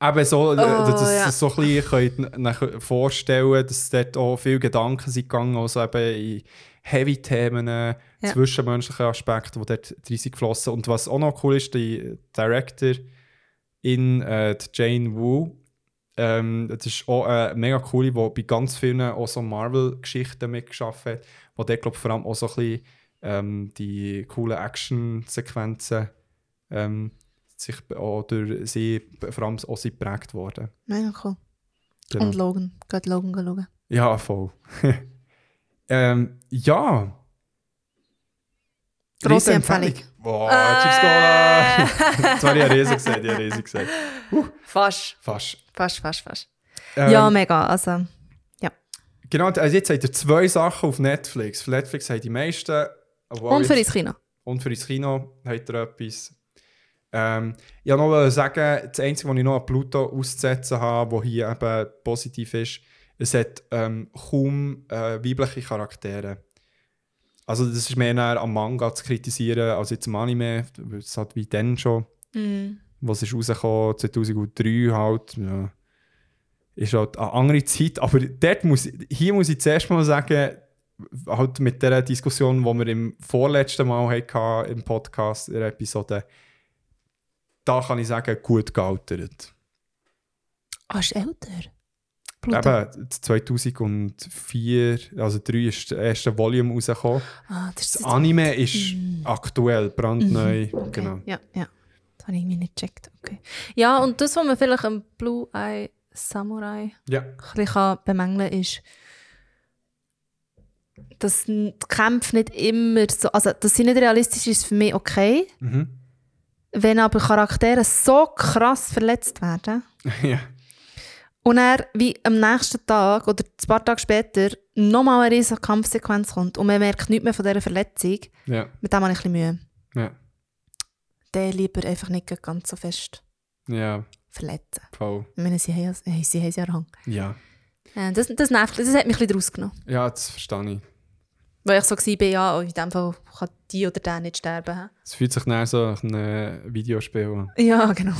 eben so, äh, dass Oh, ihr ja. so ein bisschen könnt vorstellen dass dort auch viele Gedanken sind gegangen, also eben in Heavy-Themen, äh, zwischenmenschliche Aspekte, die dort drin sind geflossen. Und was auch noch cool ist, die Director in äh, die Jane Wu, ähm, das ist auch eine mega coole, die bei ganz vielen auch so Marvel-Geschichten mitgeschafft hat, wo dort, glaube vor allem auch so ein bisschen ähm, die coolen Action-Sequenzen ähm, sich durch sie, vor allem auch sie geprägt worden. mega cool. Genau. Und Logan. Geht Logan schauen. Ja, voll. ähm, ja. Grosse Empfehlung. Boah, Äh. Chips Cola! Jetzt habe ich riesig gesagt, ich habe riesig gesagt. Fast. Fast. Fast, fast, fast. Ähm, ja, mega. Also, Genau, also jetzt habt ihr zwei Sachen auf Netflix. Auf Netflix haben die meisten. und für ins Kino. Und für ins Kino habt ihr etwas. Ähm, ich wollte noch sagen, das Einzige, was ich noch an Pluto auszusetzen habe, was hier eben positiv ist, es hat ähm, kaum äh, weibliche Charaktere. Also das ist mehr näher am Manga zu kritisieren als jetzt am Anime. Es hat wie dann schon, Mhm. was ist rausgekommen, 2003 halt. Ja. Ist halt eine andere Zeit, aber dort muss, hier muss ich zuerst mal sagen, halt mit der Diskussion, die wir im vorletzten Mal hatten, im Podcast, in der Episode, da kann ich sagen, gut gealtert. Ah, ist älter? Pluto. eben 2004, also 3 ist das erste Volume rausgekommen. Ah, das ist Das Anime ist Mm. aktuell, brandneu. Okay. Genau. Ja, ja. Das habe ich irgendwie nicht gecheckt. Okay. Ja, und das, was man vielleicht am Blue Eye Samurai Ja. ein bisschen kann bemängeln ist, dass die Kämpfe nicht immer so, also dass sie nicht realistisch ist, für mich okay. Mhm. Wenn aber Charaktere so krass verletzt werden ja. und er wie am nächsten Tag oder ein paar Tage später nochmal eine riesige Kampfsequenz kommt und man merkt nichts mehr von dieser Verletzung, Ja. mit dem habe ich ein bisschen Mühe. Ja. Den lieber einfach nicht ganz so fest Ja. verletzen. Voll. Ich meine, sie haben sie haben ja Rang. Ja. Das, das nervt, das hat mich ein bisschen rausgenommen. Ja, das verstehe ich. Weil ich so war, ja, oh, in dem Fall kann die oder der nicht sterben. Es fühlt sich nach so nach einem Videospiel an. Ja, genau.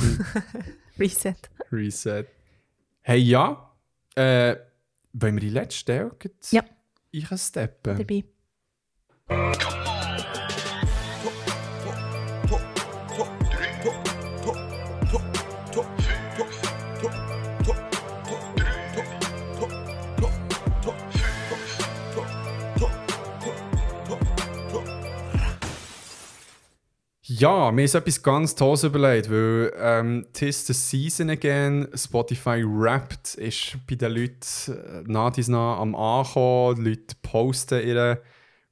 Reset. Reset. Hey, ja. Äh, wollen wir die letzte Stelle Ja. einsteppen? Dabei. Ja, mir uns etwas ganz Tolles überlegt, weil ähm, «Tis the Season Again» Spotify Wrapped ist bei den Leuten äh, nach dies nach am Ankommen. Die Leute posten ihren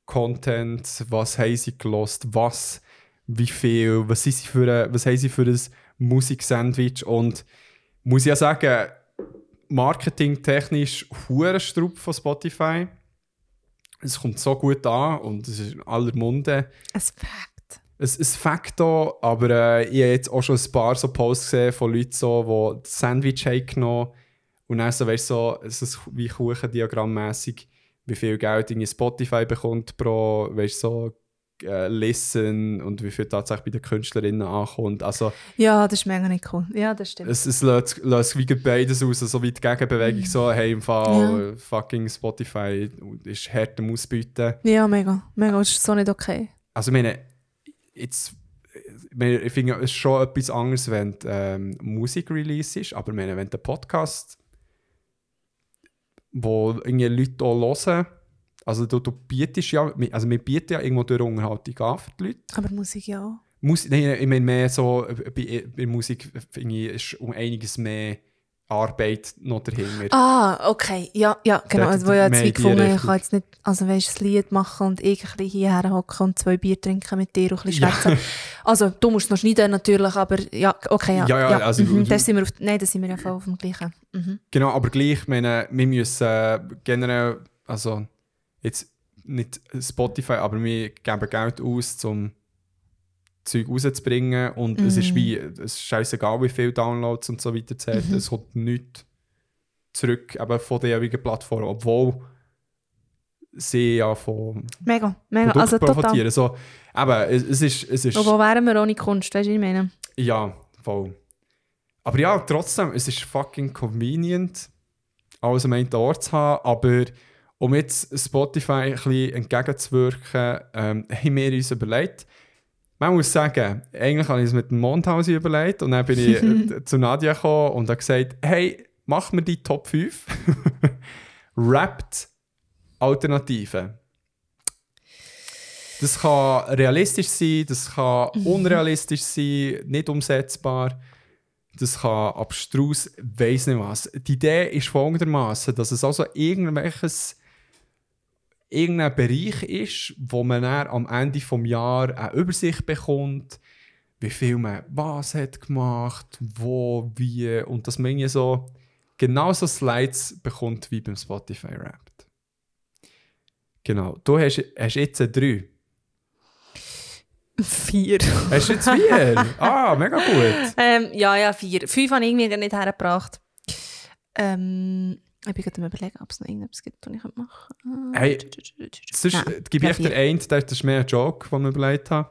Content, was haben sie gelost, was, wie viel, was, sind sie für ein, was haben sie für ein Musiksandwich und muss ich ja sagen, marketingtechnisch hure Strupp von Spotify. Es kommt so gut an und es ist in aller Munde Ein Ein, ein Faktor, aber äh, ich habe jetzt auch schon ein paar so Posts gesehen von Leuten, so, die das Sandwich haben genommen und dann so, weißt, so, es ist wie Kuchendiagrammmäßig, wie viel Geld irgendwie Spotify bekommt pro, weißt, so, äh, Listen und wie viel tatsächlich bei den Künstlerinnen ankommt. Also Ja, das ist mega nicht cool. Ja, das stimmt. es, es löst, löst wie beides aus, so wie die Gegenbewegung so, hey, im Fall fucking Spotify ist hart am Ausbieten. Ja, mega. Mega, das ist so nicht okay. Also, ich meine, jetzt, ich, meine, ich finde, es ist schon etwas anderes, wenn ähm, Musik-Release ist, aber ich meine, wenn der Podcast, wo irgendwie Leute auch hören, also du, du bietest ja, also wir bieten ja irgendwo durch Unterhaltung an für die Leute. Aber Musik ja auch. Musik, nein, ich meine mehr so, äh, bei, bei Musik irgendwie ist um einiges mehr Arbeit noch dahinter. Ah, okay. Ja, ja genau. Dort wo ich jetzt wie gefunden ich kann jetzt nicht, also weißt, ein Lied machen und ich ein bisschen hierher hocken und zwei Bier trinken mit dir und ein bisschen Ja. Also, du musst noch schneiden natürlich, aber ja, okay, ja. Ja, ja, also mhm, du- da sind wir auf, nein, da sind wir ja voll auf dem gleichen. Mhm. Genau, aber gleich, ich meine, wir müssen äh, generell, also jetzt nicht Spotify, aber wir geben Geld aus, um Zeug rauszubringen und es ist wie, es ist scheißegal, wie viele Downloads und so weiter zählt, es kommt nichts zurück eben von der jeweiligen Plattform, obwohl sie ja von Mega, mega. Produkten Also total. profitieren. So, eben, es, es ist, es ist wo wären wir ohne Kunst, weißt du, was ich meine? ja, voll. Aber ja, trotzdem, es ist fucking convenient, alles am einen Ort zu haben. Aber um jetzt Spotify ein bisschen entgegenzuwirken, ähm, haben wir uns überlegt, man muss sagen, eigentlich habe ich es mit dem Mondhausen überlegt und dann bin ich äh, zu Nadia gekommen und habe gesagt, hey, mach mir die Top 5 Wrapped Alternativen. Das kann realistisch sein, das kann unrealistisch sein, nicht umsetzbar. Das kann abstrus, weiss nicht was. Die Idee ist folgendermaßen, dass es also irgendwelches irgendein Bereich ist, wo man dann am Ende des Jahres eine Übersicht bekommt, wie viel man was hat gemacht, wo, wie und dass man irgendwie so genauso Slides bekommt wie beim Spotify Wrapped. Genau. Du hast, hast jetzt drei. Vier. Hast du jetzt vier? ah, mega gut. ähm, ja, ja, vier. Fünf habe ich irgendwie nicht hergebracht. Ähm, ich bin gerade überlegen, ob es noch irgendetwas gibt, was ich machen könnte. Hey, Sonst Nein, gebe ich dir einen, das ist mehr ein Joke, den wir überlegt haben.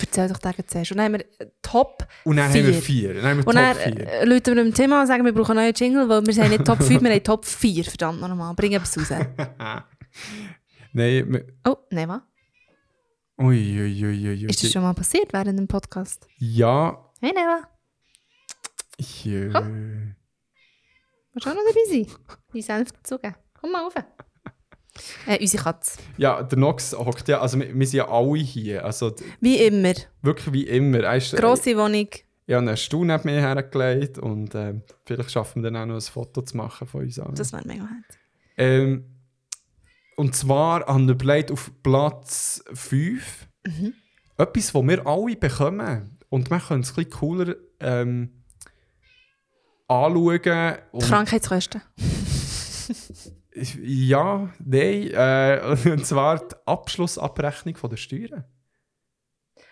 Erzähl doch den zuerst. Und dann haben wir äh, Top Und dann Vier. haben wir vier. Dann haben wir Und dann Top vier. äh, Leute wir im Thema und sagen, wir brauchen einen neuen Jingle, weil wir haben nicht Top 5, wir haben Top 4, verdammt nochmal. Bring etwas raus. Nein, wir- Oh, nein, was? ui, ui, ui, ui, Ist das schon mal passiert während dem Podcast? Ja. Hey, Neva. Jö. Willst du auch noch dabei sein? Die Senf dazugeben. Komm mal rauf. Äh, unsere Katze. Ja, der Nox hockt ja, also wir, wir sind ja alle hier, also Wie immer. wirklich wie immer. Er ist, Grosse Wohnung. Ich habe einen Stuhl neben mir hergelegt und ähm, vielleicht schaffen wir dann auch noch ein Foto zu machen von uns allen. Das wäre mega herzig. Ähm, und zwar haben wir überlegt auf Platz 5 Mhm. etwas, was wir alle bekommen. Und wir können es ein bisschen cooler ähm, anschauen. Und, Krankheitskosten. ja, nein. Äh, und zwar die Abschlussabrechnung von der Steuern.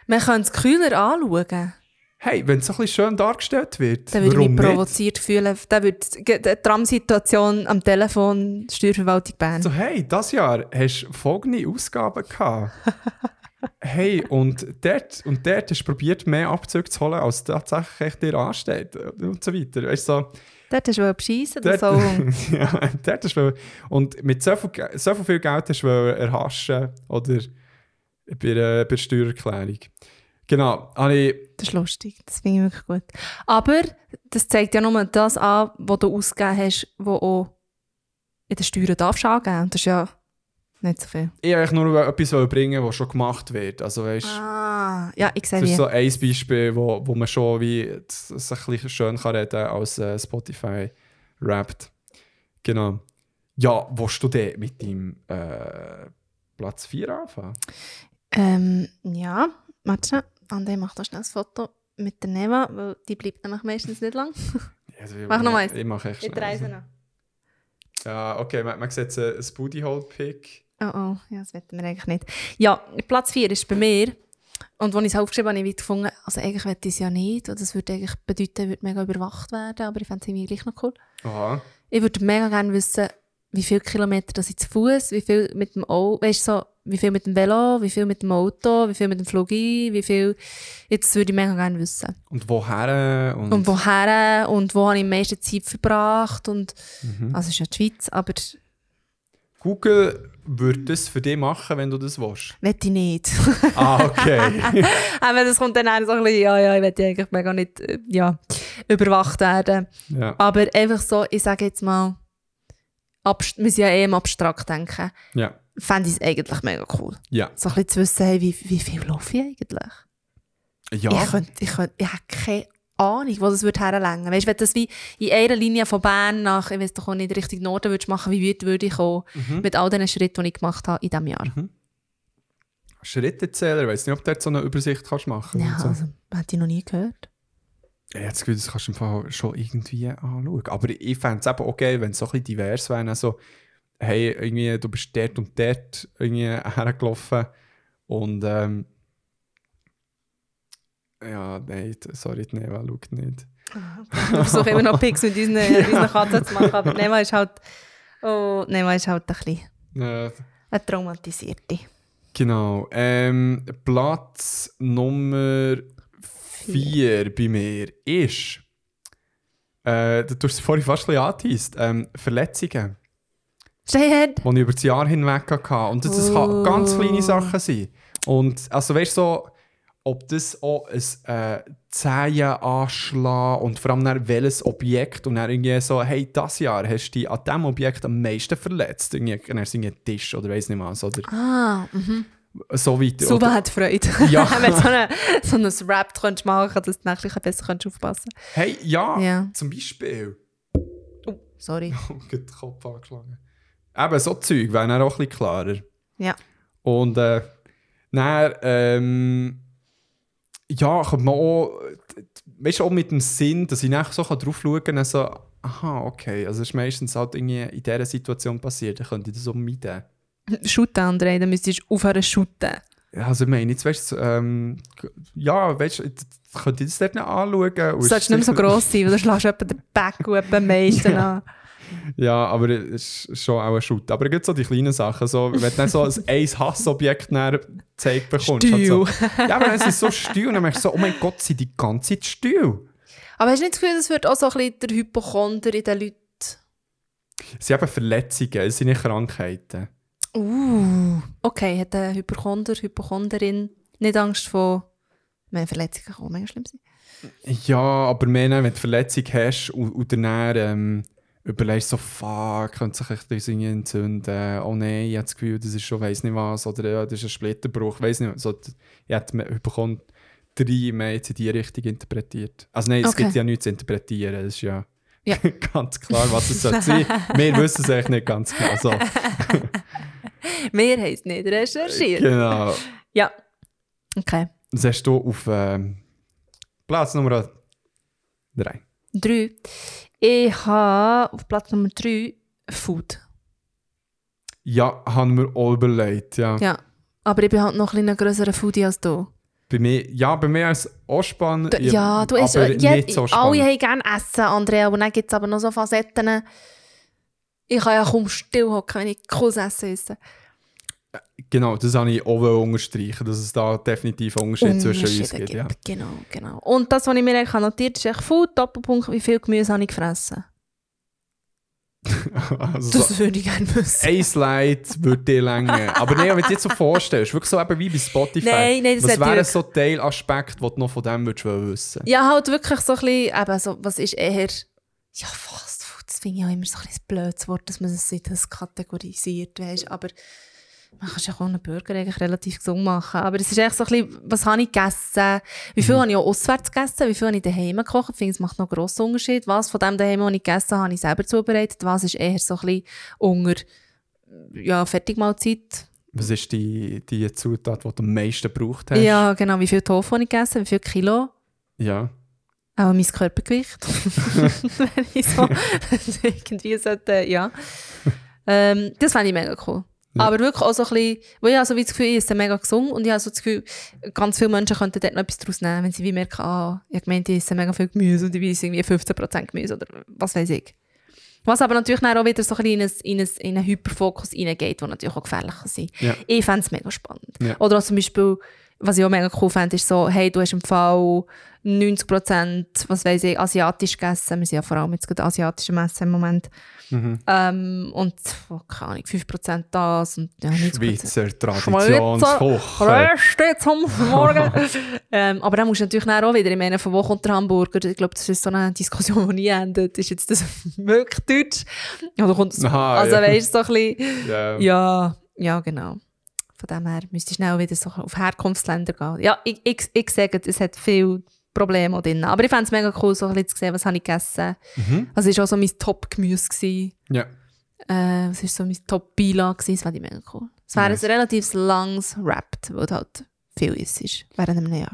Man kann es kühler anschauen. Hey, wenn es so ein bisschen schön dargestellt wird, Dann würde ich mich nicht? provoziert fühlen. Dann würde die die Tram-Situation am Telefon Steuerverwaltung Bern. So, hey, das Jahr hast du folgende Ausgaben gehabt. hey, und dort, und dort hast du probiert, mehr Abzüge zu holen, als tatsächlich dir ansteht. Und so weiter. Weißt so, Dort hast du beschissen, dort, das so. ja, dort hast du, und mit so viel, so viel Geld hast du erhaschen oder bei der, bei der Steuererklärung. Genau, ich, Das ist lustig, das finde ich wirklich gut. Aber das zeigt ja nur das an, was du ausgegeben hast, was auch in den Steuern darfst angeben. Und das ist ja nicht so viel. ich eigentlich nur etwas bringen, was schon gemacht wird. Also, weißt, Ah, ja, ich sehe Das ist so ein Beispiel, wo, wo man schon wie es ein bisschen schön kann reden als äh, Spotify rappt. Genau. Ja, willst du denn mit deinem äh, Platz 4 anfangen? Ähm, ja, warte schnell. Ande, mach da schnell ein Foto mit der Neva, weil die bleibt nämlich meistens nicht lang. Also, ich- Mach noch mal eins. Ich mache echt Ich schnell. reise noch. Ja, okay, man, man sieht jetzt äh, ein Booty Hole Pick. Oh oh, ja, das wollen wir eigentlich nicht. Ja, Platz 4 ist bei mir. Und als ich es aufgeschrieben habe, habe ich gefunden, also eigentlich möchte ich es ja nicht. Das würde eigentlich bedeuten, ich würde mega überwacht werden, aber ich fände es irgendwie gleich noch cool. Aha. Ich würde mega gerne wissen, wie viele Kilometer das ich zu Fuß, wie viel mit dem Auto, weißt so, wie viel mit dem Velo, wie viel mit dem Auto, wie viel mit dem Flugzeug, wie viel. Jetzt würde ich mega gerne wissen. Und woher? Und, Und woher und wo habe ich am meisten Zeit verbracht. Und, Mhm. Also, es ist ja die Schweiz, aber Google würde das für dich machen, wenn du das willst. will ich nicht. Ah, okay. Aber das kommt dann auch so ein bisschen, ja, ja, ich will eigentlich mega nicht äh, ja, überwacht werden. ja. Aber einfach so, ich sage jetzt mal, abst- wir müssen ja eh im abstrakt denken, ja. fände ich es eigentlich mega cool. Ja. So ein bisschen zu wissen, hey, wie, wie viel laufe ich eigentlich? Ja. Ich, könnte, ich, könnte, ich habe keine Ahnung, wo das würde herlängen. Weißt du, wenn das wie in einer Linie von Bern nach, ich weiß doch auch nicht, Richtung Norden würdest machen, wie weit würde ich kommen, mit all den Schritten, die ich gemacht habe in diesem Jahr. Schrittezähler, ich weiß nicht, ob du dort so eine Übersicht kannst machen Ja, und so. also, hätte ich noch nie gehört. Ja, jetzt Gefühl, das kannst du im Fall schon irgendwie anschauen. Aber ich fände es eben okay, wenn es so ein bisschen divers wäre. Also, hey, irgendwie, du bist dort und dort irgendwie hergelaufen und ähm, ja, nein, sorry, die Neva schaut nicht. Ich versuche immer noch Pics mit unseren, unseren Katzen zu machen, aber Neva ist halt, oh, Neva ist halt ein bisschen Äh, eine traumatisierte. genau. Ähm, Platz Nummer 4 bei mir ist, äh, du hast es vorhin fast ein bisschen ähm, Verletzungen. Steht! die ich über das Jahr hinweg hatte. Und das, das kann ganz kleine Sachen sein. Und also weißt du, so, ob das auch ein äh, Zehenanschlag und vor allem dann welches Objekt und dann irgendwie so, hey, das Jahr hast du dich an diesem Objekt am meisten verletzt. Irgendwie, dann einen Tisch oder weiss nicht was. Oder Ah, mhm. so weiter. Suba Oder, hat Freude. Ja. Wenn du so, eine, so ein Rap könntest machen dass du Jahr besser aufpassen hey, ja, Ja. zum Beispiel. Oh, sorry. Und den Kopf angeschlagen. Eben, so Zeug wäre dann auch ein bisschen klarer. Ja. Und äh, dann, ähm, ja, kommt man auch, weißt du, auch mit dem Sinn, dass ich nachher so drauf schauen kann, so, aha, okay, also es ist meistens halt irgendwie in dieser Situation passiert, dann könnte ich das so meiden. Shooten, André, dann müsstest du aufhören zu. Ja, also ich meine, jetzt weißt du, ähm, ja, weißt du, könnte ich das dort noch anschauen. Du solltest nicht mehr so gross sein, weil dann schlägst du etwa den Back und am meisten an. Ja, aber es ist schon auch ein Shoot. Aber es gibt so die kleinen Sachen, so, wenn du dann so ein ein Hassobjekt gezeigt bekommst. So, ja, aber es ist so still und dann merkst du so, oh mein Gott, sind die ganze Zeit still. Aber hast du nicht das Gefühl, das wird auch so ein bisschen der Hypochonder in den Leuten? Sie haben Verletzungen, es sind nicht Krankheiten. Uh. Okay, hat der Hypochonder, Hypochonderin nicht Angst vor... Meine, Verletzungen können mega schlimm sein. Ja, aber mehr, wenn du Verletzung hast und, und dann ähm, überlegst so, fuck, könnte sich irgendwie entzünden. Oh nein, ich habe das Gefühl, das ist schon weiss nicht was. Oder ja, das ist ein Splitterbruch, weiss nicht was. So, ich hätte bekommen drei mehr jetzt in die Richtung interpretiert. Also nein, es Okay. gibt ja nichts zu interpretieren. Das ist ja, Ja. ganz klar, was es soll sein. Wir wissen es eigentlich nicht ganz genau. So, Wir haben es nicht recherchiert. genau. Ja. Okay. Das hast du auf ähm, Platz Nummer 3. Drei. Ich habe auf Platz Nummer drei Food. Ja, haben wir auch überlegt, ja. Ja. Aber ich bin halt noch ein bisschen Foodie als du. Bei mir, ja, bei mir ist es auch spannend. D- Ja, du isst aber ja, nicht so Alle spannend. haben gerne Essen, Andrea, aber dann gibt es aber noch so Facetten. Ich kann ja kaum still hocken, wenn ich cooles Essen esse. Genau, das habe ich auch unterstreichen, dass es da definitiv einen Unterschied zwischen uns gibt. Ja. Genau, genau. Und das, was ich mir eigentlich notiert habe, ist Food, Doppelpunkt, wie viel Gemüse habe ich gefressen? Also Das so, würde ich gerne wissen. ein Slide würde dir länger. Aber nein, wenn du dir jetzt so vorstellst, wirklich so eben wie bei Spotify. Nein, nein, das was wäre so ein Teilaspekt, den du noch von dem würdest wissen Ja, halt wirklich so ein bisschen, eben so, was ist eher, ja, Fast Food, das finde ich auch immer so ein bisschen blödes Wort, dass man es das kategorisiert, weißt aber man kann ja auch einen Burger eigentlich relativ gesund machen, aber es ist echt so ein bisschen, was habe ich gegessen, wie viel habe ich auch auswärts gegessen, wie viel habe ich daheim gekocht, ich finde, es macht noch einen grossen Unterschied, was von dem daheim, was ich gegessen habe, habe ich selber zubereitet, was ist eher so ein bisschen unter, ja, Fertigmahlzeit, Was ist die, die Zutat, die du am meisten gebraucht hast? ja, genau, wie viel Tofu habe ich gegessen, wie viel Kilo, Ja. Auch mein Körpergewicht. Wenn ich so irgendwie sollte, ja. Ähm, das fände ich mega cool. Ja. Aber wirklich auch so ein bisschen, weil ich habe so wie das Gefühl, ich esse mega gesund und ich habe so das Gefühl, ganz viele Menschen könnten dort noch etwas daraus nehmen, wenn sie wie merken, ah, ich gemeint, ich esse mega viel Gemüse und ich weiss irgendwie 15% Gemüse oder was weiß ich. Was aber natürlich dann auch wieder so ein bisschen in einen, in einen, in einen Hyperfokus reingeht, der natürlich auch gefährlich kann sein Ja. Ich fände es mega spannend. Ja. Oder auch zum Beispiel, was ich auch mega cool fände, ist so, hey, du hast im Fall 90% was weiß ich, asiatisch gegessen. Wir sind ja vor allem jetzt gerade asiatische Messe im Moment. Mhm. Ähm, und, oh, keine Ahnung, 5% das und ja, 90%. Schweizer Traditionskoch. Röste zum Morgen. ähm, aber dann musst du natürlich auch wieder, ich meine, von wo kommt der Hamburger? Ich glaube, das ist so eine Diskussion, die nie endet. Ist jetzt das wirklich deutsch? Oder kommt es, Aha, also ja. weißt du, so ein bisschen, Ja. ja, ja, genau. Von dem her müsste ich schnell wieder so auf Herkunftsländer gehen. Ja, ich, ich, ich sage, es hat viele Probleme auch drin. Aber ich fände es mega cool, so ein bisschen zu sehen, was habe ich gegessen. Mhm. Also es war auch so mein Top-Gemüse. ja. Äh, was war so mein Top-Beilage? Das fände ich mega cool. Es wäre Nice. ein relativ langes Wrapped, weil halt viel ist, ist während einem Jahr.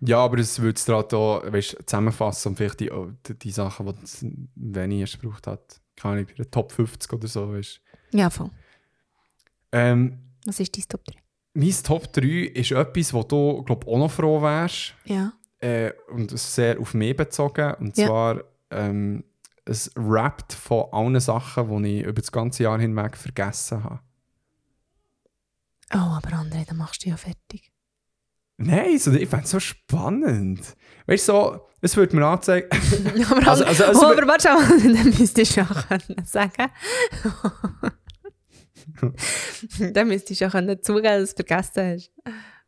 Ja, aber es würde es gerade auch weißt, zusammenfassen und vielleicht die, die, die Sachen, die es wenig erst gebraucht hat. Keine Ahnung, bei der Top 50 oder so. Weißt. Ja, voll. Ähm, Was ist dein Top 3? mein Top 3 ist etwas, wo du glaub, auch noch froh wärst. Ja. Äh, und sehr auf mich bezogen. Und Ja. zwar ähm, es rappt von allen Sachen, die ich über das ganze Jahr hinweg vergessen habe. Oh, aber André, dann machst du ja fertig. Nein, so, ich fände es so spannend. Weißt du, so, es würde mir anzeigen. aber, Also- also- also- oh, aber warte mal, dann müsstest du können sagen. dann müsstest du ja können zugeben, dass du es vergessen hast.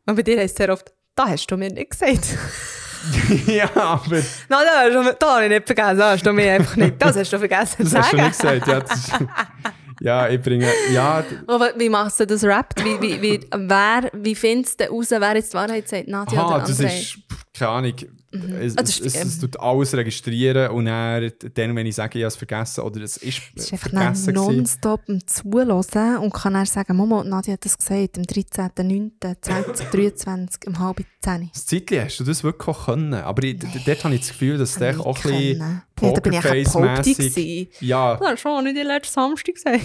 Und bei dir heisst es sehr oft, da hast du mir nicht gesagt. ja, aber Nein, da, hast du, da habe ich nicht vergessen, da hast du mir einfach nicht. Das hast du vergessen das zu hast du sagen. nicht gesagt. Ja, ja ich bringe. Ja, Aber wie machst du das Rap? Wie, wie, wie, wer, wie findest du raus, wer jetzt die Wahrheit sagt? Nadja aha, oder das André? ist, pff, keine Ahnung. Es, Ah, das es, ist- es, es tut alles registrieren und dann, dann, wenn ich sage, ich habe es vergessen oder es ist, Es ist einfach vergessen dann nonstop am Zuhören und kann dann sagen, Mama, Nadja hat das gesagt, am 13.09.2023, um halb zehn. Das Zeitchen hast du das wirklich können. Aber ich, dort habe ich das Gefühl, dass der auch ein bisschen Ja, da bin ich behauptig. Ja, Das hast du schon nicht den letzten Samstag gesagt.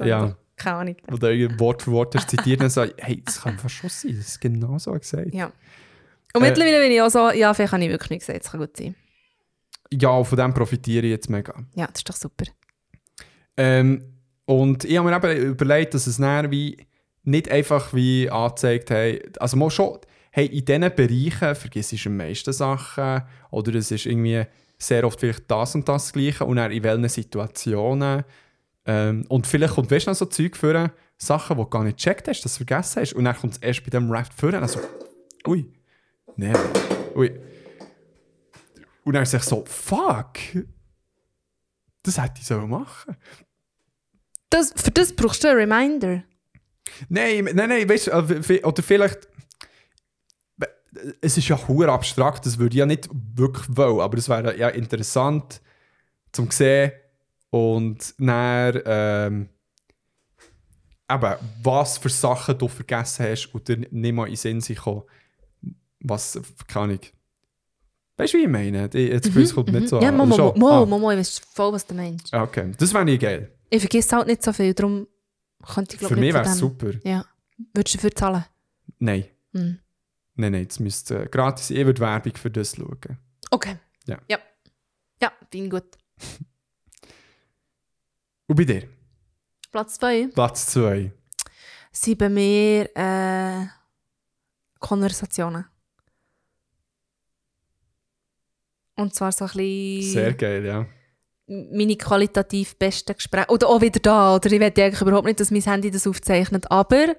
Ja. Keine Ahnung. wo der irgendwie Wort für Wort hast zitiert und sagt, hey, das kann fast schon sein, das ist genau so gesagt. Ja. Und Äh, mittlerweile bin ich auch so, ja, vielleicht habe ich wirklich nicht gesagt, das kann gut sein. Ja, und von dem profitiere ich jetzt mega. Ja, das ist doch super. Ähm, und ich habe mir eben überlegt, dass es dann wie nicht einfach wie angezeigt hey, also mal schon, hey, in diesen Bereichen vergisst du am meisten Sachen oder es ist irgendwie sehr oft vielleicht das und das Gleiche und dann in welchen Situationen. Ähm, und vielleicht kommt, weißt du, noch so Zeug für Sachen, die du gar nicht gecheckt hast, dass du vergessen hast und dann kommt es erst bei dem Rap für also, ui, nein, ui. Und dann ist es so, fuck, Das hätte ich so machen. Das, für das brauchst du einen Reminder. Nein, nein, nein, weißt du, äh, oder vielleicht. Es ist ja hure abstrakt, das würde ich ja nicht wirklich wollen, aber es wäre ja interessant zum sehen und dann, ähm, eben, was für Sachen du vergessen hast und dir nicht mal in den Sinn gekommen. Was, keine Ahnung. Weißt du, wie ich meine? Ich- Jetzt mhm, es kommt nicht so ja. Momo, Momo? Momo, Ah, Momo, ich weiß voll, was du meinst. Okay, das wäre nicht geil. Ich vergesse halt nicht so viel, darum könnte ich glaube Für mich wäre es super. Ja. Würdest du dafür zahlen? Nein. Hm. Nein, nein, das müsste äh, gratis. Ich würde Werbung für das schauen. Okay. Ja. Ja, ja bin gut. Und bei dir? Platz 2 Platz 2. sind bei mir äh, Konversationen. Und zwar so ein bisschen Sehr geil, ja. meine qualitativ besten Gespräche. Oder auch wieder da. Oder ich will eigentlich überhaupt nicht, dass mein Handy das aufzeichnet. Aber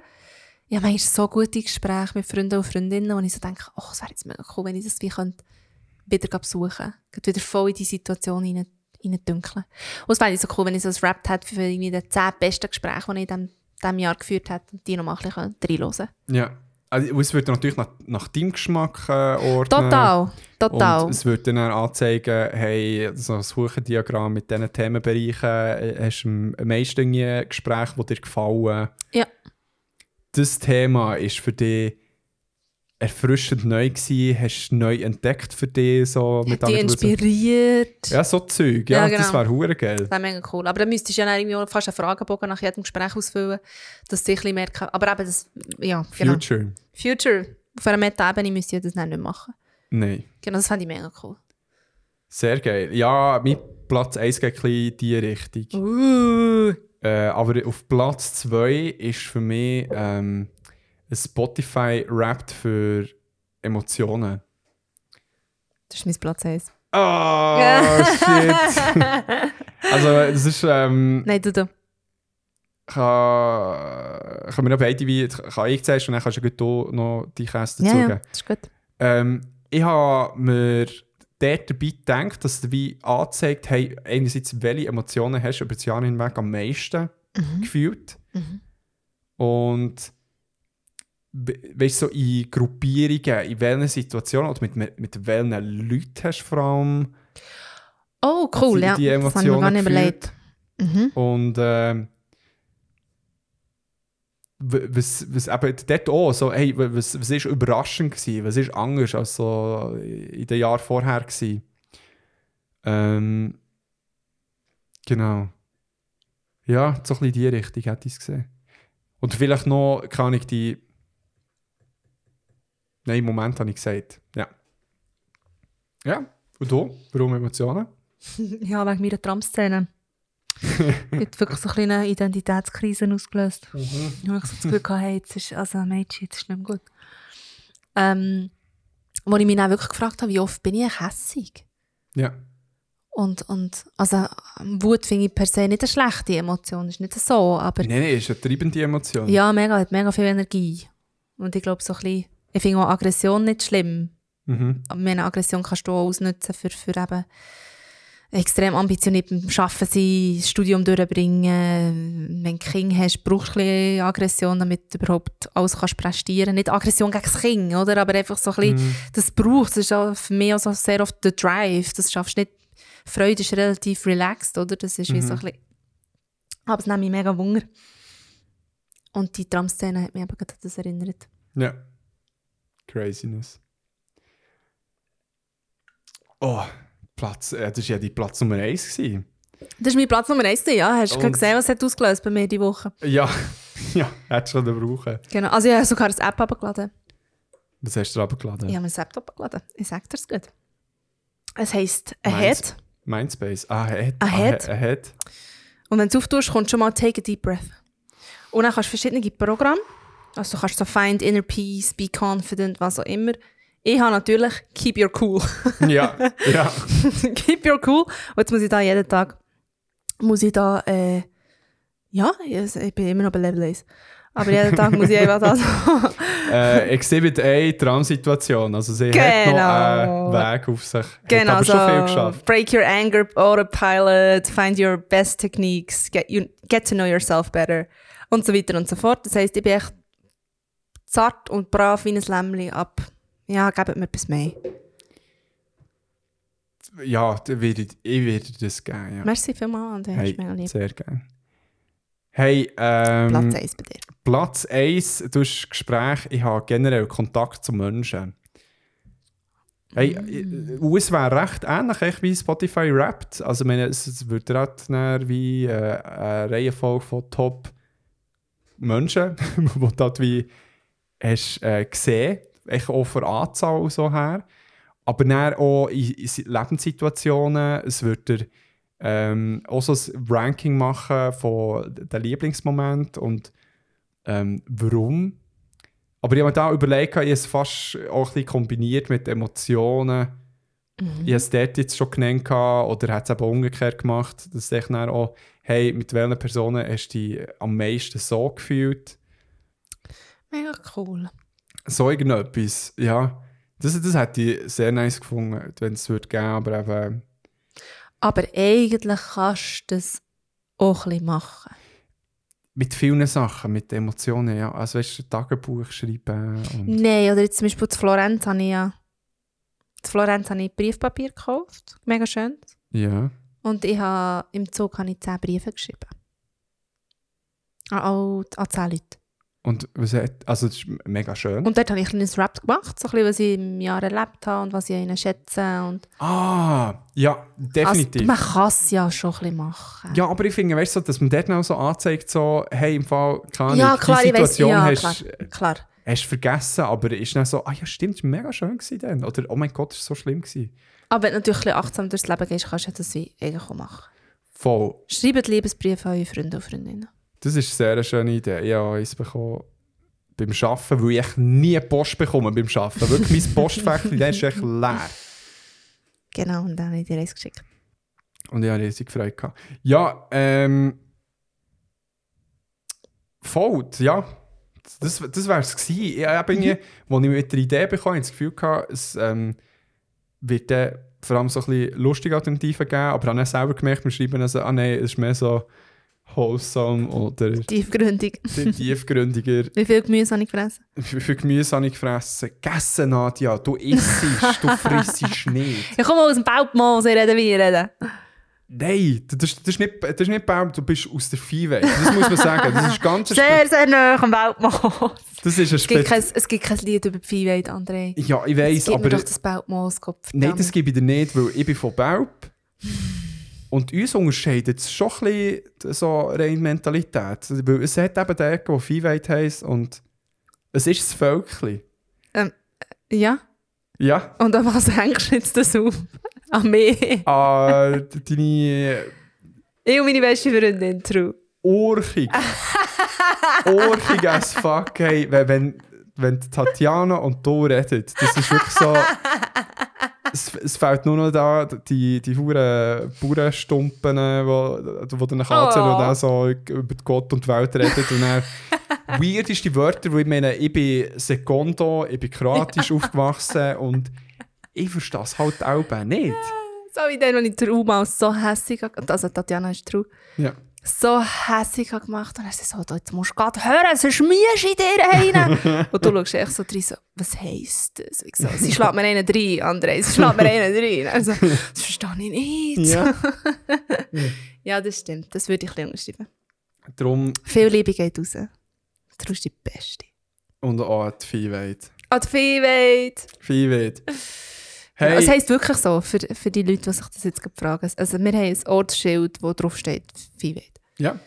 ja, manchmal so gute Gespräche mit Freunden und Freundinnen, wo ich so denke, oh, es wäre jetzt mega cool, wenn ich das wie könnte wieder besuchen könnte. Wieder voll in die Situation reindünkeln. Und es wäre so cool, wenn ich so ein Rap hätte für irgendwie die zehn besten Gespräche, die ich in diesem, Jahr geführt habe und die noch mal ein bisschen reinhören Ja. Also, es wird natürlich nach, nach deinem Geschmack äh, ordnen. Total, total. Und es wird dann auch anzeigen, hey, so ein Suchendiagramm mit diesen Themenbereichen, äh, hast du am meisten Gespräche, die dir gefallen. Ja. Das Thema ist für dich erfrischend neu gewesen, hast du neu entdeckt für dich, so mit die inspiriert. Ja, so Zeug, ja, Ja, das genau. wäre hure geil. Das wäre mega cool. Aber dann müsstest du ja irgendwie fast einen Fragebogen nach jedem Gespräch ausfüllen, dass sie ein bisschen merken. Aber eben das, ja, genau. Future? Future. Auf einer Meta-Ebene müsste ich das dann nicht machen. Nein. Genau, das fände ich mega cool. Sehr geil. Ja, mein Platz 1 geht ein bisschen in die Richtung. Uh. Äh, aber auf Platz 2 ist für mich ähm, ein Spotify rappt für Emotionen. Das ist mein Platz 1. Oh, shit. also, das ist. Ähm, Nein, du, du. kann, können wir noch beide wie. Kann ich zuerst und dann kannst du noch die Käste Ja, dazugeben. ja, das ist gut. Ähm, ich habe mir dort dabei gedacht, dass wie anzeigt, hey, einerseits, welche Emotionen hast du über das Jahr hinweg am meisten gefühlt. Und we- weißt du, so in Gruppierungen, in welchen Situationen oder mit, mit welchen Leuten hast du vor allem Oh, cool, die, ja. die das habe ich mir gar Emotionen nicht überlegt. Mhm. Und w- was, was eben dort auch, so, hey, was, was ist überraschend gewesen? Was ist anders als so in den Jahren vorher gewesen? Ähm, genau. Ja, so ein bisschen in die Richtung hätte ich es gesehen. Und vielleicht noch, kann ich die... Nein, im Moment habe ich gesagt. Ja. Ja, und du? Warum Emotionen? Ja, wegen meiner Tramszene. Hat wirklich so eine kleine Identitätskrise ausgelöst. Ich habe so das Gefühl gehabt, hey, jetzt ist, also Mädchen, jetzt ist nicht mehr gut. Ähm, wo ich mich dann wirklich gefragt habe, wie oft bin ich hässig? Ja. Und, und also Wut finde ich per se nicht eine schlechte Emotion, ist nicht so, aber Nein, nein, ist eine treibende Emotion. ja, mega, hat mega viel Energie. Und ich glaube so ein bisschen, ich finde auch Aggression nicht schlimm. Mhm. Aber meine Aggression kannst du auch ausnutzen für, für eben extrem ambitioniert beim Arbeiten sein, das Studium durchbringen. Wenn du Kind hast, brauchst du ein bisschen Aggression, damit du überhaupt alles kannst prestieren Nicht Aggression gegen das Kind, oder? aber einfach so ein bisschen, das braucht Das ist auch für mich auch so sehr oft der Drive. Das schaffst du nicht. Freude ist relativ relaxed, oder? Das ist wie so ein bisschen... Aber es nimmt mich mega Wunder. Und die Tramszene hat mich eben gerade an das erinnert. Ja. Craziness. Oh, Platz, äh, das war ja die Platz Nummer 1. Gewesen. Das ist mein Platz Nummer eins, ja. Hast du gesehen, was hat ausgelöst bei mir diese Woche? Ja, ja, hättest du schon brauchen. Genau. Also ich habe sogar eine App abgeladen. Was hast du runtergeladen? Ich habe eine App abgeladen. Ich sage dir es gut. Es heisst Ahead. Mindspace. Ah, Ahead. Ahead. Ah, Ahead. Und wenn du es auftust, kommt schon mal Take a Deep Breath. Und dann kannst du verschiedene Programme. Also du kannst so Find Inner Peace, Be Confident, was auch immer. Ich habe natürlich Keep Your Cool. Ja, ja. Keep Your Cool. Und jetzt muss ich da jeden Tag, muss ich da, äh, ja, ich bin immer noch bei Level 1. Aber jeden Tag muss ich einfach das äh, Exhibit A, Tramsituation. Also sie hat Genau. noch einen Weg auf sich. Hat Genau, aber so schon viel geschafft. break your anger, autopilot, find your best techniques, get, you, get to know yourself better und so weiter und so fort. Das heisst, ich bin echt zart und brav wie ein Lämmchen ab. Ja, gebt mir etwas mehr. Ja, da würde ich, ich würde das geben. Ja. Merci vielmals, André. Hey, lieb. sehr gerne. Hey, ähm, Platz 1 bei dir. Platz 1, du hast Gespräch, ich habe generell Kontakt zu Menschen. Hey, Mm. mm. es wäre recht ähnlich echt wie Spotify rappt. Also, ich meine, es, es halt dann wie äh, eine Reihenfolge von Top Menschen, die du halt wie hast äh, gesehen, echt auch von Anzahl so her. Aber dann auch in, in Lebenssituationen, es würde dir ähm, auch so ein Ranking machen von den Lieblingsmomenten und ähm, warum. Aber ich habe mir da überlegt, ich habe es fast auch ein bisschen kombiniert mit Emotionen. Ich habe es dort jetzt schon genannt oder hat es eben umgekehrt gemacht, dass ich dann auch, hey, mit welchen Personen hast du dich am meisten so gefühlt? Mega cool. So irgendetwas, ja. Das, das hätte ich sehr nice gefunden, wenn es würde geben, aber eben... Aber eigentlich kannst du das auch ein bisschen machen. Mit vielen Sachen, mit Emotionen, ja. Also weißt du, ein Tagebuch schreiben und... Nein, oder jetzt zum Beispiel zu Florenz habe ich ja zu Florenz habe ich Briefpapier gekauft. Mega schön. Ja. Und ich habe, im Zug habe ich 10 Briefe geschrieben. An, an, 10 Leute. Und was hat, also das ist mega schön. Und dort habe ich ein kleines Rap gemacht, so ein bisschen, was ich im Jahr erlebt habe und was ich ihnen schätze. Und ah, ja, definitiv. Also, man kann es ja schon ein bisschen machen. ja, aber ich finde, weißt du, dass man dort noch so anzeigt, so, hey, im Fall, keine Ja, klar, die ich weiss, Situation ja, hast, klar, klar. hast vergessen, aber ist dann so, ah ja, stimmt, es war mega schön gewesen dann. Oder, oh mein Gott, es war so schlimm gewesen. Aber wenn du natürlich ein bisschen achtsam durchs Leben gehst, kannst du das wie eigentlich auch machen. Voll. Schreibt Liebesbriefe an eure Freunde und Freundinnen. Das ist eine sehr schöne Idee. Ich habe eins bekommen beim Arbeiten, weil ich nie Post bekomme beim Arbeiten. Wirklich, mein der ist echt leer. Genau, und dann habe ich dir eins geschickt. Und ich habe riesig Freude gehabt. Ja, ähm. Voll, ja. Das, das wäre es gewesen. Ich habe irgendwie, als ich mit der Idee bekam, ich das Gefühl gehabt, es ähm, wird dann vor allem so ein bisschen lustige Alternativen geben, aber dann habe ich selber gemerkt, wir schreiben also, ah nein, es ist mehr so wholesome oder Tiefgründig. tiefgründiger. Wie viel Gemüse habe ich gefressen? Wie viel Gemüse habe ich gefressen? Gegessen, Nadja, du isst, du frissst nicht. Ich komme aus dem Bautmoos, ich rede wie ich rede. Nein, das, das, ist nicht, das ist nicht Baum, du bist aus der Viehwelt. Das muss man sagen. Das ist ganz Sehr, sehr nah am Bautmoos. Das ist ein Es gibt, Spez kein, es gibt kein Lied über die Viehwelt, André. Ja, ich gibt aber. mir doch das Bautmoos, Gott Nein, das gebe ich dir nicht, weil ich bin von Baub. Und uns unterscheidet es schon ein bisschen so rein Mentalität. Weil es hat eben den, der Viehwelt heisst und es ist das Völkchen. Ja, Ja. und an was hängst du jetzt das auf? An mich. Ah, deine Ich und meine beste Freundin, True. Urchig. Urchig as fuck. Hey, wenn, wenn, wenn Tatjana und du redet, das ist wirklich so. Es, es fehlt nur noch da die, die huren Bauernstumpen, wo, wo dann anzählen Oh. und dann so über Gott und die Welt redet. Und dann weirdeste Wörter, weil ich meine, ich bin Secondo, ich bin kroatisch aufgewachsen und ich verstehe es halt auch nicht. So wie dann, als ich True mal so hässig habe- also Tatjana ist True, Ja. So hässig habe gemacht und er sagt so, jetzt musst du gerade hören, sonst mischst in dir rein. und du schaust echt so rein, so, was heisst das? Ich so, sie schlägt mir einen rein, André, sie schlägt mir einen rein. Also, das verstehe ich nicht. ja. Ja, das stimmt, das würde ich ein bisschen unterschreiben. Darum Viel Liebe geht raus. True ist die Beste. und auch die Viehwelt. An die Viehwelt. Viehwelt. Hey, Es heisst wirklich so, für, für die Leute, die sich das jetzt gerade fragen. Also wir haben ein Ortsschild, wo drauf steht Viehwelt. ja.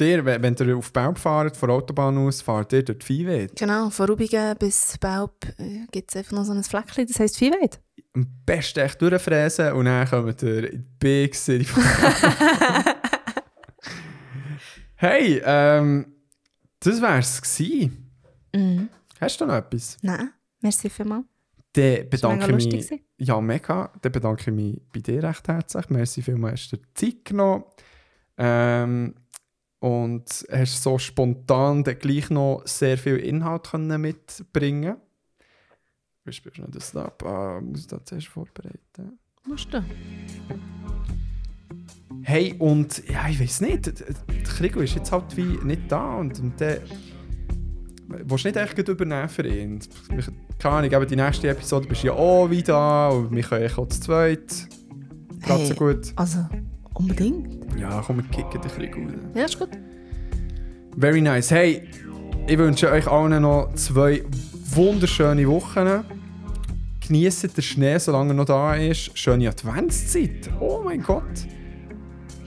Dir, wenn ihr auf Baub fahrt, von der Autobahn aus, fahrt ihr durch die. Genau, von Rubigen bis Baub äh, gibt es einfach noch so ein Fleckchen, das heisst Viehwelt. Am besten echt durchfräsen und dann kommt ihr in die Big City. hey, ähm, das wär's gewesen. Mhm. Hast du noch etwas? Nein, merci vielmals. Dann bedanke ich lustig. mich. gewesen. Ja, mega. Dann bedanke ich mich bei dir recht herzlich. Merci vielmals, hast du dir Zeit genommen. Ähm, und hast so spontan dann gleich noch sehr viel Inhalt können mitbringen Wie spielst du das ab? Ah, muss ich das zuerst vorbereiten. Musst du? Hey, und ja, ich weiß nicht, der Krigo ist jetzt halt wie nicht da und, und der. Willst du nicht echt übernehmen für ihn? Keine Ahnung, eben die nächste Episode bist du ja auch wieder und wir können auch zu zweit. Gerade so Hey. gut. Also, unbedingt. Ja, komm, wir kicken den Krigo raus. Ja, ist gut. Very nice. Hey, ich wünsche euch allen noch zwei wunderschöne Wochen. Genießt den Schnee, solange er noch da ist. Schöne Adventszeit. Oh mein Gott.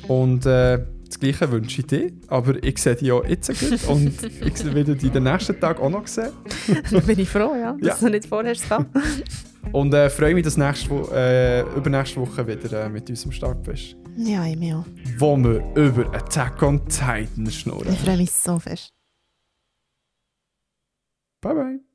Und äh, das Gleiche wünsche ich dir. Aber ich sehe dich ja jetzt gut. Und ich werde dich den nächsten Tag auch noch sehen. Da bin ich froh, ja, dass Ja. du nicht vorher kam. Und äh, freue mich, dass nächste Wo äh, übernächste Woche wieder äh, mit uns am Start bist. Ja, ich mich auch. Wo wir über Attack on Titan schnurren. Ich freue mich so fest. Bye bye.